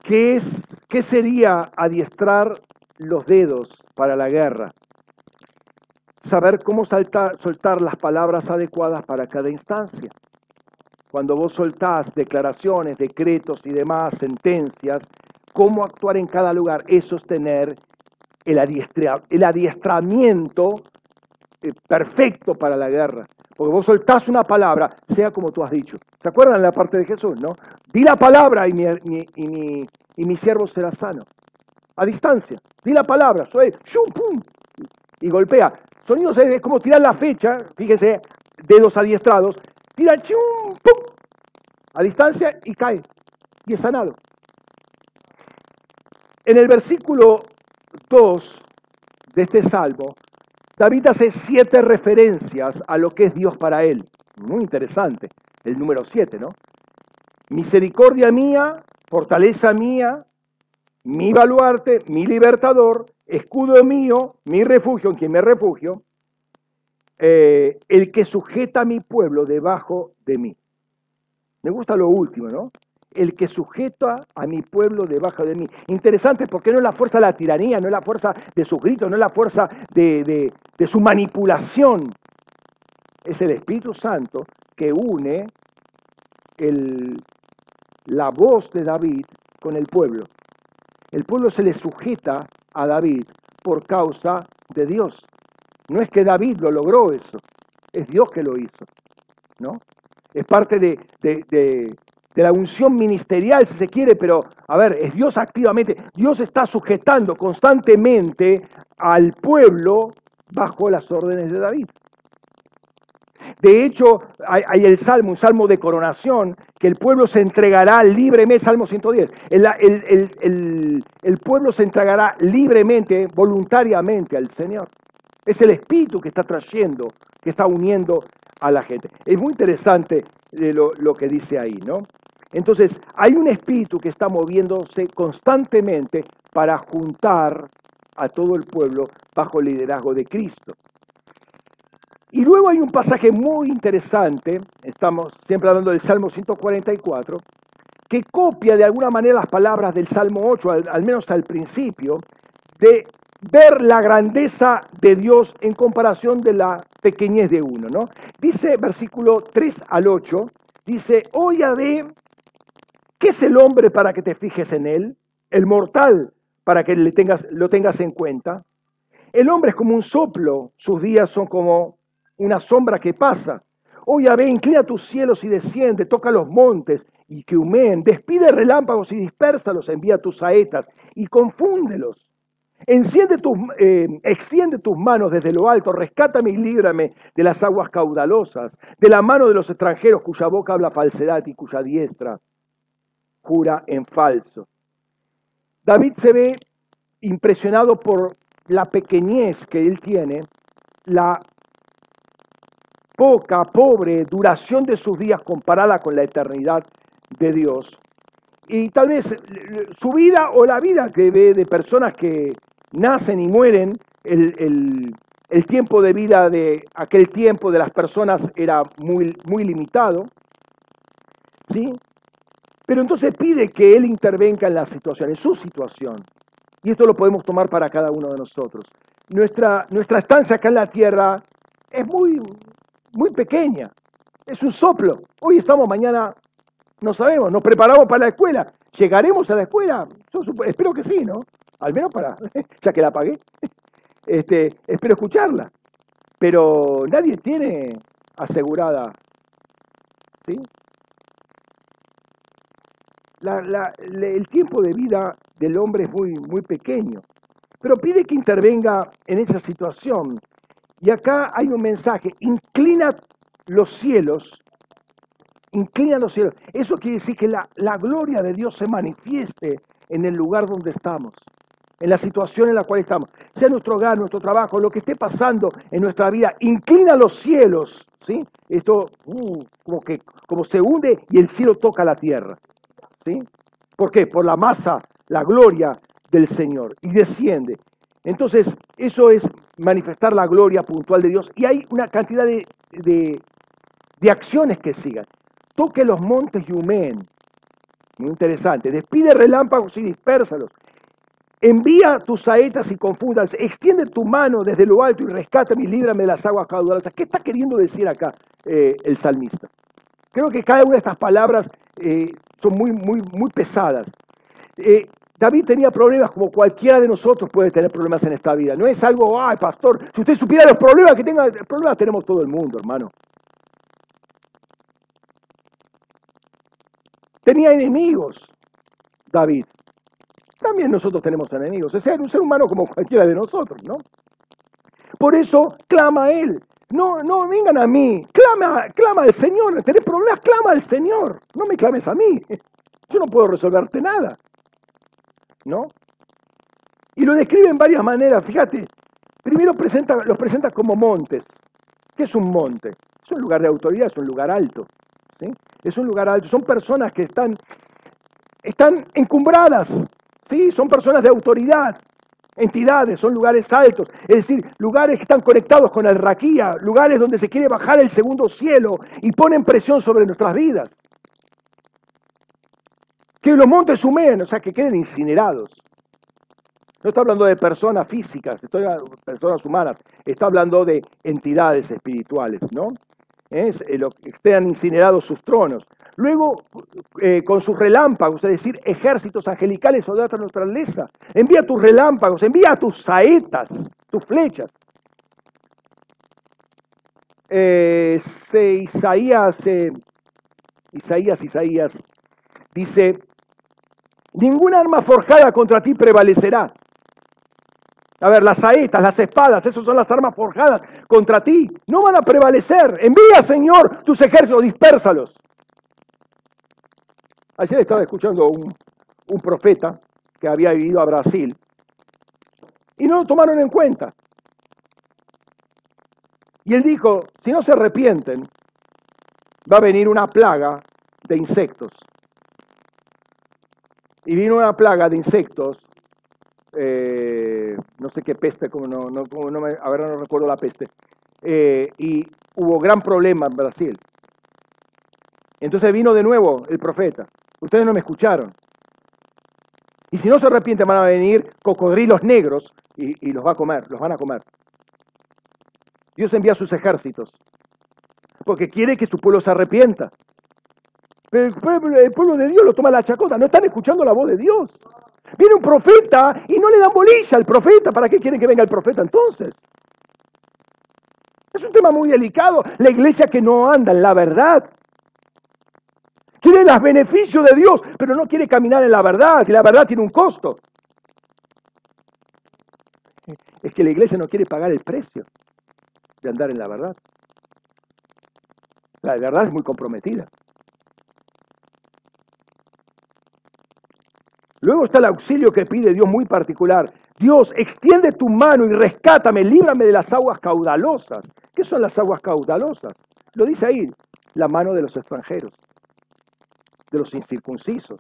¿Qué, es, ¿Qué sería adiestrar los dedos para la guerra? Saber cómo soltar las palabras adecuadas para cada instancia. Cuando vos soltás declaraciones, decretos y demás, sentencias, cómo actuar en cada lugar, eso es tener el, el adiestramiento eh, perfecto para la guerra. Porque vos soltás una palabra, sea como tú has dicho. ¿Se acuerdan la parte de Jesús, no? Di la palabra y mi, y mi, y mi siervo será sano. A distancia. Di la palabra, soy, pum, y golpea. Sonidos es como tirar la fecha, fíjese, dedos adiestrados, tira chum, pum, a distancia y cae. Y es sanado. En el versículo 2 de este salmo, David hace siete referencias a lo que es Dios para él. Muy interesante, el número siete, ¿no? Misericordia mía, fortaleza mía, mi baluarte, mi libertador, escudo mío, mi refugio, en quien me refugio, eh, el que sujeta a mi pueblo debajo de mí. Me gusta lo último, ¿no? El que sujeta a mi pueblo debajo de mí. Interesante porque no es la fuerza de la tiranía, no es la fuerza de sus gritos, no es la fuerza de, su manipulación. Es el Espíritu Santo que une la voz de David con el pueblo. El pueblo se le sujeta a David por causa de Dios. No es que David lo logró eso, es Dios que lo hizo. ¿no? Es parte de, de la unción ministerial, si se quiere, pero a ver, es Dios activamente, Dios está sujetando constantemente al pueblo bajo las órdenes de David. De hecho, hay, el salmo, un salmo de coronación, que el pueblo se entregará libremente, Salmo 110, el, el pueblo se entregará libremente, voluntariamente al Señor. Es el Espíritu que está trayendo, que está uniendo a la gente. Es muy interesante lo, lo que dice ahí, ¿no? Entonces, hay un espíritu que está moviéndose constantemente para juntar a todo el pueblo bajo el liderazgo de Cristo. Y luego hay un pasaje muy interesante, estamos siempre hablando del Salmo 144, que copia de alguna manera las palabras del Salmo 8, al, menos al principio, de ver la grandeza de Dios en comparación de la pequeñez de uno. ¿no? Dice versículo 3 al 8, dice, haré ¿Qué es el hombre para que te fijes en él? El mortal para que le tengas, lo tengas en cuenta. El hombre es como un soplo, sus días son como una sombra que pasa. Oye, ve, inclina tus cielos y desciende, toca los montes y que humeen, despide relámpagos y dispersalos, envía tus saetas y confúndelos. Enciende tus, eh, extiende tus manos desde lo alto, rescátame y líbrame de las aguas caudalosas, de la mano de los extranjeros cuya boca habla falsedad y cuya diestra jura en falso. David se ve impresionado por la pequeñez que él tiene, la poca, pobre duración de sus días comparada con la eternidad de Dios. Y tal vez su vida o la vida que ve de personas que nacen y mueren, el, tiempo de vida de aquel tiempo de las personas era muy, muy limitado. ¿sí? Pero entonces pide que Él intervenga en la situación, en su situación. Y esto lo podemos tomar para cada uno de nosotros. Nuestra, nuestra estancia acá en la tierra es muy, muy pequeña. Es un soplo. Hoy estamos, mañana no sabemos. Nos preparamos para la escuela. ¿Llegaremos a la escuela? espero que sí, ¿no? Al menos para, ya que la pagué. Este, espero escucharla. Pero nadie tiene asegurada ¿sí? El tiempo de vida del hombre es muy, muy pequeño, pero pide que intervenga en esa situación. Y acá hay un mensaje, inclina los cielos, inclina los cielos. Eso quiere decir que la, la gloria de Dios se manifieste en el lugar donde estamos, en la situación en la cual estamos, sea nuestro hogar, nuestro trabajo, lo que esté pasando en nuestra vida, inclina los cielos, ¿sí? Esto uh, como que como se hunde y el cielo toca la tierra. ¿Por qué? Por la masa, la gloria del Señor. Y desciende. Entonces, eso es manifestar la gloria puntual de Dios. Y hay una cantidad de, de, acciones que sigan. Toque los montes y humeen. Muy interesante. Despide relámpagos y dispérsalos. Envía tus saetas y confúndalas. Extiende tu mano desde lo alto y rescátame y líbrame de las aguas caudalosas. ¿Qué está queriendo decir acá eh, el salmista? Creo que cada una de estas palabras eh, son muy, muy, muy pesadas. Eh, David tenía problemas como cualquiera de nosotros puede tener problemas en esta vida. No es algo, ay, pastor, si usted supiera los problemas que tenga, problemas tenemos todo el mundo, hermano. Tenía enemigos, David. También nosotros tenemos enemigos. Es un ser humano como cualquiera de nosotros, ¿no? Por eso clama a Él. No, no vengan a mí. Clama, clama al Señor. Tenés problemas, clama al Señor. No me clames a mí. Yo no puedo resolverte nada. ¿No? Y lo describe en varias maneras. Fíjate, primero presenta, los presenta como montes. ¿Qué es un monte? Es un lugar de autoridad, es un lugar alto. ¿sí? Es un lugar alto. Son personas que están, están encumbradas. ¿sí? Son personas de autoridad entidades, son lugares altos, es decir, lugares que están conectados con el raquía, lugares donde se quiere bajar el segundo cielo y ponen presión sobre nuestras vidas. Que los montes humean, o sea, que queden incinerados. No está hablando de personas físicas, estoy personas humanas, está hablando de entidades espirituales, ¿no? Eh, estén incinerados sus tronos. Luego, eh, con sus relámpagos, es decir, ejércitos angelicales o de otra naturaleza, envía tus relámpagos, envía tus saetas, tus flechas. Eh, Isaías, Isaías, Isaías, dice, ninguna arma forjada contra ti prevalecerá. A ver, las saetas, las espadas, esas son las armas forjadas contra ti. No van a prevalecer. Envía, Señor, tus ejércitos, dispersalos. Ayer estaba escuchando un, un profeta que había vivido a Brasil y no lo tomaron en cuenta. Y él dijo, si no se arrepienten, va a venir una plaga de insectos. Y vino una plaga de insectos eh, no sé qué peste, como no, no, no me, a ver, no recuerdo la peste, eh, y hubo gran problema en Brasil. Entonces vino de nuevo el profeta. Ustedes no me escucharon. Y si no se arrepienten van a venir cocodrilos negros y, y los va a comer, los van a comer. Dios envía sus ejércitos porque quiere que su pueblo se arrepienta. Pero el pueblo, el pueblo, de Dios lo toma la chacota, no están escuchando la voz de Dios. Viene un profeta y no le dan bolilla al profeta. ¿Para qué quieren que venga el profeta entonces? Es un tema muy delicado. La iglesia que no anda en la verdad. Quiere los beneficios de Dios, pero no quiere caminar en la verdad, que la verdad tiene un costo. Es que la iglesia no quiere pagar el precio de andar en la verdad. La verdad es muy comprometida. Luego está el auxilio que pide Dios muy particular. Dios, extiende tu mano y rescátame, líbrame de las aguas caudalosas. ¿Qué son las aguas caudalosas? Lo dice ahí, la mano de los extranjeros, de los incircuncisos,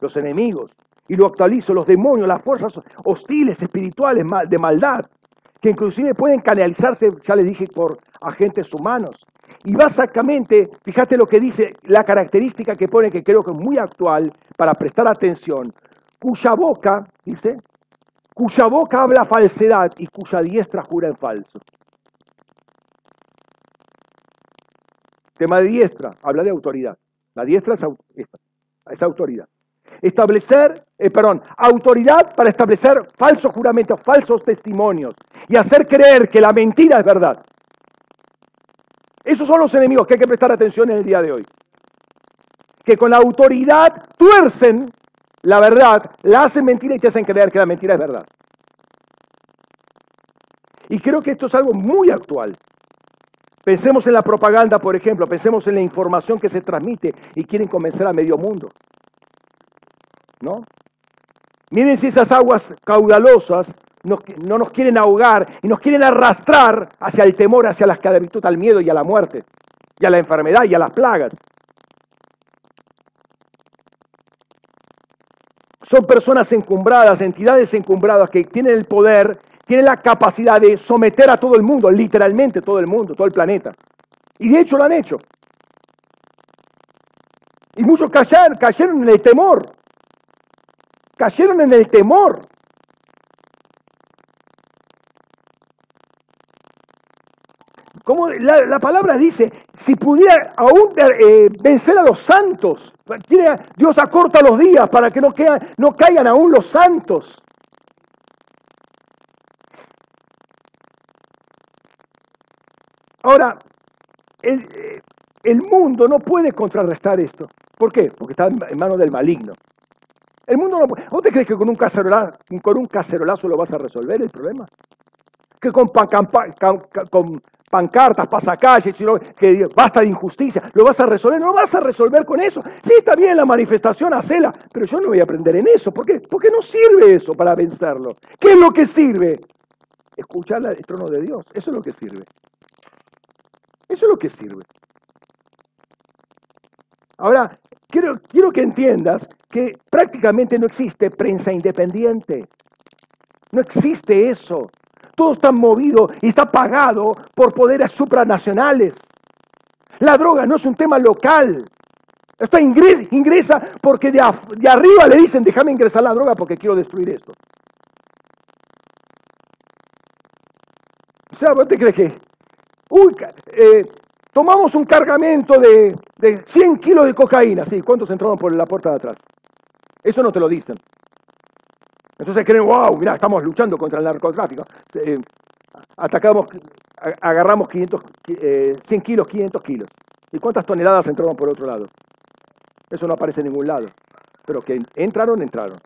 los enemigos. Y lo actualizo, los demonios, las fuerzas hostiles, espirituales, de maldad, que inclusive pueden canalizarse, ya les dije, por agentes humanos. Y básicamente, fíjate lo que dice, la característica que pone, que creo que es muy actual para prestar atención cuya boca, dice, cuya boca habla falsedad y cuya diestra jura en falso. Tema de diestra, habla de autoridad. La diestra es, autoridad. Establecer, eh, perdón, autoridad para establecer falsos juramentos, falsos testimonios y hacer creer que la mentira es verdad. Esos son los enemigos que hay que prestar atención en el día de hoy. Que con la autoridad tuercen la verdad, la hacen mentira y te hacen creer que la mentira es verdad. Y creo que esto es algo muy actual. Pensemos en la propaganda, por ejemplo, pensemos en la información que se transmite y quieren convencer a medio mundo. ¿No? Miren si esas aguas caudalosas no, no nos quieren ahogar y nos quieren arrastrar hacia el temor, hacia la esclavitud, al miedo y a la muerte, y a la enfermedad y a las plagas. Son personas encumbradas, entidades encumbradas que tienen el poder, tienen la capacidad de someter a todo el mundo, literalmente todo el mundo, todo el planeta. Y de hecho lo han hecho. Y muchos cayeron, cayeron en el temor. Cayeron en el temor. Como la, palabra dice, si pudiera aún eh, vencer a los santos, Dios acorta los días para que no, caigan aún los santos. Ahora, el, el, mundo no puede contrarrestar esto. ¿Por qué? Porque está en manos del maligno. El mundo no puede. ¿Vos te crees que con un, cacerolazo, lo vas a resolver el problema? Que con pancartas, pasacalles, que basta de injusticia, ¿lo vas a resolver? No lo vas a resolver con eso. Sí, está bien la manifestación, hacela, pero yo no voy a aprender en eso. ¿Por qué? Porque no sirve eso para vencerlo. ¿Qué es lo que sirve? Escuchar el trono de Dios, eso es lo que sirve. Eso es lo que sirve. Ahora, quiero, quiero que entiendas que prácticamente no existe prensa independiente. No existe eso. Todo está movido y está pagado por poderes supranacionales. La droga no es un tema local. Está ingresa, porque de, de arriba le dicen, déjame ingresar la droga porque quiero destruir esto. O sea, ¿vos te crees que? Uy, eh, tomamos un cargamento de, de 100 kilos de cocaína. Sí, ¿cuántos entraron por la puerta de atrás? Eso no te lo dicen. Entonces creen, wow, mira, estamos luchando contra el narcotráfico. Eh, atacamos, agarramos 500, 100 eh, kilos, 500 kilos. ¿Y cuántas toneladas entraron por otro lado? Eso no aparece en ningún lado. Pero que entraron, entraron.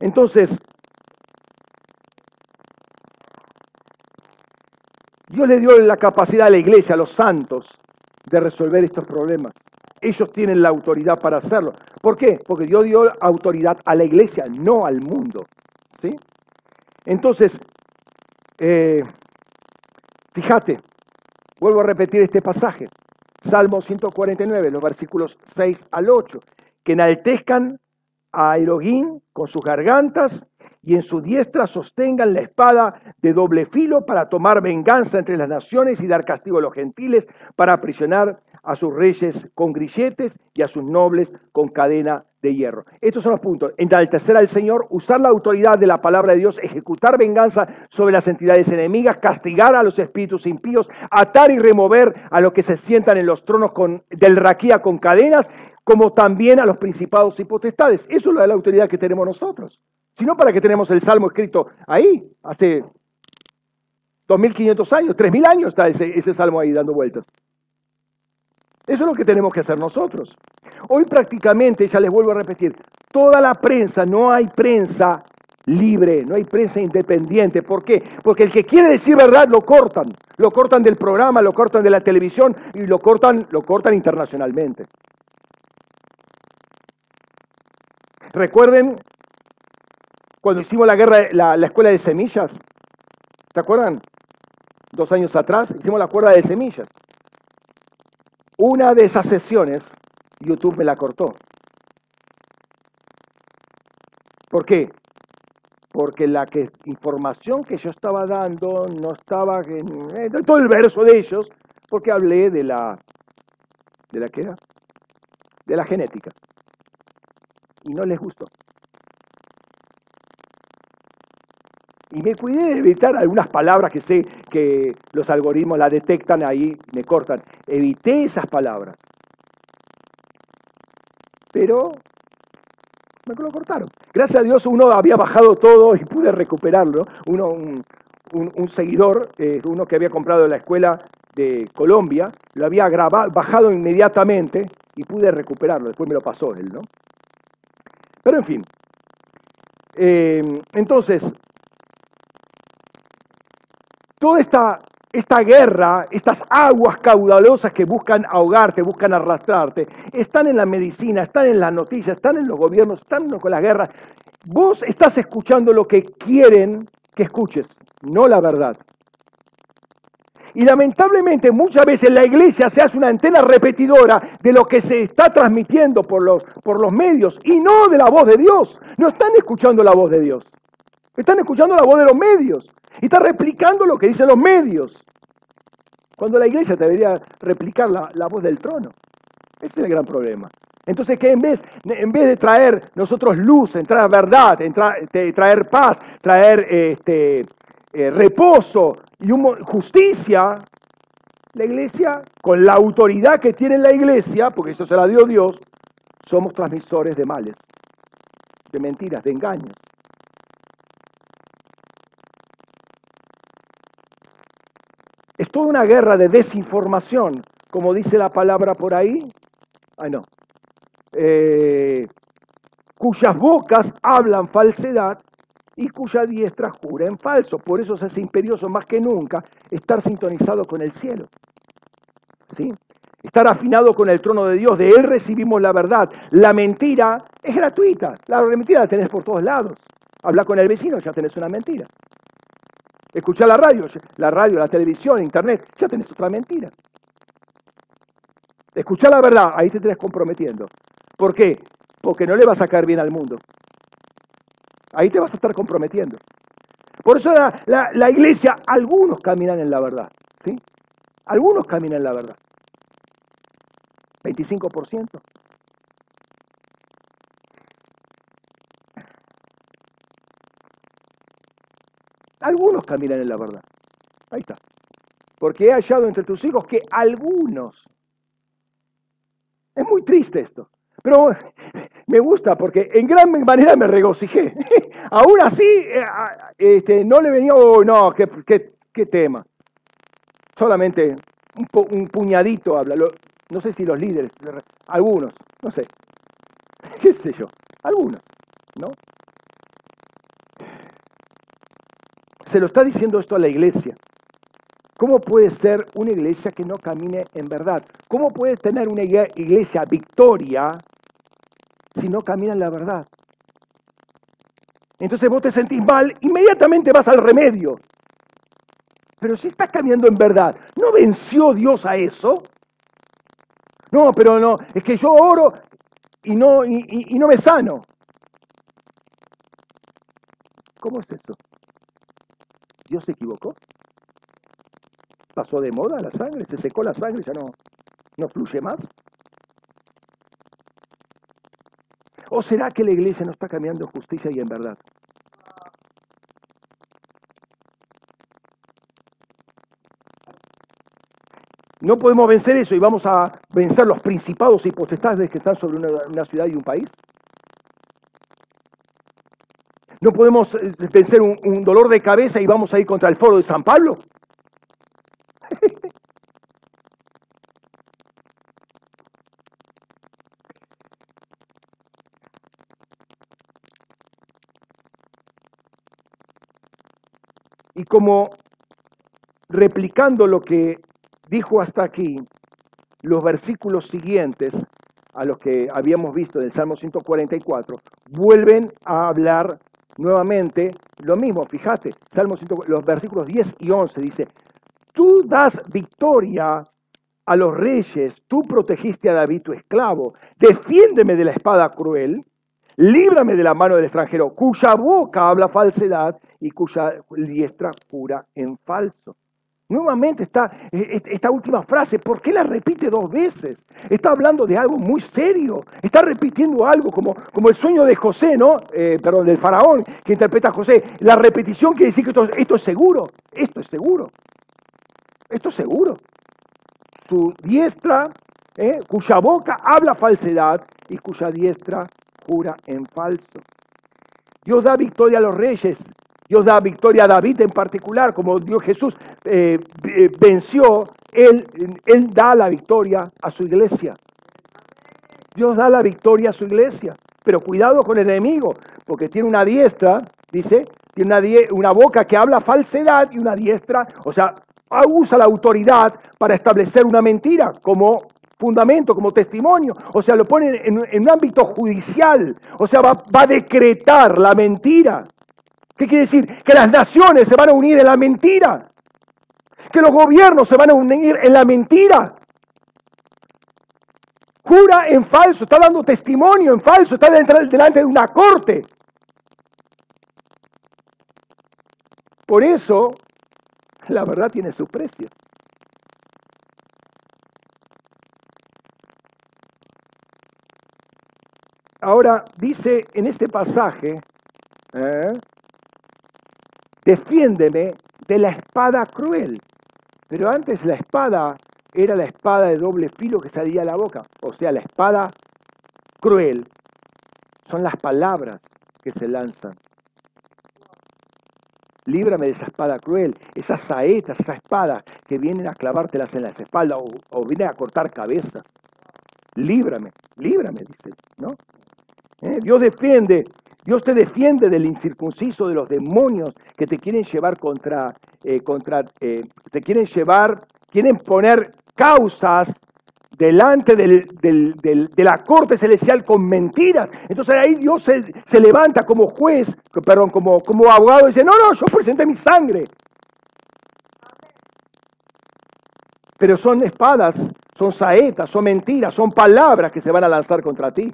Entonces, Dios le dio la capacidad a la iglesia, a los santos, de resolver estos problemas. Ellos tienen la autoridad para hacerlo. ¿Por qué? Porque Dios dio autoridad a la iglesia, no al mundo. ¿sí? Entonces, eh, fíjate, vuelvo a repetir este pasaje. Salmo 149, los versículos 6 al 8, que enaltezcan a Elohim con sus gargantas y en su diestra sostengan la espada de doble filo para tomar venganza entre las naciones y dar castigo a los gentiles, para aprisionar a sus reyes con grilletes y a sus nobles con cadena de hierro. Estos son los puntos. Enaltecer al Señor, usar la autoridad de la palabra de Dios, ejecutar venganza sobre las entidades enemigas, castigar a los espíritus impíos, atar y remover a los que se sientan en los tronos con, del raquía con cadenas, como también a los principados y potestades. Eso es la autoridad que tenemos nosotros. Si no, ¿para qué tenemos el Salmo escrito ahí? Hace 2.500 años, 3.000 años está ese, ese Salmo ahí dando vueltas. Eso es lo que tenemos que hacer nosotros. Hoy prácticamente, ya les vuelvo a repetir, toda la prensa, no hay prensa libre, no hay prensa independiente. ¿Por qué? Porque el que quiere decir verdad lo cortan, lo cortan del programa, lo cortan de la televisión y lo cortan, lo cortan internacionalmente. Recuerden cuando hicimos la guerra, la, la escuela de semillas, ¿se acuerdan? Dos años atrás hicimos la cuerda de semillas. Una de esas sesiones, YouTube me la cortó. ¿Por qué? Porque la información que yo estaba dando no estaba en, todo el verso de ellos, porque hablé de la, ¿de la qué era? De la genética. Y no les gustó. Y me cuidé de evitar algunas palabras que sé que los algoritmos la detectan ahí, me cortan. Evité esas palabras. Pero me lo cortaron. Gracias a Dios uno había bajado todo y pude recuperarlo. Uno, un, seguidor, eh, uno que había comprado en la escuela de Colombia, lo había grabado, bajado inmediatamente y pude recuperarlo. Después me lo pasó él, ¿no? Pero en fin. Eh, entonces, toda esta, esta guerra, estas aguas caudalosas que buscan ahogarte, buscan arrastrarte, están en la medicina, están en las noticias, están en los gobiernos, están con las guerras. Vos estás escuchando lo que quieren que escuches, no la verdad. Y lamentablemente muchas veces la iglesia se hace una antena repetidora de lo que se está transmitiendo por los, por los medios y no de la voz de Dios. No están escuchando la voz de Dios. Están escuchando la voz de los medios. Y está replicando lo que dicen los medios. Cuando la iglesia debería replicar la, voz del trono. Ese es el gran problema. Entonces, que en vez, en vez de traer nosotros luz, en traer verdad, traer paz, traer este, eh, reposo y justicia, la iglesia, con la autoridad que tiene la iglesia, porque eso se la dio Dios, somos transmisores de males, de mentiras, de engaños. Es toda una guerra de desinformación, como dice la palabra por ahí. Ay, no. Eh, cuyas bocas hablan falsedad y cuya diestra jura en falso. Por eso se hace imperioso más que nunca estar sintonizado con el cielo. ¿Sí? Estar afinado con el trono de Dios. De Él recibimos la verdad. La mentira es gratuita. La mentira la tenés por todos lados. Habla con el vecino, ya tenés una mentira. Escuchar la radio, la radio, la televisión, internet, ya tenés otra mentira. Escuchar la verdad, ahí te tenés comprometiendo. ¿Por qué? Porque no le vas a caer bien al mundo. Ahí te vas a estar comprometiendo. Por eso la, la, iglesia, algunos caminan en la verdad. ¿sí? Algunos caminan en la verdad. 25%. Algunos caminan en la verdad. Ahí está. Porque he hallado entre tus hijos que algunos. Es muy triste esto. Pero me gusta porque en gran manera me regocijé. Aún así, eh, este, no le venía, oh, no, qué, qué, tema. Solamente un puñadito habla. no sé si los líderes, algunos, no sé. ¿Qué sé yo? Algunos, ¿no? Se lo está diciendo esto a la iglesia. ¿Cómo puede ser una iglesia que no camine en verdad? ¿Cómo puede tener una iglesia victoria si no camina en la verdad? Entonces vos te sentís mal, inmediatamente vas al remedio. Pero si estás caminando en verdad, ¿no venció Dios a eso? No, pero no, es que yo oro y no, y no me sano. ¿Cómo es eso? ¿Dios se equivocó? ¿Pasó de moda la sangre? ¿Se secó la sangre? ¿Ya no, no fluye más? ¿O será que la iglesia no está cambiando en justicia y en verdad? No podemos vencer eso y vamos a vencer los principados y potestades que están sobre una ciudad y un país. No podemos eh, vencer un, dolor de cabeza y vamos a ir contra el foro de San Pablo. y como replicando lo que dijo hasta aquí, los versículos siguientes a los que habíamos visto del Salmo 144, vuelven a hablar nuevamente lo mismo, fíjate, Salmo los versículos 10 y 11 dice, tú das victoria a los reyes, tú protegiste a David tu esclavo, defiéndeme de la espada cruel, líbrame de la mano del extranjero, cuya boca habla falsedad y cuya diestra jura en falso. Nuevamente está eh, eh, esta última frase, ¿por qué la repite dos veces? Está hablando de algo muy serio, está repitiendo algo como, como el sueño de José, ¿no? Eh, perdón, del faraón que interpreta a José. La repetición quiere decir que esto, esto es seguro, esto es seguro, esto es seguro. Su diestra, cuya boca habla falsedad y cuya diestra jura en falso. Dios da victoria a los reyes, Dios da victoria a David en particular, como Dios Jesús eh, eh, venció, él, él da la victoria a su iglesia. Dios da la victoria a su iglesia. Pero cuidado con el enemigo, porque tiene una diestra, dice, tiene una, una boca que habla falsedad y una diestra, o sea, usa la autoridad para establecer una mentira como fundamento, como testimonio. O sea, lo pone en, un ámbito judicial. O sea, va, va, a decretar la mentira. ¿Qué quiere decir? Que las naciones se van a unir en la mentira. Que los gobiernos se van a unir en la mentira. Jura en falso, está dando testimonio en falso, está delante de una corte. Por eso, la verdad tiene su precio. Ahora dice en este pasaje, ¿eh? Defiéndeme de la espada cruel. Pero antes la espada era la espada de doble filo que salía a la boca. O sea, la espada cruel son las palabras que se lanzan. Líbrame de esa espada cruel, esas saetas, esa espada que vienen a clavártelas en las espaldas o, vienen a cortar cabeza. Líbrame, líbrame, dice, ¿no? ¿Eh? Dios defiende Dios te defiende del incircunciso, de los demonios que te quieren llevar contra, eh, eh, te quieren llevar, quieren poner causas delante de la corte celestial con mentiras. Entonces ahí Dios se, levanta como juez, perdón, como, como abogado y dice, no, no, yo presenté mi sangre. Pero son espadas, son saetas, son mentiras, son palabras que se van a lanzar contra ti.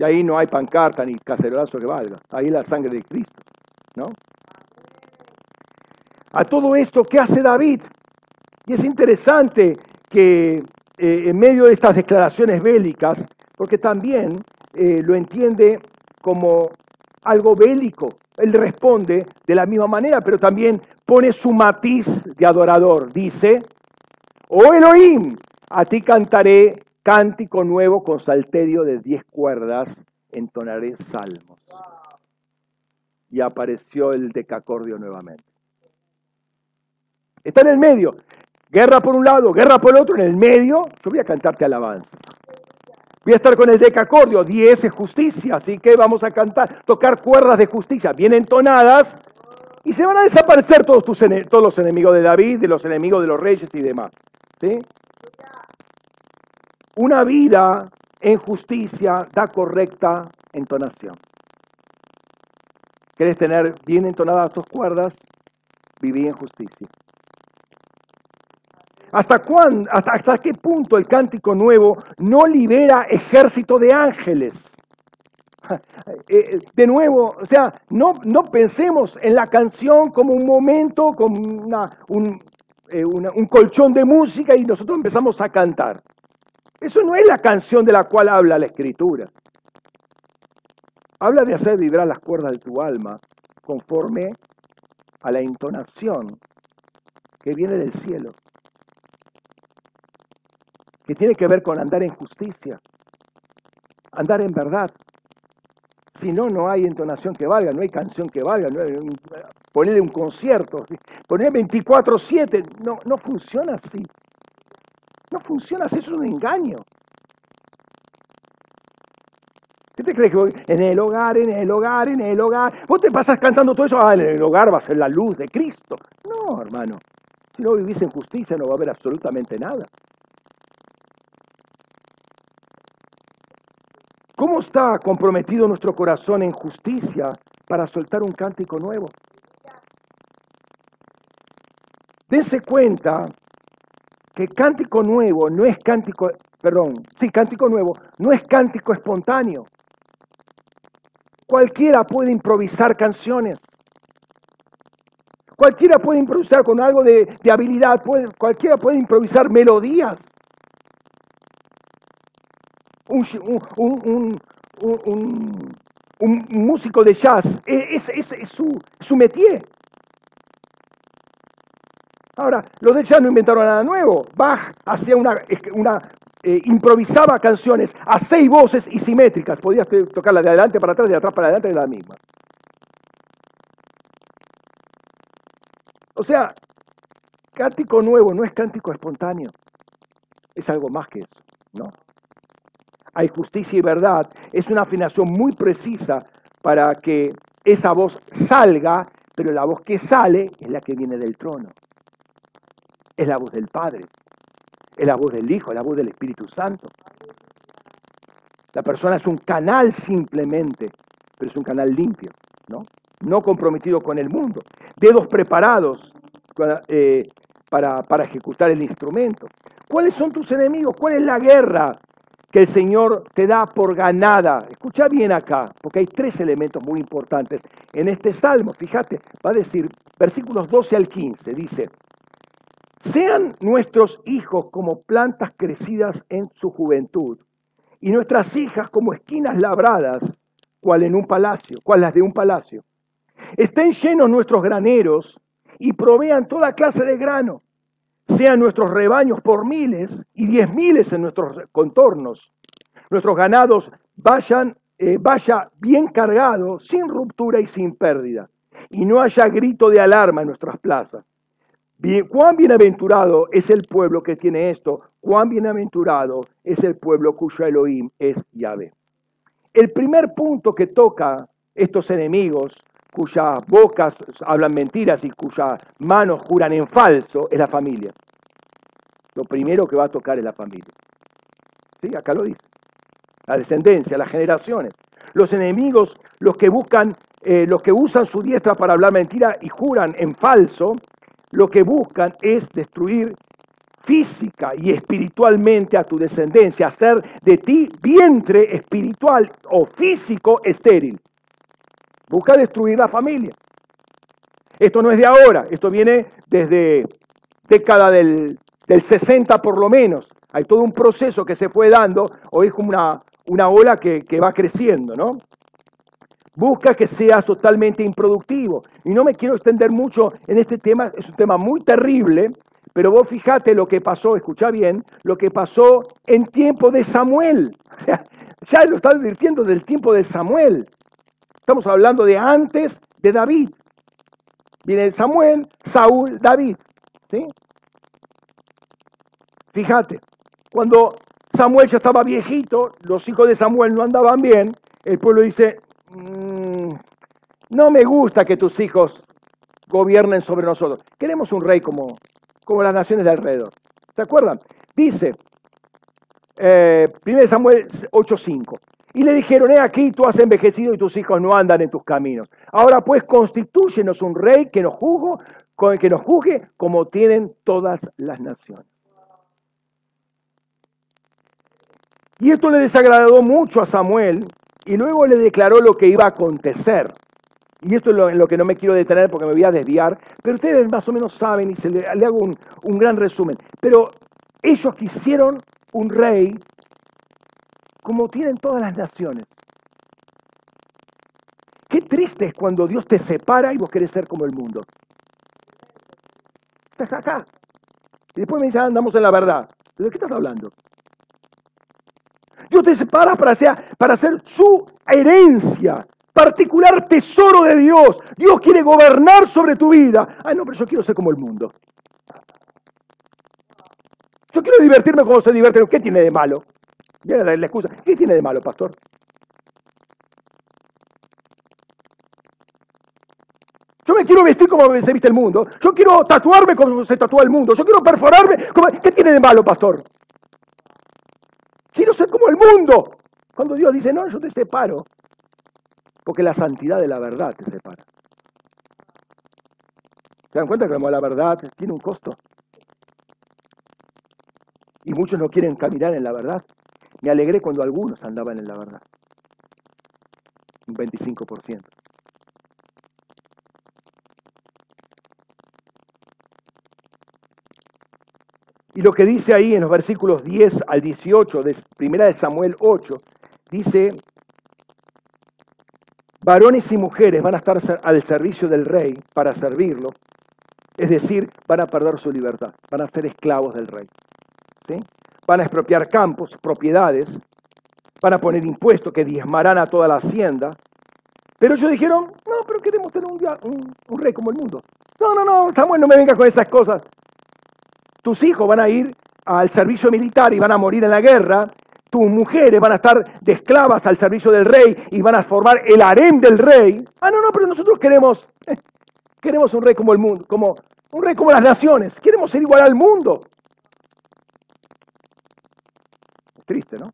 Y ahí no hay pancarta ni cacerolazo que valga. Ahí la sangre de Cristo. ¿No? A todo esto, ¿qué hace David? Y es interesante que eh, en medio de estas declaraciones bélicas, porque también eh, lo entiende como algo bélico. Él responde de la misma manera, pero también pone su matiz de adorador. Dice, oh Elohim, a ti cantaré cántico nuevo con salterio de diez cuerdas, entonaré salmos. Y apareció el decacordio nuevamente. Está en el medio. Guerra por un lado, guerra por el otro, en el medio, yo voy a cantarte alabanza. Voy a estar con el decacordio, 10 es justicia, así que vamos a cantar, tocar cuerdas de justicia bien entonadas y se van a desaparecer todos, tus, todos los enemigos de David, de los enemigos de los reyes y demás. ¿sí? Una vida en justicia da correcta entonación. ¿Quieres tener bien entonadas tus cuerdas? Viví en justicia. ¿Hasta, cuándo, hasta, qué punto el cántico nuevo no libera ejército de ángeles? Eh, de nuevo, o sea, no, pensemos en la canción como un momento, como eh, un colchón de música y nosotros empezamos a cantar. Eso no es la canción de la cual habla la escritura. Habla de hacer vibrar las cuerdas de tu alma conforme a la entonación que viene del cielo que tiene que ver con andar en justicia, andar en verdad. Si no, no hay entonación que valga, no hay canción que valga, no hay un, ponerle un concierto, poner 24-7, no, no funciona así. No funciona eso es un engaño. ¿Qué te crees que en el hogar, en el hogar, en el hogar? Vos te pasas cantando todo eso, ah, en el hogar va a ser la luz de Cristo. No, hermano. Si no vivís en justicia no va a haber absolutamente nada. ¿Cómo está comprometido nuestro corazón en justicia para soltar un cántico nuevo? Dense cuenta que cántico nuevo no es cántico, perdón, sí, cántico nuevo no es cántico espontáneo. Cualquiera puede improvisar canciones. Cualquiera puede improvisar con algo de, habilidad, cualquiera puede improvisar melodías un, músico de jazz, e, es, su, su métier. Ahora, los de jazz no inventaron nada nuevo. Bach hacía una, eh, improvisaba canciones a seis voces y simétricas. Podías tocarla de adelante para atrás, de atrás para adelante, de la misma. O sea, cántico nuevo no es cántico espontáneo. Es algo más que eso, ¿no? hay justicia y verdad, es una afinación muy precisa para que esa voz salga, pero la voz que sale es la que viene del trono. Es la voz del Padre, es la voz del Hijo, es la voz del Espíritu Santo. La persona es un canal simplemente, pero es un canal limpio, ¿no? No comprometido con el mundo. Dedos preparados para, eh, para, para ejecutar el instrumento. ¿Cuáles son tus enemigos? ¿Cuál es la guerra que el Señor te da por ganada. Escucha bien acá, porque hay tres elementos muy importantes. En este salmo, fíjate, va a decir, versículos 12 al 15, dice, sean nuestros hijos como plantas crecidas en su juventud, y nuestras hijas como esquinas labradas, cual en un palacio, cual las de un palacio. Estén llenos nuestros graneros y provean toda clase de grano sean nuestros rebaños por miles y diez miles en nuestros contornos. Nuestros ganados vayan, eh, vaya bien cargado, sin ruptura y sin pérdida. Y no haya grito de alarma en nuestras plazas. Cuán bienaventurado es el pueblo que tiene esto, cuán bienaventurado es el pueblo cuyo Elohim es Yahvé. El primer punto que toca estos enemigos cuyas bocas hablan mentiras y cuyas manos juran en falso, es la familia. Lo primero que va a tocar es la familia. ¿Sí? Acá lo dice. La descendencia, las generaciones. Los enemigos, los que buscan, eh, los que usan su diestra para hablar mentira y juran en falso, lo que buscan es destruir física y espiritualmente a tu descendencia, hacer de ti vientre espiritual o físico estéril. Busca destruir la familia. Esto no es de ahora, esto viene desde década del, del 60 por lo menos. Hay todo un proceso que se fue dando, hoy es como una, una ola que, que va creciendo, ¿no? Busca que seas totalmente improductivo. Y no me quiero extender mucho en este tema, es un tema muy terrible, pero vos fijate lo que pasó, escucha bien, lo que pasó en tiempo de Samuel. ya lo está advirtiendo del tiempo de Samuel. Estamos hablando de antes de David. Viene Samuel, Saúl, David. ¿sí? Fíjate, cuando Samuel ya estaba viejito, los hijos de Samuel no andaban bien, el pueblo dice, mm, no me gusta que tus hijos gobiernen sobre nosotros. Queremos un rey como, como las naciones de alrededor. ¿Se acuerdan? Dice, eh, 1 Samuel 8:5. Y le dijeron, he aquí, tú has envejecido y tus hijos no andan en tus caminos. Ahora pues constitúyenos un rey que nos, que nos juzgue como tienen todas las naciones. Y esto le desagradó mucho a Samuel y luego le declaró lo que iba a acontecer. Y esto es lo, en lo que no me quiero detener porque me voy a desviar, pero ustedes más o menos saben y se le, hago un, un gran resumen. Pero ellos quisieron un rey como tienen todas las naciones. Qué triste es cuando Dios te separa y vos querés ser como el mundo. Estás acá. Y después me dicen, ah, andamos en la verdad. ¿De qué estás hablando? Dios te separa para para ser su herencia, particular tesoro de Dios. Dios quiere gobernar sobre tu vida. Ay, no, pero yo quiero ser como el mundo. Yo quiero divertirme como se divierte. ¿Qué tiene de malo? Viene la, la excusa. ¿Qué tiene de malo, pastor? Yo me quiero vestir como se viste el mundo. Yo quiero tatuarme como se tatúa el mundo. Yo quiero perforarme. Como... ¿Qué tiene de malo, pastor? Como el mundo. Cuando Dios dice, no, yo te separo. Porque la santidad de la verdad te separa. ¿Se dan cuenta que la verdad tiene un costo? Y muchos no quieren caminar en la verdad. Me alegré cuando algunos andaban en la verdad. Un 25%. Y lo que dice ahí en los versículos 10 al 18 de Primera de Samuel 8, dice, varones y mujeres van a estar al servicio del rey para servirlo, es decir, van a perder su libertad, van a ser esclavos del rey. Van a expropiar campos, propiedades, van a poner impuestos que diezmarán a toda la hacienda. Pero ellos dijeron, no, pero queremos tener un, un, un rey como el mundo. No, no, no, Samuel, no me vengas con esas cosas. Tus hijos van a ir al servicio militar y van a morir en la guerra. Tus mujeres van a estar de esclavas al servicio del rey y van a formar el harem del rey. Ah, no, no, pero nosotros queremos, queremos un rey como el mundo, como un rey como las naciones. Queremos ser igual al mundo. Triste, ¿no?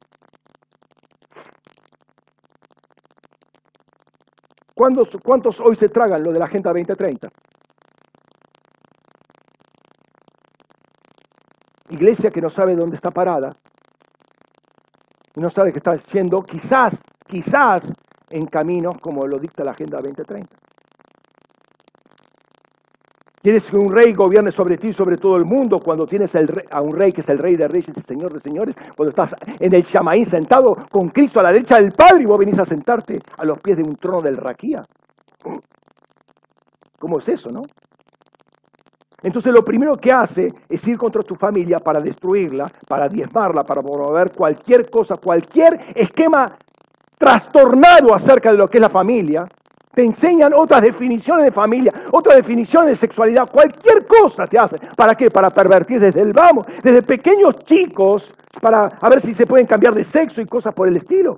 ¿Cuántos, ¿Cuántos hoy se tragan lo de la Agenda 2030? Iglesia que no sabe dónde está parada y no sabe que está yendo quizás, quizás en caminos como lo dicta la Agenda 2030. Quieres que un rey gobierne sobre ti y sobre todo el mundo cuando tienes a un rey que es el rey de reyes y señor de señores, cuando estás en el Shamaín sentado con Cristo a la derecha del Padre y vos venís a sentarte a los pies de un trono del Raquía. ¿Cómo es eso, no? Entonces lo primero que hace es ir contra tu familia para destruirla, para diezmarla, para promover cualquier cosa, cualquier esquema trastornado acerca de lo que es la familia. Te enseñan otras definiciones de familia, otras definiciones de sexualidad, cualquier cosa te hace. ¿Para qué? Para pervertir desde el vamos, desde pequeños chicos, para a ver si se pueden cambiar de sexo y cosas por el estilo.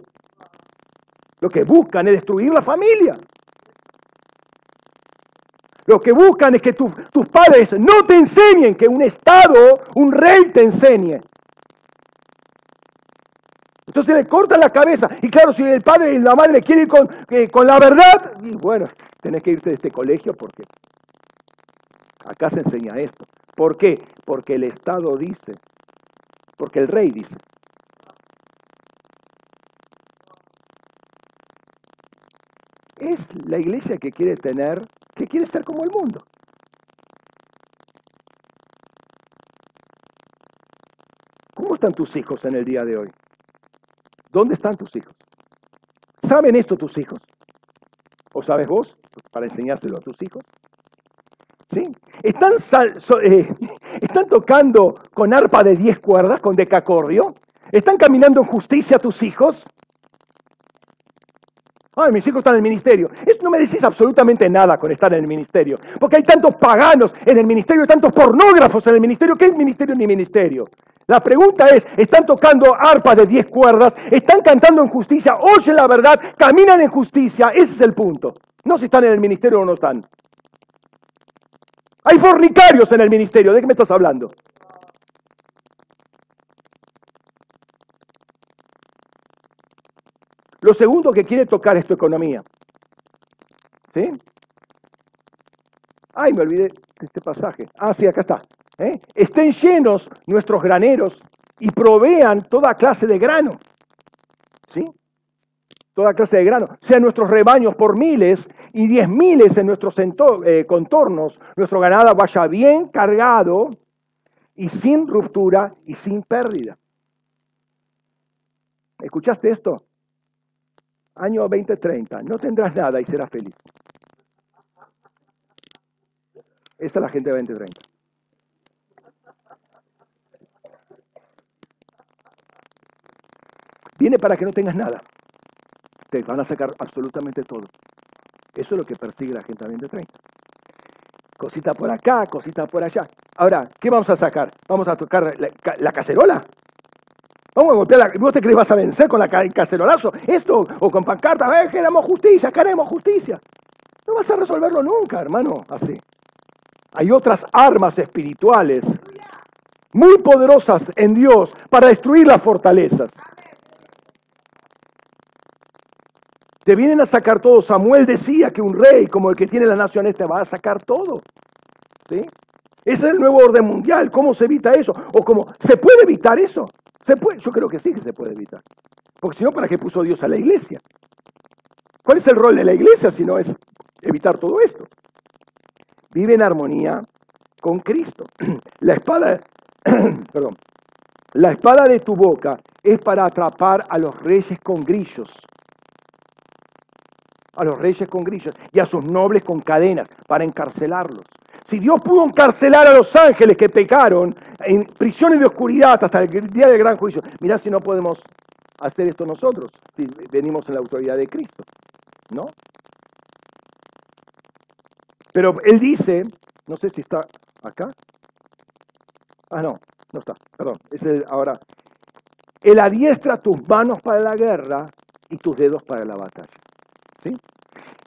Lo que buscan es destruir la familia. Lo que buscan es que tus padres no te enseñen, que un Estado, un rey te enseñe. Entonces le cortan la cabeza. Y claro, si el padre y la madre quieren ir con, eh, con la verdad, y bueno, tenés que irte de este colegio porque acá se enseña esto. ¿Por qué? Porque el Estado dice, porque el rey dice. Es la iglesia que quiere tener que quiere ser como el mundo. ¿Cómo están tus hijos en el día de hoy? ¿Dónde están tus hijos? ¿Saben esto tus hijos? ¿O sabes vos para enseñárselo a tus hijos? ¿Sí? ¿Están, eh, ¿Están tocando con arpa de 10 cuerdas, con decacordio? ¿Están caminando en justicia tus hijos? Ay, mis hijos están en el ministerio. Eso no me decís absolutamente nada con estar en el ministerio. Porque hay tantos paganos en el ministerio, hay tantos pornógrafos en el ministerio. ¿Qué es ministerio ni ministerio? La pregunta es, ¿están tocando arpa de 10 cuerdas? ¿Están cantando en justicia? ¿Oyen la verdad? ¿Caminan en justicia? Ese es el punto. No si están en el ministerio o no están. Hay fornicarios en el ministerio. ¿De qué me estás hablando? Lo segundo que quiere tocar es tu economía. ¿Sí? Ay, me olvidé de este pasaje. Ah, sí, acá está. ¿Eh? Estén llenos nuestros graneros y provean toda clase de grano. ¿Sí? Toda clase de grano. Sean nuestros rebaños por miles y diez miles en nuestros eh, contornos. Nuestro ganado vaya bien cargado y sin ruptura y sin pérdida. ¿Escuchaste esto? Año 2030, no tendrás nada y serás feliz. Esta es la gente de 2030. Viene para que no tengas nada. Te van a sacar absolutamente todo. Eso es lo que persigue la gente de 2030. Cosita por acá, cosita por allá. Ahora, ¿qué vamos a sacar? ¿Vamos a tocar la, la cacerola? Vamos a golpear la... ¿Vos te crees vas a vencer con la cacerolazo? Esto, o con pancarta, eh, queremos justicia, queremos justicia. No vas a resolverlo nunca, hermano, así. Hay otras armas espirituales muy poderosas en Dios para destruir las fortalezas. Te vienen a sacar todo. Samuel decía que un rey como el que tiene la nación este va a sacar todo. ¿Sí? Ese es el nuevo orden mundial. ¿Cómo se evita eso? ¿O cómo se puede evitar eso? Yo creo que sí que se puede evitar. Porque si no, ¿para qué puso Dios a la iglesia? ¿Cuál es el rol de la iglesia si no es evitar todo esto? Vive en armonía con Cristo. La espada, perdón, la espada de tu boca es para atrapar a los reyes con grillos. A los reyes con grillos y a sus nobles con cadenas para encarcelarlos. Si Dios pudo encarcelar a los ángeles que pecaron en prisiones de oscuridad hasta el día del gran juicio, mirá si no podemos hacer esto nosotros, si venimos en la autoridad de Cristo, ¿no? Pero Él dice, no sé si está acá. Ah, no, no está, perdón. Ahora, Él adiestra tus manos para la guerra y tus dedos para la batalla. ¿sí?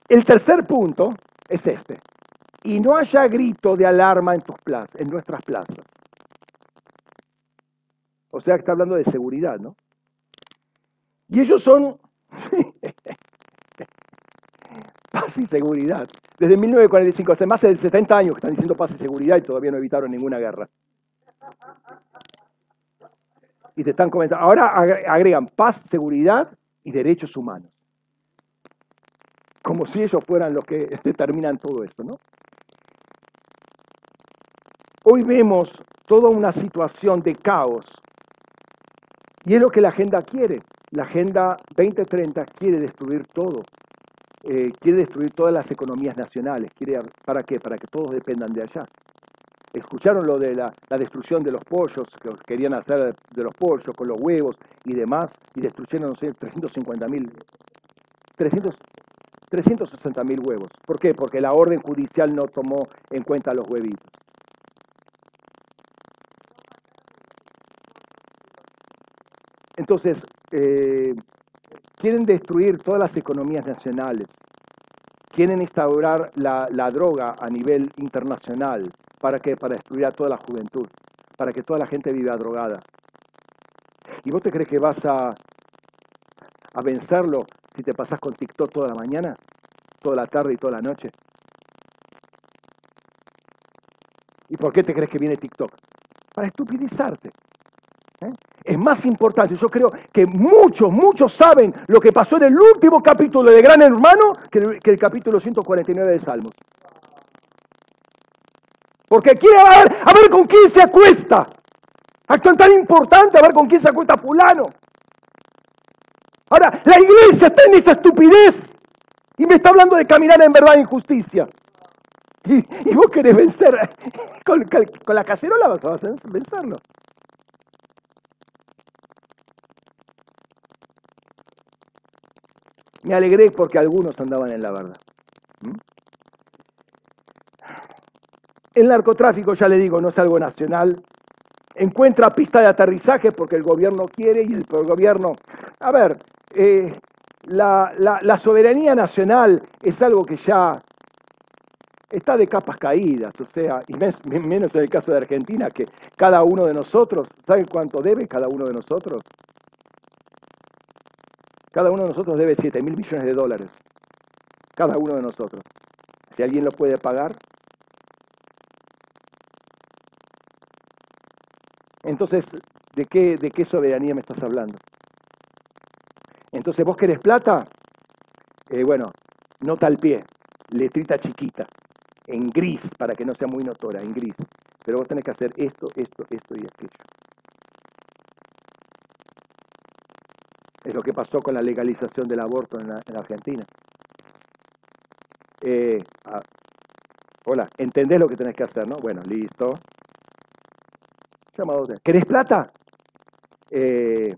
El tercer punto es este y no haya grito de alarma en, tus plazas, en nuestras plazas. O sea que está hablando de seguridad, ¿no? Y ellos son paz y seguridad. Desde 1945, hace más de 70 años que están diciendo paz y seguridad y todavía no evitaron ninguna guerra. Y te están comentando, ahora agregan paz, seguridad y derechos humanos. Como si ellos fueran los que determinan todo esto, ¿no? Hoy vemos toda una situación de caos. Y es lo que la agenda quiere. La agenda 2030 quiere destruir todo. Eh, quiere destruir todas las economías nacionales. Quiere, ¿Para qué? Para que todos dependan de allá. Escucharon lo de la, destrucción de los pollos, que querían hacer de los pollos con los huevos y demás, y destruyeron, no sé, 350 mil, 360 mil huevos. ¿Por qué? Porque la orden judicial no tomó en cuenta los huevitos. Entonces, eh, quieren destruir todas las economías nacionales, quieren instaurar la, droga a nivel internacional. ¿Para qué? Para destruir a toda la juventud, para que toda la gente viva drogada. ¿Y vos te crees que vas a, a vencerlo si te pasas con TikTok toda la mañana, toda la tarde y toda la noche? ¿Y por qué te crees que viene TikTok? Para estupidizarte. Es más importante, yo creo que muchos, muchos saben lo que pasó en el último capítulo de Gran Hermano que el, capítulo 149 de Salmos. Porque quiere ver, a ver con quién se acuesta. Actúan tan importante a ver con quién se acuesta fulano. Ahora, la iglesia está en esa estupidez y me está hablando de caminar en verdad en justicia. Y, vos querés vencer. Con, con, la cacerola vas a vencerlo. Me alegré porque algunos andaban en la verdad. ¿Mm? El narcotráfico, ya le digo, no es algo nacional. Encuentra pista de aterrizaje porque el gobierno quiere y el, gobierno... A ver, eh, la, la, soberanía nacional es algo que ya está de capas caídas, o sea, y menos en el caso de Argentina, que cada uno de nosotros, ¿saben cuánto debe cada uno de nosotros? Cada uno de nosotros debe 7 mil millones de dólares. Cada uno de nosotros. Si alguien lo puede pagar. Entonces, ¿de qué, de qué soberanía me estás hablando? Entonces, ¿vos querés plata? Eh, bueno, nota al pie, letrita chiquita, en gris, para que no sea muy notora, en gris. Pero vos tenés que hacer esto, esto, esto y aquello. Es lo que pasó con la legalización del aborto en, la, Argentina. Eh, hola, ¿entendés lo que tenés que hacer, no? Bueno, listo. Llamado. ¿Querés plata? Eh,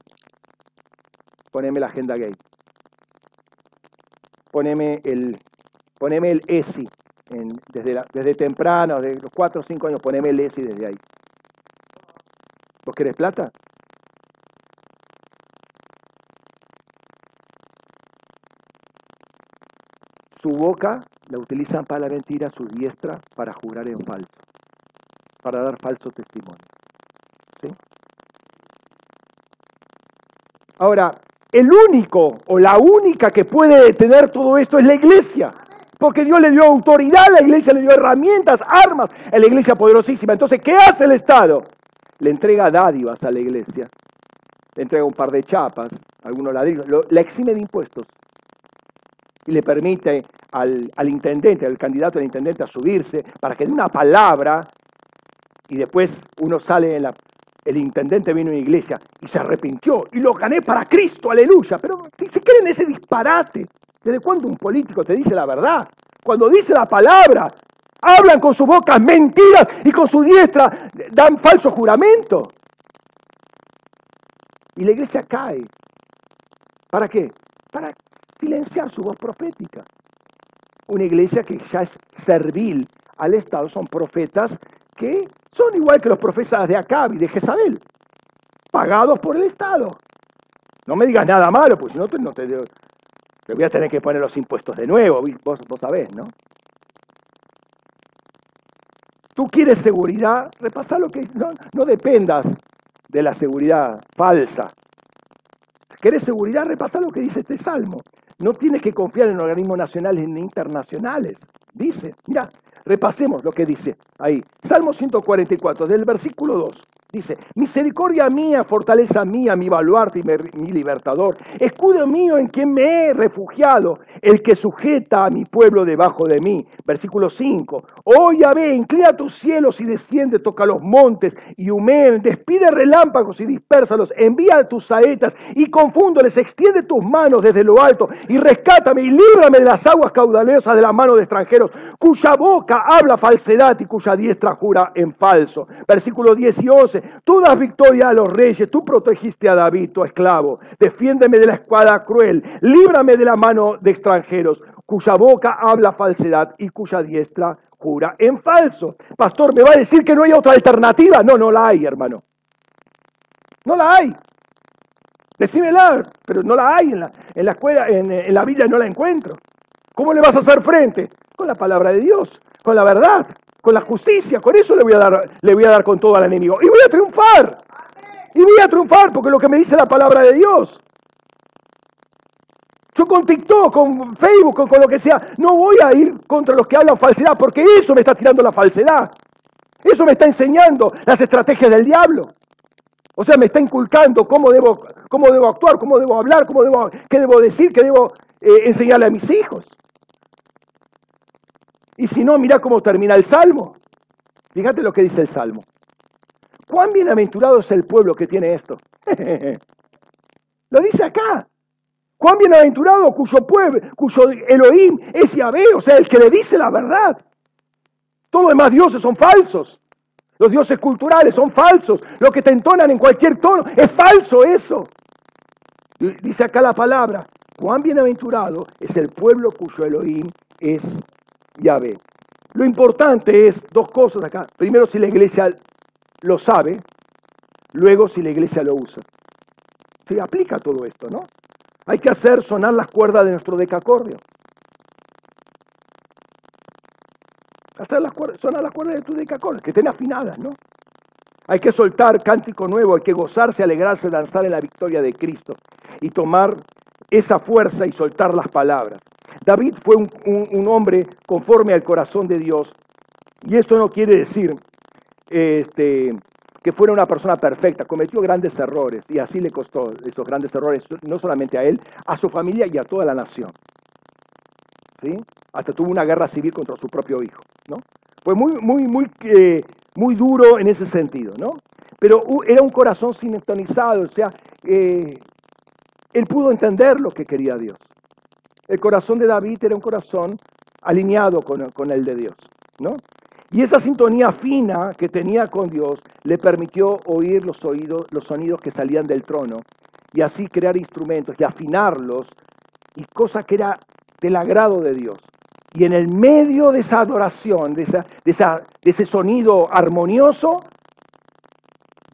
poneme la agenda gay. Poneme el, poneme el ESI. desde, desde temprano, desde los 4 o 5 años, poneme el ESI desde ahí. ¿Vos querés plata? Su boca la utilizan para la mentira, su diestra para jurar en falso, para dar falso testimonio. ¿Sí? Ahora, el único o la única que puede detener todo esto es la iglesia. Porque Dios le dio autoridad, la iglesia le dio herramientas, armas, a la iglesia poderosísima. Entonces, ¿qué hace el Estado? Le entrega dádivas a la iglesia. Le entrega un par de chapas, algunos ladrillos, la exime de impuestos y le permite al, intendente, al candidato al intendente a subirse para que dé una palabra y después uno sale en la... El intendente vino a una iglesia y se arrepintió y lo gané para Cristo, aleluya. Pero si se creen ese disparate, ¿desde cuándo un político te dice la verdad? Cuando dice la palabra, hablan con su boca mentiras y con su diestra dan falso juramento. Y la iglesia cae. ¿Para qué? Para silenciar su voz profética. Una iglesia que ya es servil al Estado, son profetas que son igual que los profetas de Acab y de Jezabel, pagados por el Estado. No me digas nada malo, pues si no, te, no te, voy a tener que poner los impuestos de nuevo, vos, vos sabés, ¿no? Tú quieres seguridad, repasa lo que no, no dependas de la seguridad falsa. ¿Quieres seguridad? Repasa lo que dice este salmo. No tienes que confiar en organismos nacionales ni internacionales. Dice, mira, repasemos lo que dice ahí. Salmo 144, del versículo 2. Dice, misericordia mía, fortaleza mía, mi baluarte y mi libertador, escudo mío en quien me he refugiado, el que sujeta a mi pueblo debajo de mí. Versículo 5, oh Yahvé, inclina tus cielos y desciende, toca los montes y humeen, despide relámpagos y dispersalos, envía tus saetas y confúndoles, extiende tus manos desde lo alto y rescátame y líbrame de las aguas caudalosas de la mano de extranjeros, cuya boca habla falsedad y cuya diestra jura en falso. Versículo 10 y 11, tú das victoria a los reyes, tú protegiste a David, tu esclavo. Defiéndeme de la espada cruel, líbrame de la mano de extranjeros, cuya boca habla falsedad y cuya diestra jura en falso. Pastor, ¿me va a decir que no hay otra alternativa? No, no la hay, hermano. No la hay. Decímela, pero no la hay en la, en la escuela, en, en la Biblia no la encuentro. ¿Cómo le vas a hacer frente? Con la palabra de Dios, con la verdad con la justicia, con eso le voy a dar, le voy a dar con todo al enemigo. Y voy a triunfar. Y voy a triunfar porque lo que me dice la palabra de Dios. Yo con TikTok, con Facebook, con, con, lo que sea, no voy a ir contra los que hablan falsedad, porque eso me está tirando la falsedad. Eso me está enseñando las estrategias del diablo. O sea, me está inculcando cómo debo, cómo debo actuar, cómo debo hablar, cómo debo, qué debo decir, qué debo eh, enseñarle a mis hijos. Y si no, mira cómo termina el Salmo. Fíjate lo que dice el Salmo. cuán bienaventurado es el pueblo que tiene esto. Lo dice acá. Cuán bienaventurado cuyo pueblo, cuyo Elohim es Yahvé, o sea, el que le dice la verdad. Todos los demás dioses son falsos. Los dioses culturales son falsos. Lo que te entonan en cualquier tono es falso eso. Dice acá la palabra, cuán bienaventurado es el pueblo cuyo Elohim es Yahvé. Lo importante es dos cosas acá. Primero, si la iglesia lo sabe, luego si la iglesia lo usa. Se aplica todo esto, ¿no? Hay que hacer sonar las cuerdas de nuestro decacordio. Hacer las cuerdas, sonar las cuerdas de tu decacordio, que estén afinadas, ¿no? Hay que soltar cántico nuevo, hay que gozarse, alegrarse, danzar en la victoria de Cristo y tomar esa fuerza y soltar las palabras. David fue un, hombre conforme al corazón de Dios y eso no quiere decir este, que fuera una persona perfecta, cometió grandes errores y así le costó esos grandes errores no solamente a él, a su familia y a toda la nación. ¿Sí? Hasta tuvo una guerra civil contra su propio hijo, ¿no? Fue muy, muy, muy, eh, muy duro en ese sentido, ¿no? Pero era un corazón sintonizado, o sea, eh, él pudo entender lo que quería Dios. El corazón de David era un corazón alineado con, con el de Dios, ¿no? Y esa sintonía fina que tenía con Dios le permitió oír los, oídos, los sonidos que salían del trono y así crear instrumentos y afinarlos, y cosa que era del agrado de Dios. Y en el medio de esa adoración, de, esa, de, esa, de ese sonido armonioso,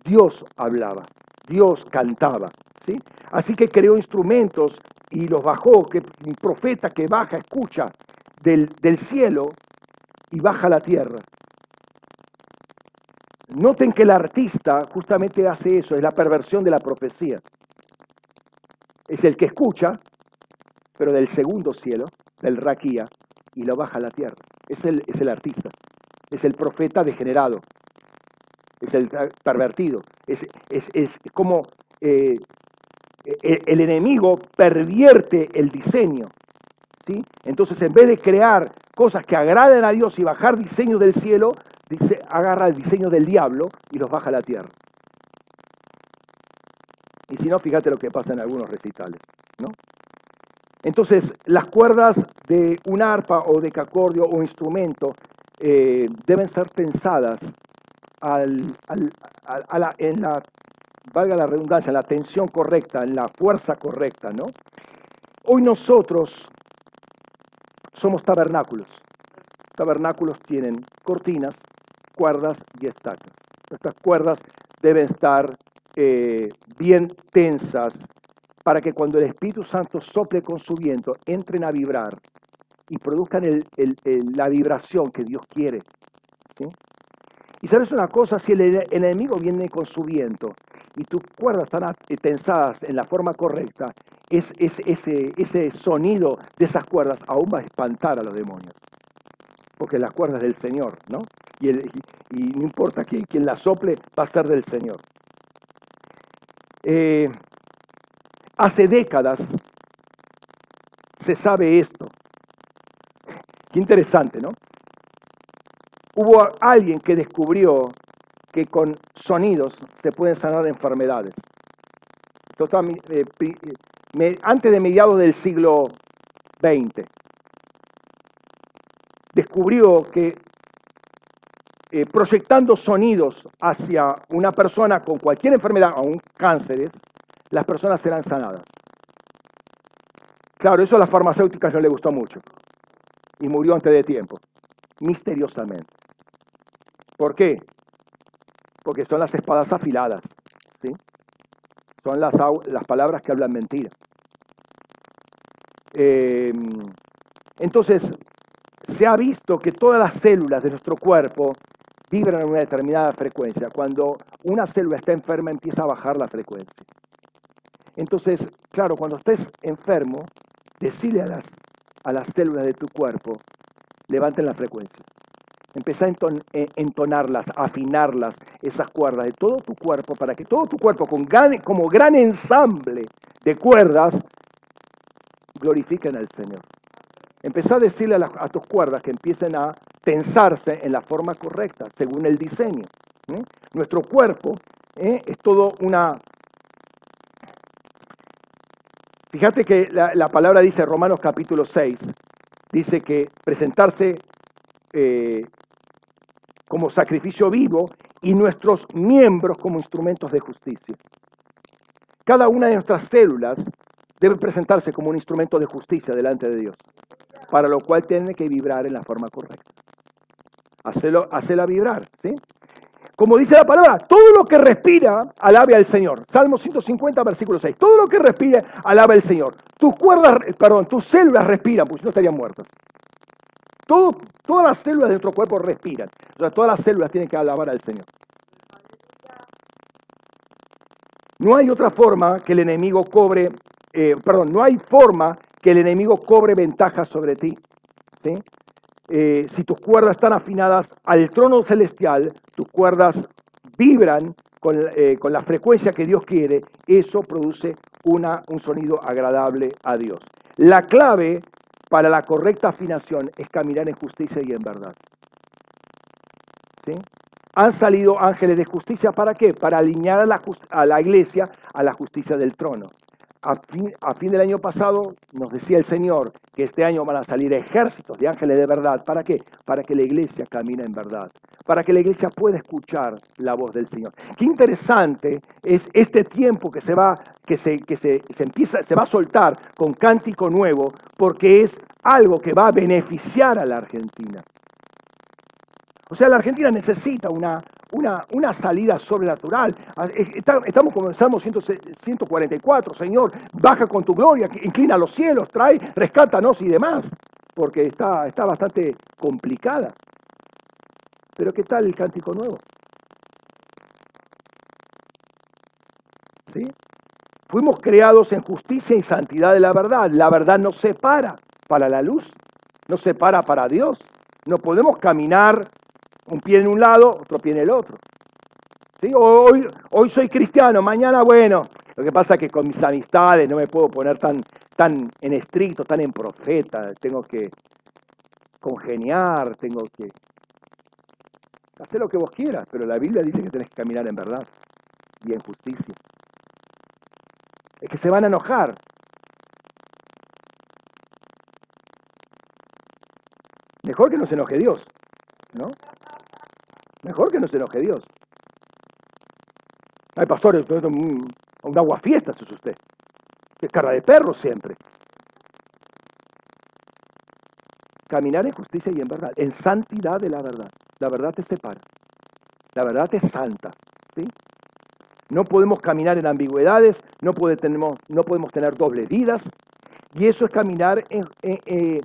Dios hablaba, Dios cantaba. ¿sí? Así que creó instrumentos y los bajó, que un profeta que baja, escucha del, del cielo y baja a la tierra. Noten que el artista justamente hace eso, es la perversión de la profecía. Es el que escucha, pero del segundo cielo, del raquía, y lo baja a la tierra. Es el, es el artista, es el profeta degenerado, es el pervertido, es, es, como eh, e, el enemigo pervierte el diseño. ¿sí? Entonces, en vez de crear cosas que agraden a Dios y bajar diseño del cielo, dice, agarra el diseño del diablo y los baja a la tierra. Y si no, fíjate lo que pasa en algunos recitales. ¿no? Entonces, las cuerdas de un arpa o de cacordio o instrumento eh, deben ser pensadas al, en la valga la redundancia, la tensión correcta, en la fuerza correcta, ¿no? Hoy nosotros somos tabernáculos. Tabernáculos tienen cortinas, cuerdas y estacas. Estas cuerdas deben estar eh, bien tensas para que cuando el Espíritu Santo sople con su viento, entren a vibrar y produzcan la vibración que Dios quiere. Y sabes una cosa, si el enemigo viene con su viento y tus cuerdas están tensadas en la forma correcta, es, ese, ese sonido de esas cuerdas aún va a espantar a los demonios. Porque las cuerdas del Señor, ¿no? Y, no importa quién, quien la sople, va a ser del Señor. Eh, hace décadas se sabe esto. Qué interesante, ¿no? Hubo alguien que descubrió que con sonidos se pueden sanar enfermedades. Eh, antes de mediados del siglo XX, descubrió que eh, proyectando sonidos hacia una persona con cualquier enfermedad, aún cánceres, las personas serán sanadas. Claro, eso a las farmacéuticas no le gustó mucho y murió antes de tiempo, misteriosamente. ¿Por qué? Porque son las espadas afiladas, ¿sí? Son las, las palabras que hablan mentira. Eh, entonces, se ha visto que todas las células de nuestro cuerpo vibran en una determinada frecuencia. Cuando una célula está enferma, empieza a bajar la frecuencia. Entonces, claro, cuando estés enfermo, decile a las, a las células de tu cuerpo, levanten la frecuencia. Empezá a eh, entonarlas, a afinarlas, esas cuerdas de todo tu cuerpo, para que todo tu cuerpo, como gran ensamble de cuerdas, glorifiquen al Señor. Empezá a decirle a, tus cuerdas que empiecen a tensarse en la forma correcta, según el diseño. Nuestro cuerpo ¿eh? es todo una... Fíjate que la, la, palabra dice, Romanos capítulo 6, dice que presentarse eh, como sacrificio vivo y nuestros miembros como instrumentos de justicia. Cada una de nuestras células debe presentarse como un instrumento de justicia delante de Dios, para lo cual tiene que vibrar en la forma correcta. Hacelo, vibrar, ¿sí? Como dice la palabra, todo lo que respira, alabe al Señor. Salmo 150, versículo 6. Todo lo que respira, alabe al Señor. Tus cuerdas, perdón, tus células respiran, pues no estarían muertas. Todo, todas las células de nuestro cuerpo respiran. O sea, todas las células tienen que alabar al Señor. No hay otra forma que el enemigo cobre, eh, perdón, no hay forma que el enemigo cobre ventaja sobre ti. Eh, si tus cuerdas están afinadas al trono celestial, tus cuerdas vibran eh, con, la frecuencia que Dios quiere, eso produce una, un sonido agradable a Dios. La clave para la correcta afinación es caminar en justicia y en verdad. ¿Sí? Han salido ángeles de justicia, ¿para qué? Para alinear a la, a la iglesia a la justicia del trono. A fin, del año pasado nos decía el Señor que este año van a salir ejércitos de ángeles de verdad. ¿Para qué? Para que la iglesia camine en verdad. Para que la iglesia pueda escuchar la voz del Señor. Qué interesante es este tiempo que se va, que se, se empieza, se va a soltar con cántico nuevo, porque es algo que va a beneficiar a la Argentina. O sea, la Argentina necesita una, una, una salida sobrenatural. Ah, estamos como en Salmo 144, Señor, baja con tu gloria, inclina los cielos, trae, rescátanos y demás, porque está, está bastante complicada. Pero ¿qué tal el cántico nuevo? ¿Sí? Fuimos creados en justicia y santidad de la verdad. La verdad nos separa para la luz, nos separa para Dios. No podemos caminar un pie en un lado, otro pie en el otro. ¿Sí? Hoy, soy cristiano, mañana bueno. Lo que pasa es que con mis amistades no me puedo poner tan, tan en estricto, tan en profeta. Tengo que congeniar, tengo que hacer lo que vos quieras, pero la Biblia dice que tenés que caminar en verdad y en justicia. Es que se van a enojar. Mejor que no se enoje Dios, ¿no? Mejor que no se enoje Dios. Hay pastores, un, un agua fiesta es usted. Es cara de perro siempre. Caminar en justicia y en verdad, en santidad de la verdad. La verdad te separa. La verdad es santa. ¿sí? No podemos caminar en ambigüedades, no, no podemos tener dobles vidas. Y eso es caminar en, eh,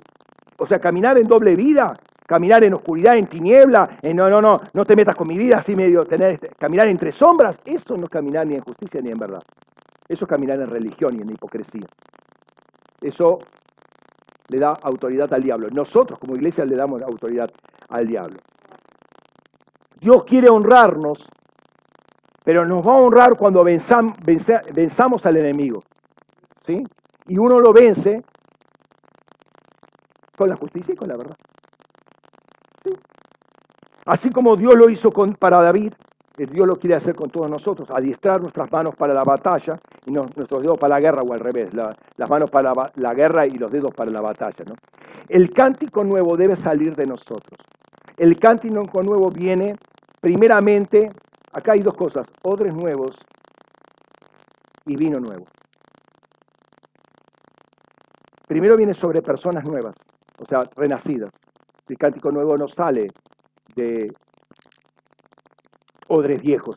o sea, caminar en doble vida caminar en oscuridad, en tiniebla, en no, no, no, no te metas con mi vida, así medio tener, este, caminar entre sombras, eso no es caminar ni en justicia ni en verdad. Eso es caminar en religión y en hipocresía. Eso le da autoridad al diablo. Nosotros como iglesia le damos autoridad al diablo. Dios quiere honrarnos, pero nos va a honrar cuando venzamos al enemigo. ¿Sí? Y uno lo vence con la justicia y con la verdad. Así como Dios lo hizo con, para David, eh, Dios lo quiere hacer con todos nosotros, adiestrar nuestras manos para la batalla y no, nuestros dedos para la guerra o al revés, las manos para la, guerra y los dedos para la batalla. ¿no? El cántico nuevo debe salir de nosotros. El cántico nuevo viene primeramente, acá hay dos cosas, odres nuevos y vino nuevo. Primero viene sobre personas nuevas, o sea, renacidas. El cántico nuevo no sale de odres viejos,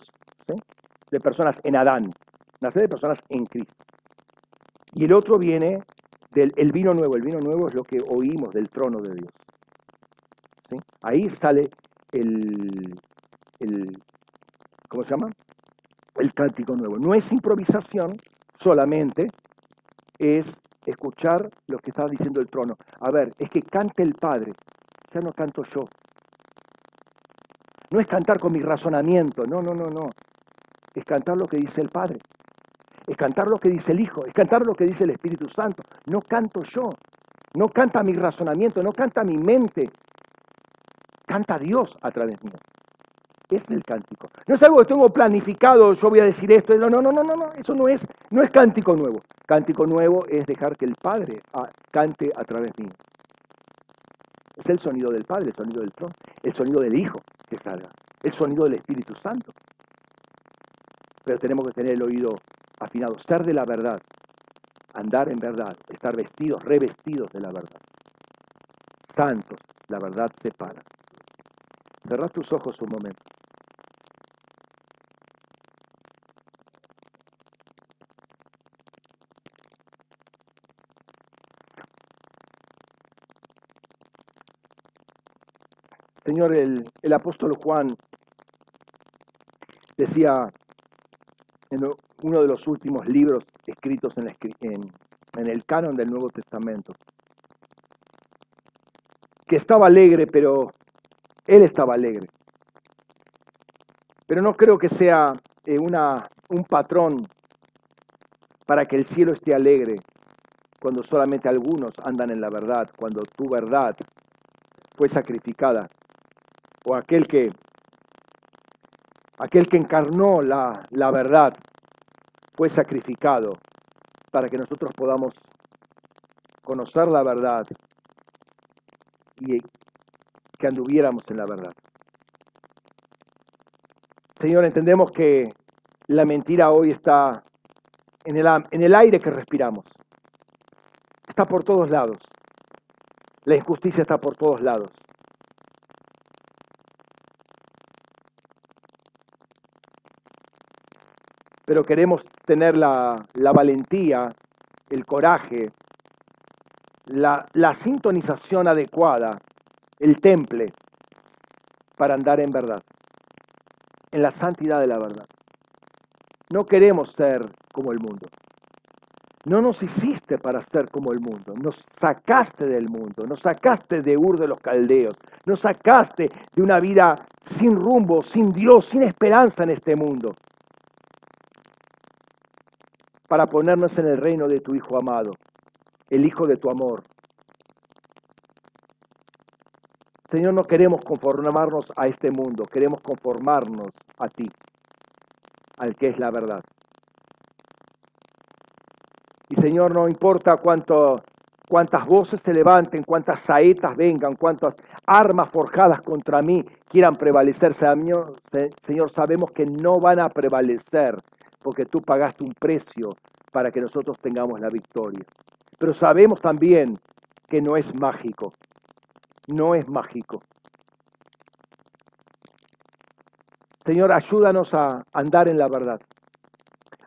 de personas en Adán, nace de personas en Cristo. Y el otro viene del el vino nuevo. El vino nuevo es lo que oímos del trono de Dios. Ahí sale el, el, ¿cómo se llama? El cántico nuevo. No es improvisación solamente, es escuchar lo que está diciendo el trono. A ver, es que cante el Padre, ya no canto yo, no es cantar con mi razonamiento, no, no, no, no. Es cantar lo que dice el Padre. Es cantar lo que dice el Hijo. Es cantar lo que dice el Espíritu Santo. No canto yo. No canta mi razonamiento, no canta mi mente. Canta Dios a través mío. es el cántico. No es algo que tengo planificado, yo voy a decir esto. No, no, no, no, no, eso no es, no es cántico nuevo. Cántico nuevo es dejar que el Padre ah, cante a través mío. Es el sonido del Padre, el sonido del trono, el sonido del Hijo que salga, el sonido del Espíritu Santo. Pero tenemos que tener el oído afinado, ser de la verdad, andar en verdad, estar vestidos, revestidos de la verdad. Santos, la verdad separa. Cerra tus ojos un momento. Señor, el, apóstol Juan decía en uno de los últimos libros escritos en, en el canon del Nuevo Testamento, que estaba alegre, pero él estaba alegre. Pero no creo que sea eh, una, un patrón para que el cielo esté alegre cuando solamente algunos andan en la verdad, cuando tu verdad fue sacrificada, o aquel que, aquel que encarnó la, la verdad fue sacrificado para que nosotros podamos conocer la verdad y que anduviéramos en la verdad. Señor, entendemos que la mentira hoy está en el, en el aire que respiramos. Está por todos lados. La injusticia está por todos lados. Pero queremos tener la, valentía, el coraje, la, la sintonización adecuada el temple para andar en verdad, en la santidad de la verdad. No queremos ser como el mundo. No nos hiciste para ser como el mundo, nos sacaste del mundo, nos sacaste de Ur de los Caldeos, nos sacaste de una vida sin rumbo, sin Dios, sin esperanza en este mundo, para ponernos en el reino de tu Hijo amado, el Hijo de tu amor, Señor, no queremos conformarnos a este mundo, queremos conformarnos a ti, al que es la verdad. Y Señor, no importa cuántas voces se levanten, cuántas saetas vengan, cuántas armas forjadas contra mí quieran prevalecer, Señor, Señor, sabemos que no van a prevalecer porque tú pagaste un precio para que nosotros tengamos la victoria. Pero sabemos también que no es mágico, no es mágico. Señor, ayúdanos a andar en la verdad,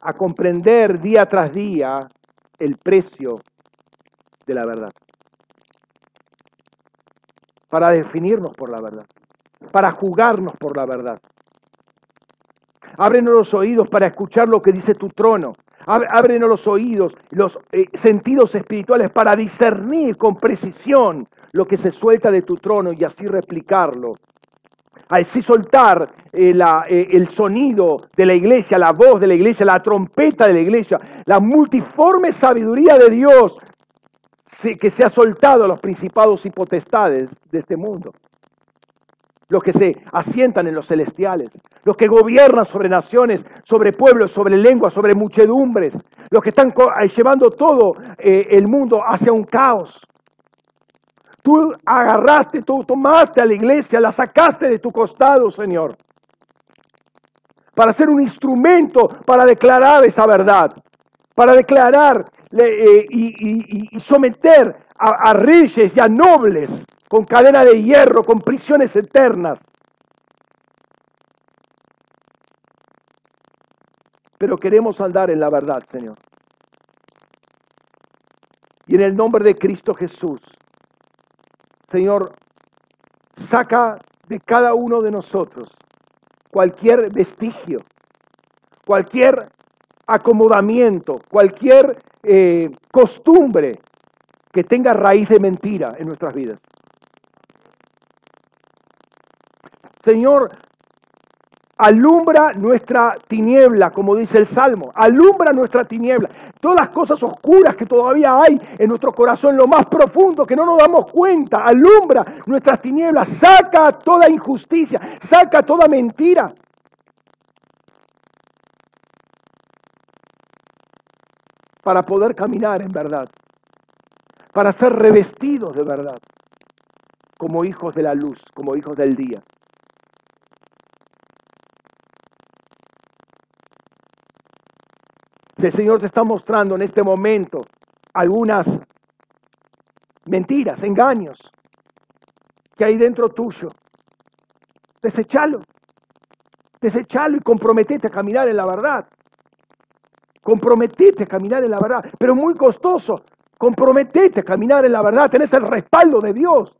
a comprender día tras día el precio de la verdad, para definirnos por la verdad, para jugarnos por la verdad. Ábrenos los oídos para escuchar lo que dice tu trono. Ábrenos los oídos, los eh, sentidos espirituales para discernir con precisión lo que se suelta de tu trono y así replicarlo. Así soltar eh, eh, el sonido de la iglesia, la voz de la iglesia, la trompeta de la iglesia, la multiforme sabiduría de Dios que se ha soltado a los principados y potestades de este mundo los que se asientan en los celestiales, los que gobiernan sobre naciones, sobre pueblos, sobre lenguas, sobre muchedumbres, los que están eh, llevando todo eh, el mundo hacia un caos. Tú agarraste, tú tomaste a la iglesia, la sacaste de tu costado, Señor, para ser un instrumento para declarar esa verdad, para declarar eh, y, someter a reyes y a nobles con cadena de hierro, con prisiones eternas. Pero queremos andar en la verdad, Señor. Y en el nombre de Cristo Jesús, Señor, saca de cada uno de nosotros cualquier vestigio, cualquier acomodamiento, cualquier eh, costumbre que tenga raíz de mentira en nuestras vidas. Señor, Alumbra nuestra tiniebla, como dice el Salmo. Alumbra nuestra tiniebla. Todas las cosas oscuras que todavía hay en nuestro corazón, lo más profundo, que no nos damos cuenta. Alumbra nuestras tinieblas. Saca toda injusticia. Saca toda mentira. Para poder caminar en verdad. Para ser revestidos de verdad. Como hijos de la luz, como hijos del día. El Señor te está mostrando en este momento algunas mentiras, engaños que hay dentro tuyo, desechalo. Desechalo y comprometete a caminar en la verdad. Comprometete a caminar en la verdad, pero muy costoso. Comprometete a caminar en la verdad. Tenés el respaldo de Dios.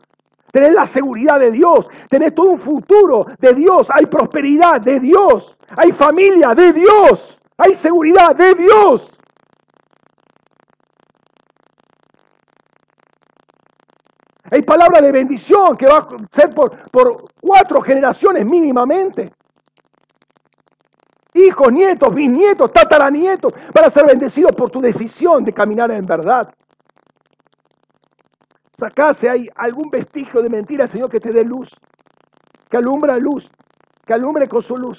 Tenés la seguridad de Dios. Tenés todo un futuro de Dios. Hay prosperidad de Dios. Hay familia de Dios. Hay seguridad de Dios. Hay palabra de bendición que va a ser por, por cuatro generaciones mínimamente. Hijos, nietos, bisnietos, tataranietos, van a ser bendecidos por tu decisión de caminar en verdad. Acá si hay algún vestigio de mentira, Señor, que te dé luz, que alumbra luz, que alumbre con su luz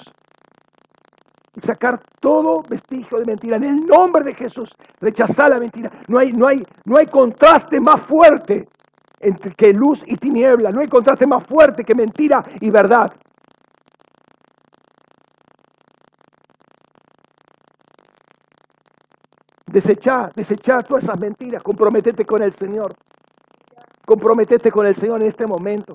y sacar todo vestigio de mentira. En el nombre de Jesús, rechazar la mentira. No hay, no hay, no hay contraste más fuerte entre que luz y tiniebla. No hay contraste más fuerte que mentira y verdad. Desechar, desechar todas esas mentiras. Comprometete con el Señor. Comprometete con el Señor en este momento.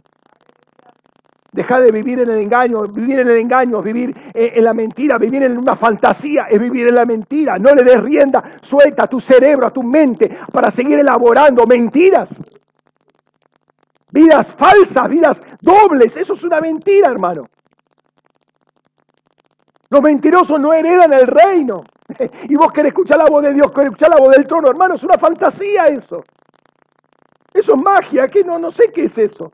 Deja de vivir en el engaño, vivir en el engaño, vivir en la mentira, vivir en una fantasía, es vivir en la mentira. No le des rienda suelta a tu cerebro, a tu mente, para seguir elaborando mentiras. Vidas falsas, vidas dobles, eso es una mentira, hermano. Los mentirosos no heredan el reino. Y vos querés escuchar la voz de Dios, querés escuchar la voz del trono, hermano, es una fantasía eso. Eso es magia, que no, no sé qué es eso.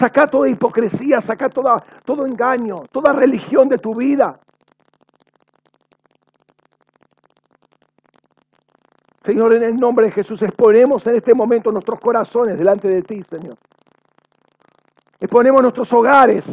Saca toda hipocresía, saca toda, todo engaño, toda religión de tu vida. Señor, en el nombre de Jesús, exponemos en este momento nuestros corazones delante de ti, Señor. Exponemos nuestros hogares,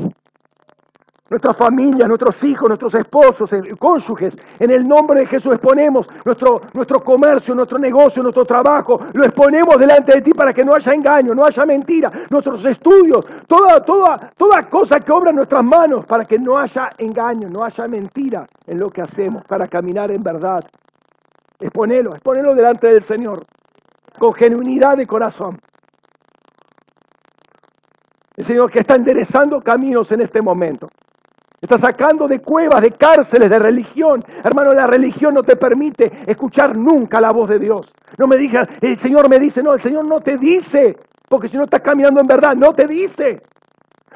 nuestra familia, nuestros hijos, nuestros esposos, cónyuges. En el nombre de Jesús exponemos nuestro, nuestro comercio, nuestro negocio, nuestro trabajo. Lo exponemos delante de ti para que no haya engaño, no haya mentira. Nuestros estudios, toda, toda, toda cosa que obra en nuestras manos para que no haya engaño, no haya mentira en lo que hacemos, para caminar en verdad. Exponelo, exponelo delante del Señor, con genuinidad de corazón. El Señor que está enderezando caminos en este momento. Está sacando de cuevas, de cárceles, de religión. Hermano, la religión no te permite escuchar nunca la voz de Dios. No me digas, el Señor me dice, no, el Señor no te dice, porque si no estás caminando en verdad, no te dice.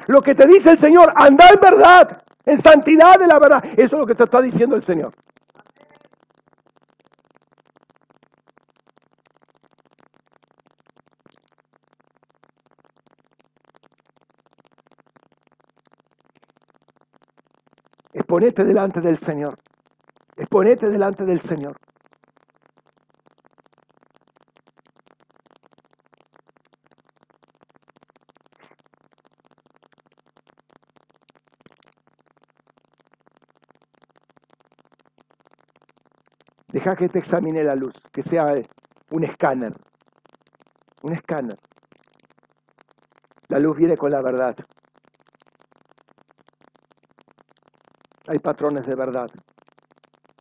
Lo que te dice el Señor, anda en verdad, en santidad de la verdad. Eso es lo que te está diciendo el Señor. Exponete delante del Señor. Exponete delante del Señor. Deja que te examine la luz, que sea un escáner. Un escáner. La luz viene con la verdad. Hay patrones de verdad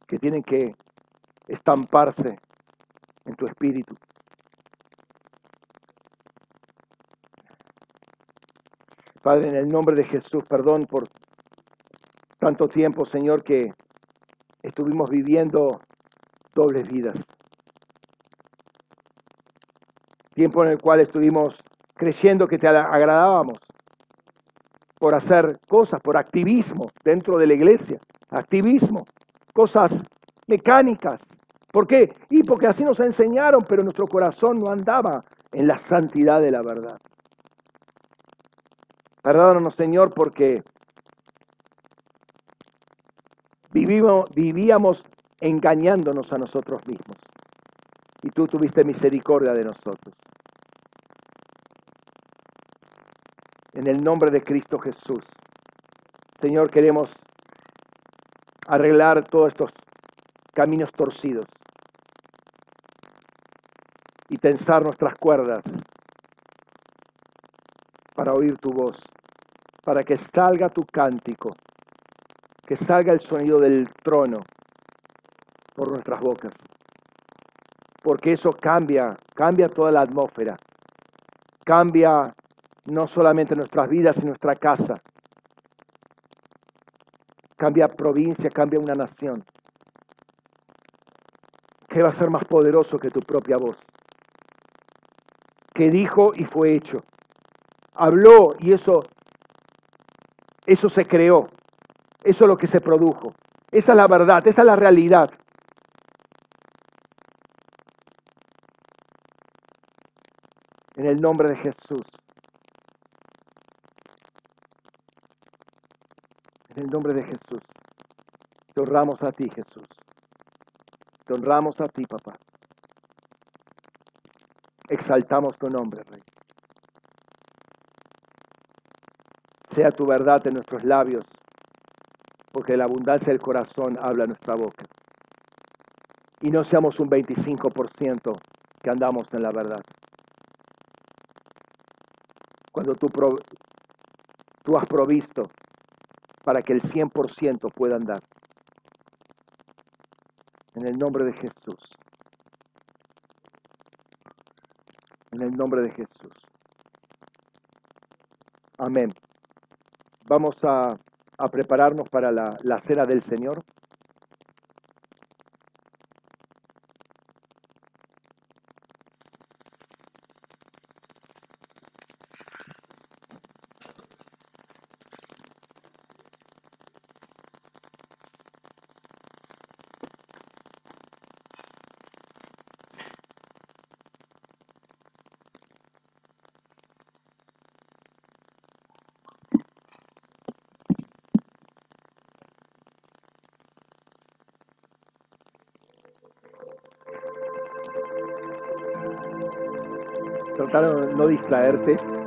que tienen que estamparse en tu espíritu. Padre, en el nombre de Jesús, perdón por tanto tiempo, Señor, que estuvimos viviendo dobles vidas. Tiempo en el cual estuvimos creyendo que te agradábamos, por hacer cosas, por activismo dentro de la iglesia, activismo, cosas mecánicas. ¿Por qué? Y porque así nos enseñaron, pero nuestro corazón no andaba en la santidad de la verdad. Perdónanos, Señor, porque vivíamos engañándonos a nosotros mismos. Y tú tuviste misericordia de nosotros. En el nombre de Cristo Jesús. Señor, queremos arreglar todos estos caminos torcidos y tensar nuestras cuerdas para oír tu voz, para que salga tu cántico, que salga el sonido del trono por nuestras bocas. Porque eso cambia, cambia toda la atmósfera, cambia no solamente nuestras vidas y nuestra casa, cambia provincia, cambia una nación. ¿Qué va a ser más poderoso que tu propia voz? Que dijo y fue hecho. Habló y eso, eso se creó. Eso es lo que se produjo. Esa es la verdad, esa es la realidad. En el nombre de Jesús. En el nombre de Jesús. Te honramos a ti, Jesús. Te honramos a ti, papá. Exaltamos tu nombre, Rey. Sea tu verdad en nuestros labios, porque la abundancia del corazón habla nuestra boca. Y no seamos un 25% que andamos en la verdad. Cuando tú, tú has provisto para que el 100% pueda andar. En el nombre de Jesús. En el nombre de Jesús. Amén. Vamos a, a prepararnos para la, la cena del Señor. Distraerte.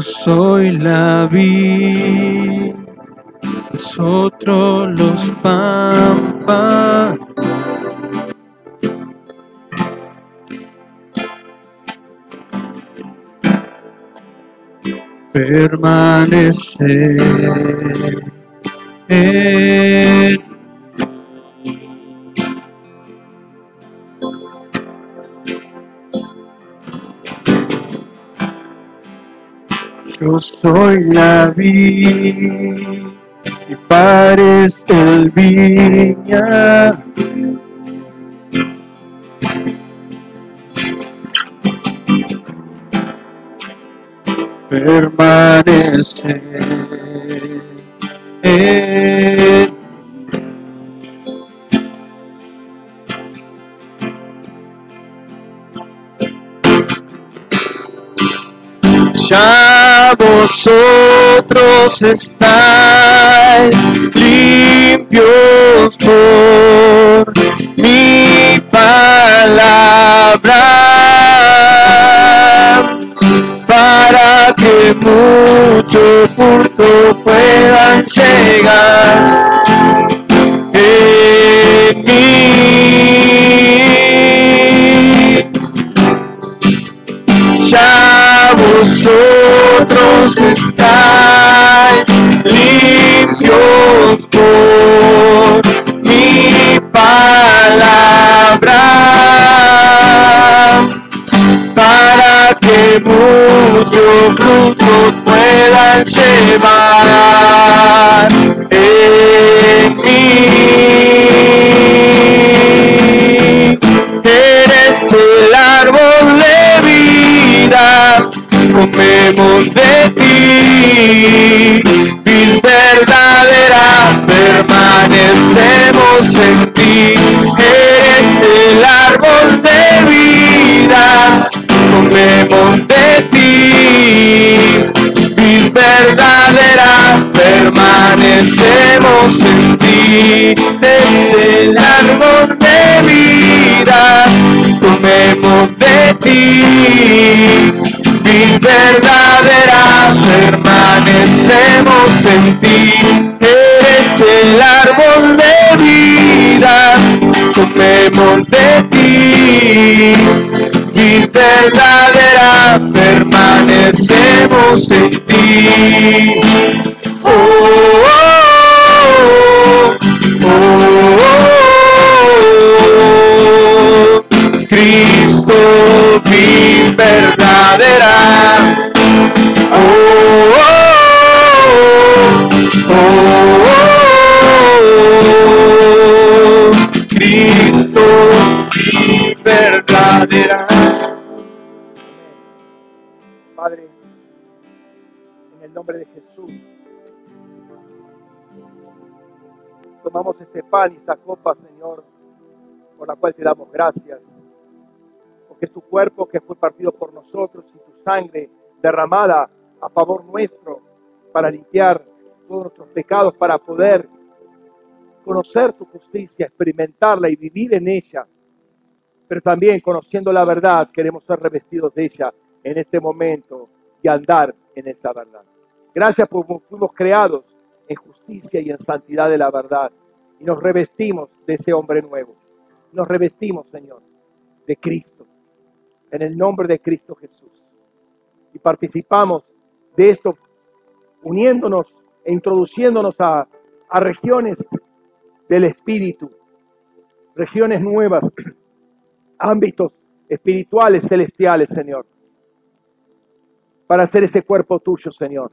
Soy la vid, nosotros los pampas. Permanecer en soy la vid y parezca el viña. Permanece vosotros estáis limpios ti. Vid verdadera, permanecemos en ti. Eres el árbol de vida, comemos de ti. Vid verdadera, permanecemos en ti. Oh, tomamos este pan y esta copa, Señor, por la cual te damos gracias, porque es tu cuerpo que fue partido por nosotros y tu sangre derramada a favor nuestro para limpiar todos nuestros pecados, para poder conocer tu justicia, experimentarla y vivir en ella. Pero también conociendo la verdad, queremos ser revestidos de ella en este momento y andar en esa verdad. Gracias porque fuimos creados en justicia y en santidad de la verdad y nos revestimos de ese hombre nuevo. Nos revestimos, Señor, de Cristo, en el nombre de Cristo Jesús. Y participamos de esto uniéndonos e introduciéndonos a, a regiones del Espíritu, regiones nuevas, ámbitos espirituales, celestiales, Señor, para hacer ese cuerpo tuyo, Señor.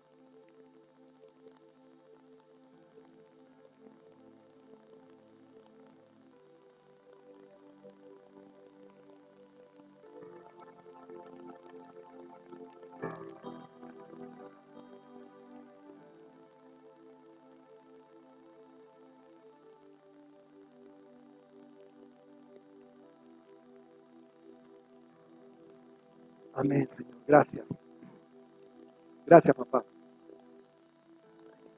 Amén, Señor. Gracias. Gracias, papá.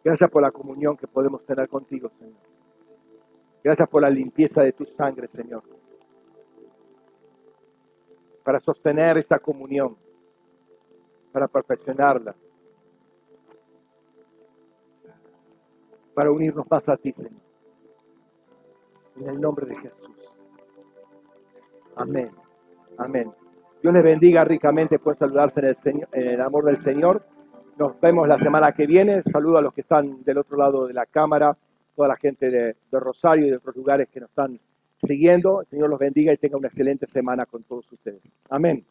Gracias por la comunión que podemos tener contigo, Señor. Gracias por la limpieza de tu sangre, Señor. Para sostener esa comunión, para perfeccionarla, para unirnos más a ti, Señor. En el nombre de Jesús. Amén. Amén. Dios les bendiga ricamente por saludarse en el, Señor, en el amor del Señor. Nos vemos la semana que viene. Saludo a los que están del otro lado de la cámara, toda la gente de, de Rosario y de otros lugares que nos están siguiendo. El Señor los bendiga y tenga una excelente semana con todos ustedes. Amén.